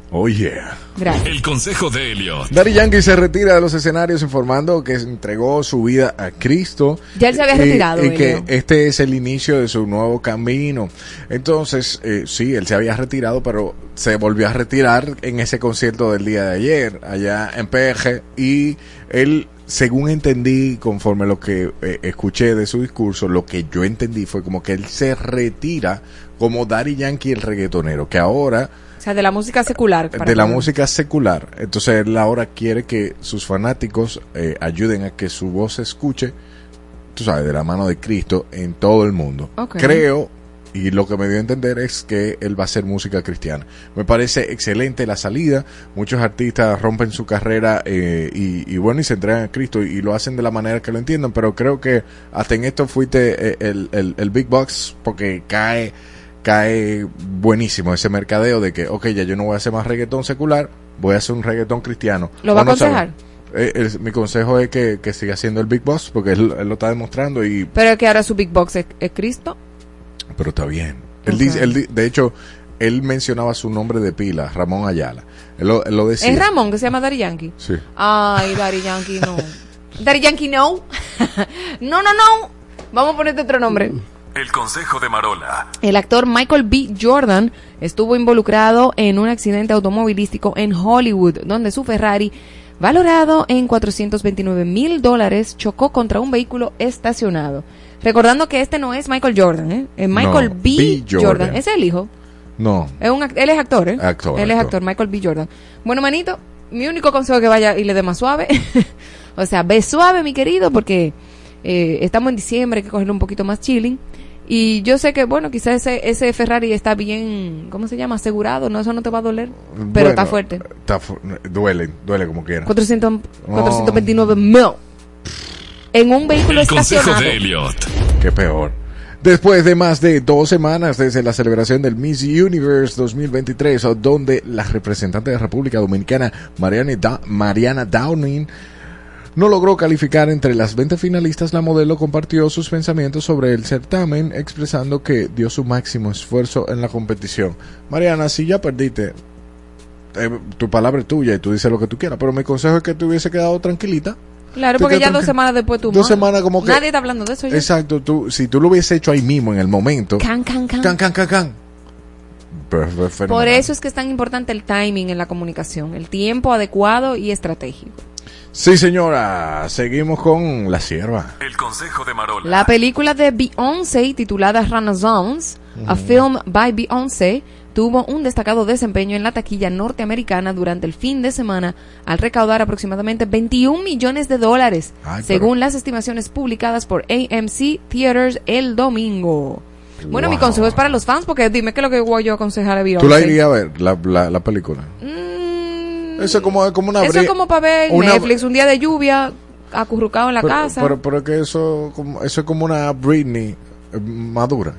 Oh yeah. Gracias. El consejo de Elliot. Daddy Yankee se retira de los escenarios informando que entregó su vida a Cristo. Ya él se había y- retirado, Y, que Elio. este es el inicio de su nuevo camino. Entonces, eh, sí, él se había retirado, pero se volvió a retirar en ese concierto del día de ayer, allá en PG. Y él, según entendí, conforme lo que eh, escuché de su discurso, lo que yo entendí fue como que él se retira como Daddy Yankee el reggaetonero, que ahora O sea, de la música secular. de la música secular. Entonces él ahora quiere que sus fanáticos eh, ayuden a que su voz se escuche, tú sabes, de la mano de Cristo en todo el mundo. Creo, y lo que me dio a entender es que él va a hacer música cristiana. Me parece excelente la salida. Muchos artistas rompen su carrera eh, y, y bueno, y se entregan a Cristo y, lo hacen de la manera que lo entiendan, pero creo que hasta en esto fuiste eh, el, el, el Big Box porque cae cae buenísimo ese mercadeo de que, ok, ya yo no voy a hacer más reggaetón secular, voy a hacer un reggaetón cristiano. ¿Lo va a no aconsejar? Eh, el- mi consejo es que, que siga siendo el Big Boss porque él, él lo está demostrando y Pero es que ahora su big box es, es Cristo. Pero está bien. Él dice, él di- de hecho, él mencionaba su nombre de pila, Ramón Ayala. Él lo, él lo decía. Es Ramón que se llama Daddy Yankee. Sí. Ay, Daddy Yankee no. Daddy Yankee no. no, no, no. Vamos a ponerte otro nombre. El consejo de Marola. El actor Michael B. Jordan estuvo involucrado en un accidente automovilístico en Hollywood, donde su Ferrari, valorado en 429 mil dólares, chocó contra un vehículo estacionado. Recordando que este no es Michael Jordan, ¿eh? Es Michael No, B. B. Jordan. Jordan. Es el hijo. No. Es un, él es actor, ¿eh? Actor, Él es actor. Michael B. Jordan. Bueno, manito, mi único consejo es que vaya y le dé más suave. o sea, ve suave, mi querido, porque eh, estamos en diciembre, hay que cogerlo un poquito más chilling. Y yo sé que, bueno, quizás ese, ese Ferrari está bien, ¿cómo se llama? Asegurado, ¿no? Eso no te va a doler. Pero Bueno, está fuerte. está fu- duele, duele como quiera. 400, Oh. 429 mil. En un vehículo El consejo estacionado. de Elliot. Qué peor. Después de más de dos semanas desde la celebración del Miss Universe 2023, o donde la representante de República Dominicana, Mariana Downing, no logró calificar entre las 20 finalistas, la modelo compartió sus pensamientos sobre el certamen, expresando que dio su máximo esfuerzo en la competición. Mariana, si ya perdiste, eh, tu palabra es tuya y tú dices lo que tú quieras, pero mi consejo es que te hubiese quedado tranquilita. Claro, porque ya dos semanas después tú. Dos semanas como que- Nadie está hablando de eso ya. Exacto, tú, si tú lo hubiese hecho ahí mismo en el momento. Can, can, can. Can, can, can, can. Por eso es que es tan importante el timing en la comunicación, el tiempo adecuado y estratégico. Sí, señora. Seguimos con La Sierva. El consejo de Marola. La película de Beyoncé titulada Renaissance, a Ujú. film by Beyoncé, tuvo un destacado desempeño en la taquilla norteamericana durante el fin de semana al recaudar aproximadamente 21 millones de dólares, Ay, pero- según las estimaciones publicadas por AMC Theaters el domingo. Bueno, mi Wow. consejo es para los fans porque dime qué es lo que voy yo a aconsejar a Beyoncé. ¿Tú la irías a ver, la, la, la película? Eso es como, como una Mm. Eso es como para ver una- Netflix un día de lluvia, acurrucado en la pero, casa. Pero, pero que eso, como, eso es como una Britney eh, madura.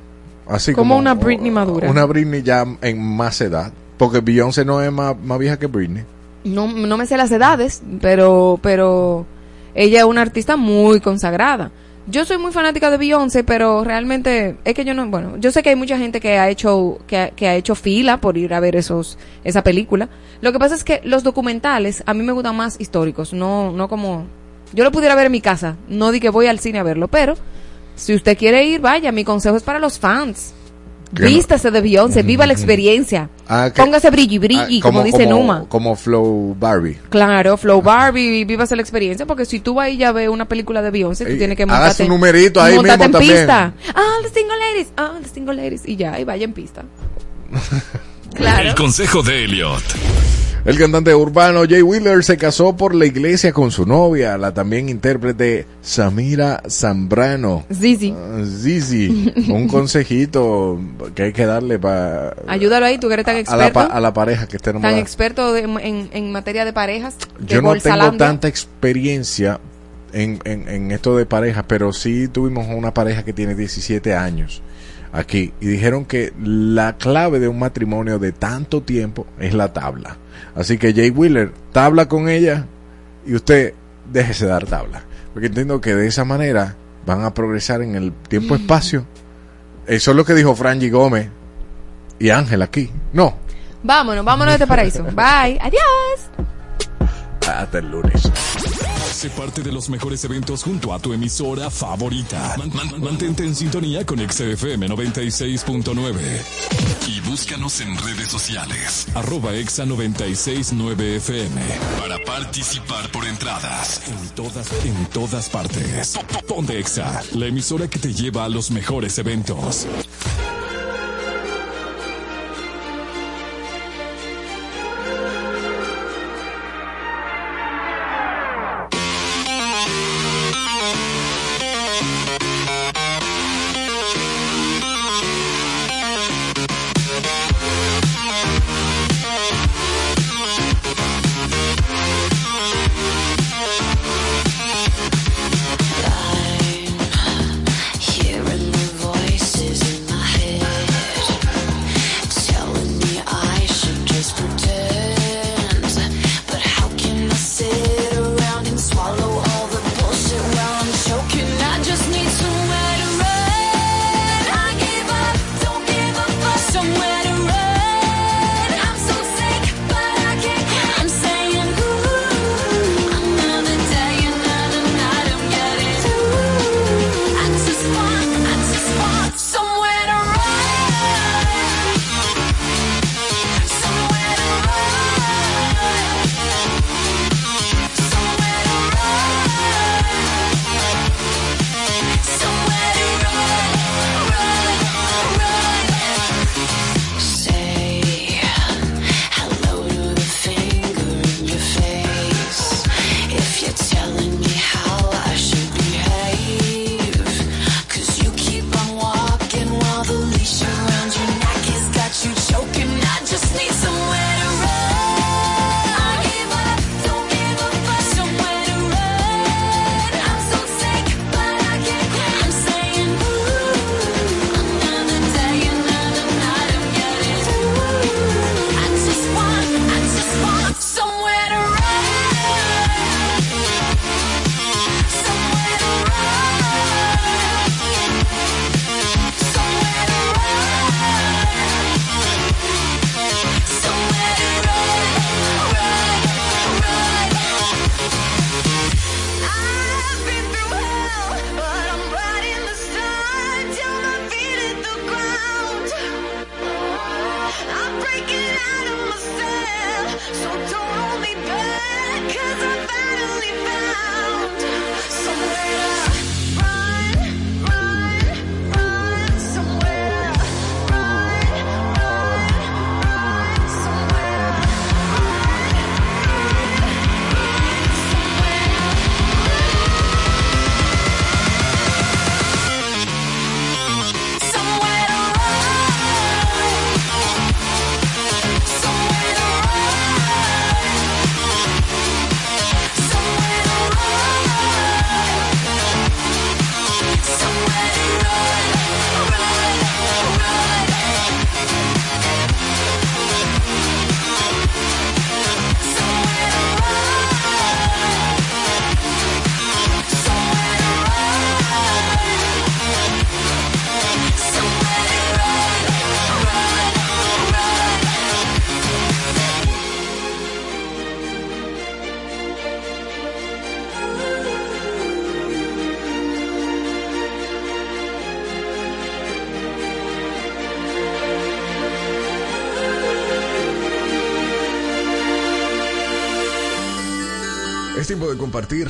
Así Como como, una Britney madura. Una Britney ya en más edad. Porque Beyoncé no es más, más vieja que Britney. no, no me sé las edades, pero, pero ella es una artista muy consagrada. Yo soy muy fanática de Beyoncé, pero realmente es que yo no, bueno, yo sé que hay mucha gente que ha hecho, que ha, que ha hecho fila por ir a ver esos, esa película. Lo que pasa es que los documentales a mí me gustan más históricos, no, no como, yo lo pudiera ver en mi casa, no di que voy al cine a verlo, pero si usted quiere ir, vaya, mi consejo es para los fans. Que no- Vístase de Beyoncé, viva la experiencia. Ah, que- Póngase brilli brilli, Ah, como, dice Numa. Como Flow Barbie. Claro, Flow Barbie, vivas la experiencia, porque si tú vas y ya ves una película de Beyoncé, tú tienes que haga montarte. su numerito ahí mismo en también. pista. Ah, the single ladies, ah, the single ladies. Y ya, y vaya en pista. El consejo de Elliot. El cantante urbano Jay Wheeler se casó por la iglesia con su novia, la también intérprete Samira Zambrano. Zizi. Ah, Zizi, un consejito que hay que darle para Ayúdalo ahí, tú que eres tan a, la, experto. a la pareja que tan enamorada. experto de- en, en materia de parejas. de Yo no tengo tanta experiencia en, en, en esto de parejas, pero sí tuvimos una pareja que tiene 17 años aquí y dijeron que la clave de un matrimonio de tanto tiempo es la tabla. Así que Jay Wheeler, tabla con ella y usted déjese dar tabla. Porque entiendo que de esa manera van a progresar en el tiempo-espacio. Eso es lo que dijo Frangie Gómez y Ángel aquí. No, Vámonos, vámonos de este paraíso. Bye, adiós. hasta el lunes. Sé parte de los mejores eventos junto a tu emisora favorita. Man- man- mantente en sintonía con XFM 96.9. Y búscanos en redes sociales. Arroba Exa 969 FM. Para participar por entradas. En todas, en todas partes. Po- po- Ponte Exa, la emisora que te lleva a los mejores eventos.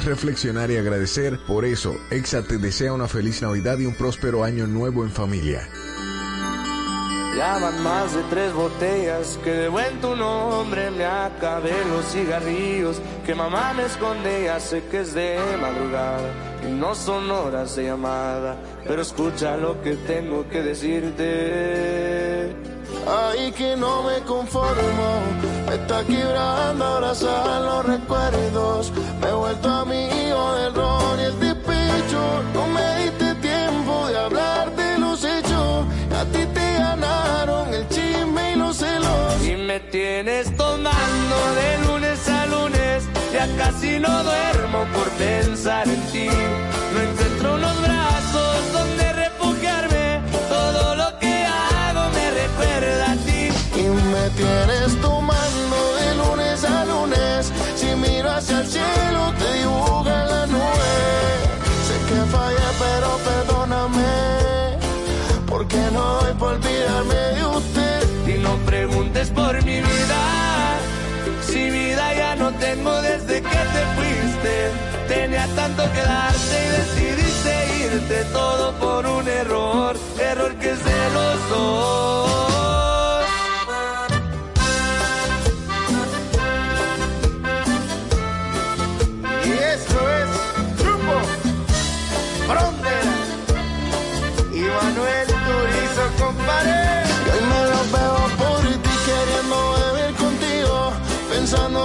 Reflexionar y agradecer. Por eso, EXA te desea una feliz Navidad y un próspero año nuevo en familia. Ya van más de tres botellas que de buen tu nombre me acabé los cigarrillos que mamá me esconde ya sé que es de madrugada y no son horas de llamada pero escucha lo que tengo que decirte Ay, que no me conformo, está quebrando abrazar los recuerdos. Me he vuelto amigo del ron y el despecho. No me diste tiempo de hablar de los hechos. A ti te ganaron el chisme y los celos. Y me tienes tomando de lunes a lunes. Ya casi no duermo por pensar en ti. No encuentro unos brazos donde refugiarme. Todo lo que hago me recuerda a ti. Y me tienes tomando el cielo, te dibuja en la nube. Sé que fallé, pero perdóname. Porque no doy por olvidarme de usted. Y no preguntes por mi vida. Si vida ya no tengo desde que te fuiste. Tenía tanto que darte y decidiste irte todo por un error. Error que es de los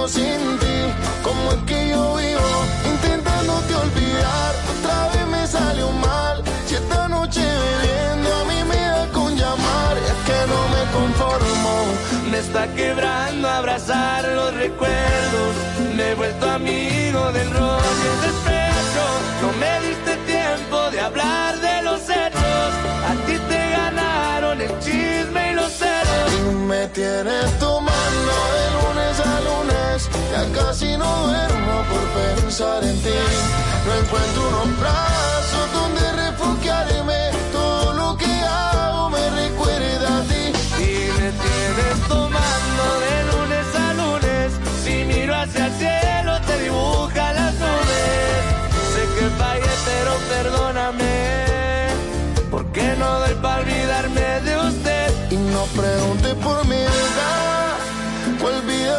sin ti, como es que yo vivo, intentándote olvidar. Otra vez me salió mal, si esta noche bebiendo a mí me da con llamar, es que no me conformo. Me está quebrando abrazar los recuerdos, me he vuelto amigo del el despecho. No me diste tiempo de hablar de los hechos, a ti te ganaron el chisme y los celos. Y me tienes tomando lunes, ya casi no duermo por pensar en ti. No encuentro unos brazos donde refugiarme, todo lo que hago me recuerda a ti. Y me tienes tomando de lunes a lunes, si miro hacia el cielo te dibuja las nubes. Sé que fallé, pero perdóname. Porque no doy para olvidarme de usted. Y no pregunte por mi edad.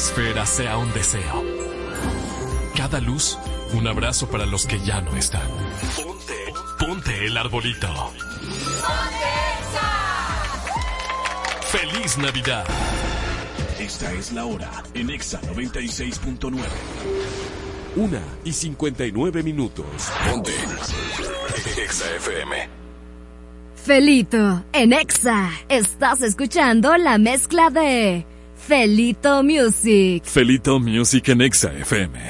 Esfera sea un deseo. Cada luz, un abrazo para los que ya no están. Ponte, ponte el arbolito. ¡Feliz Navidad! Esta es la hora en Exa 96.9. Una y 59 minutos. Ponte. Exa FM. Felito, en Exa, estás escuchando la mezcla de Felito Music. Felito Music en Exa FM.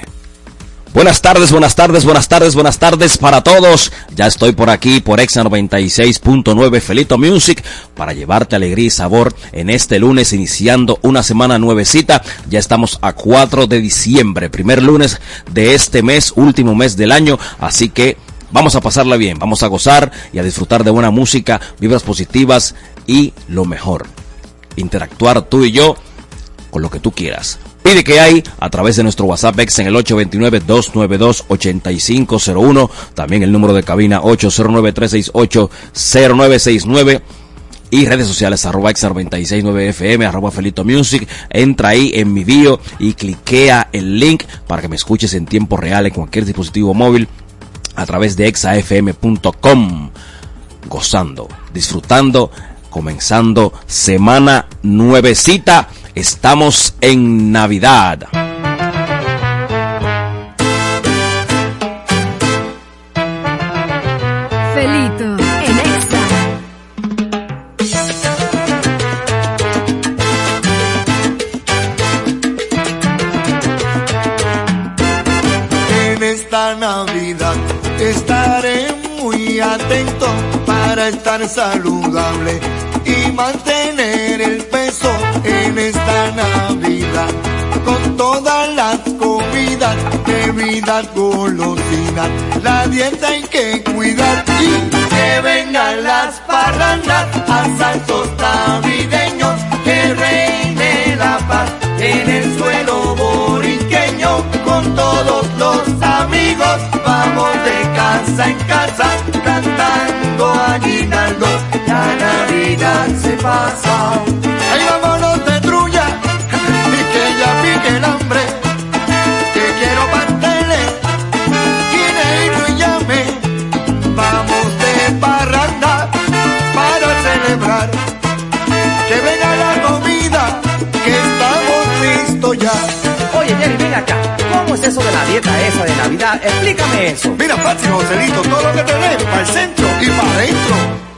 Buenas tardes, buenas tardes, buenas tardes, buenas tardes para todos. Ya estoy por aquí por Exa 96.9 Felito Music para llevarte alegría y sabor en este lunes iniciando una semana nuevecita. Ya estamos a 4 de diciembre, primer lunes de este mes, último mes del año, así que vamos a pasarla bien, vamos a gozar y a disfrutar de buena música, vibras positivas y lo mejor, interactuar tú y yo con lo que tú quieras. Pide que hay a través de nuestro WhatsApp Ex en el 829-292-8501. También el número de cabina 809-368-0969. Y redes sociales arroba exa969fm, arroba Felito Music. Entra ahí en mi bio y cliquea el link para que me escuches en tiempo real en cualquier dispositivo móvil a través de exafm.com. Gozando, disfrutando, comenzando semana nuevecita. Estamos en Navidad. Felito en En esta Navidad estaré muy atento para estar saludable y mantener el peso en esta Navidad. Con todas las comidas, bebidas, golosinas, la dieta hay que cuidar y que vengan las parrandas, a asaltos navideños, que reine la paz en el suelo borinqueño. Con todos los amigos, vamos de casa en casa ¿Cómo es eso de la dieta esa de Navidad? Explícame eso. Mira, Patsy, Joselito, todo lo que tenemos para el centro y para adentro.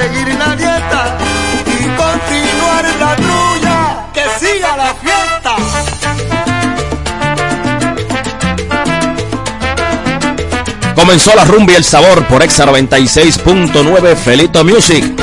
seguir la dieta y continuar la trulla, que siga la fiesta. Comenzó la rumba y el sabor por Exa 96.9 Felito Music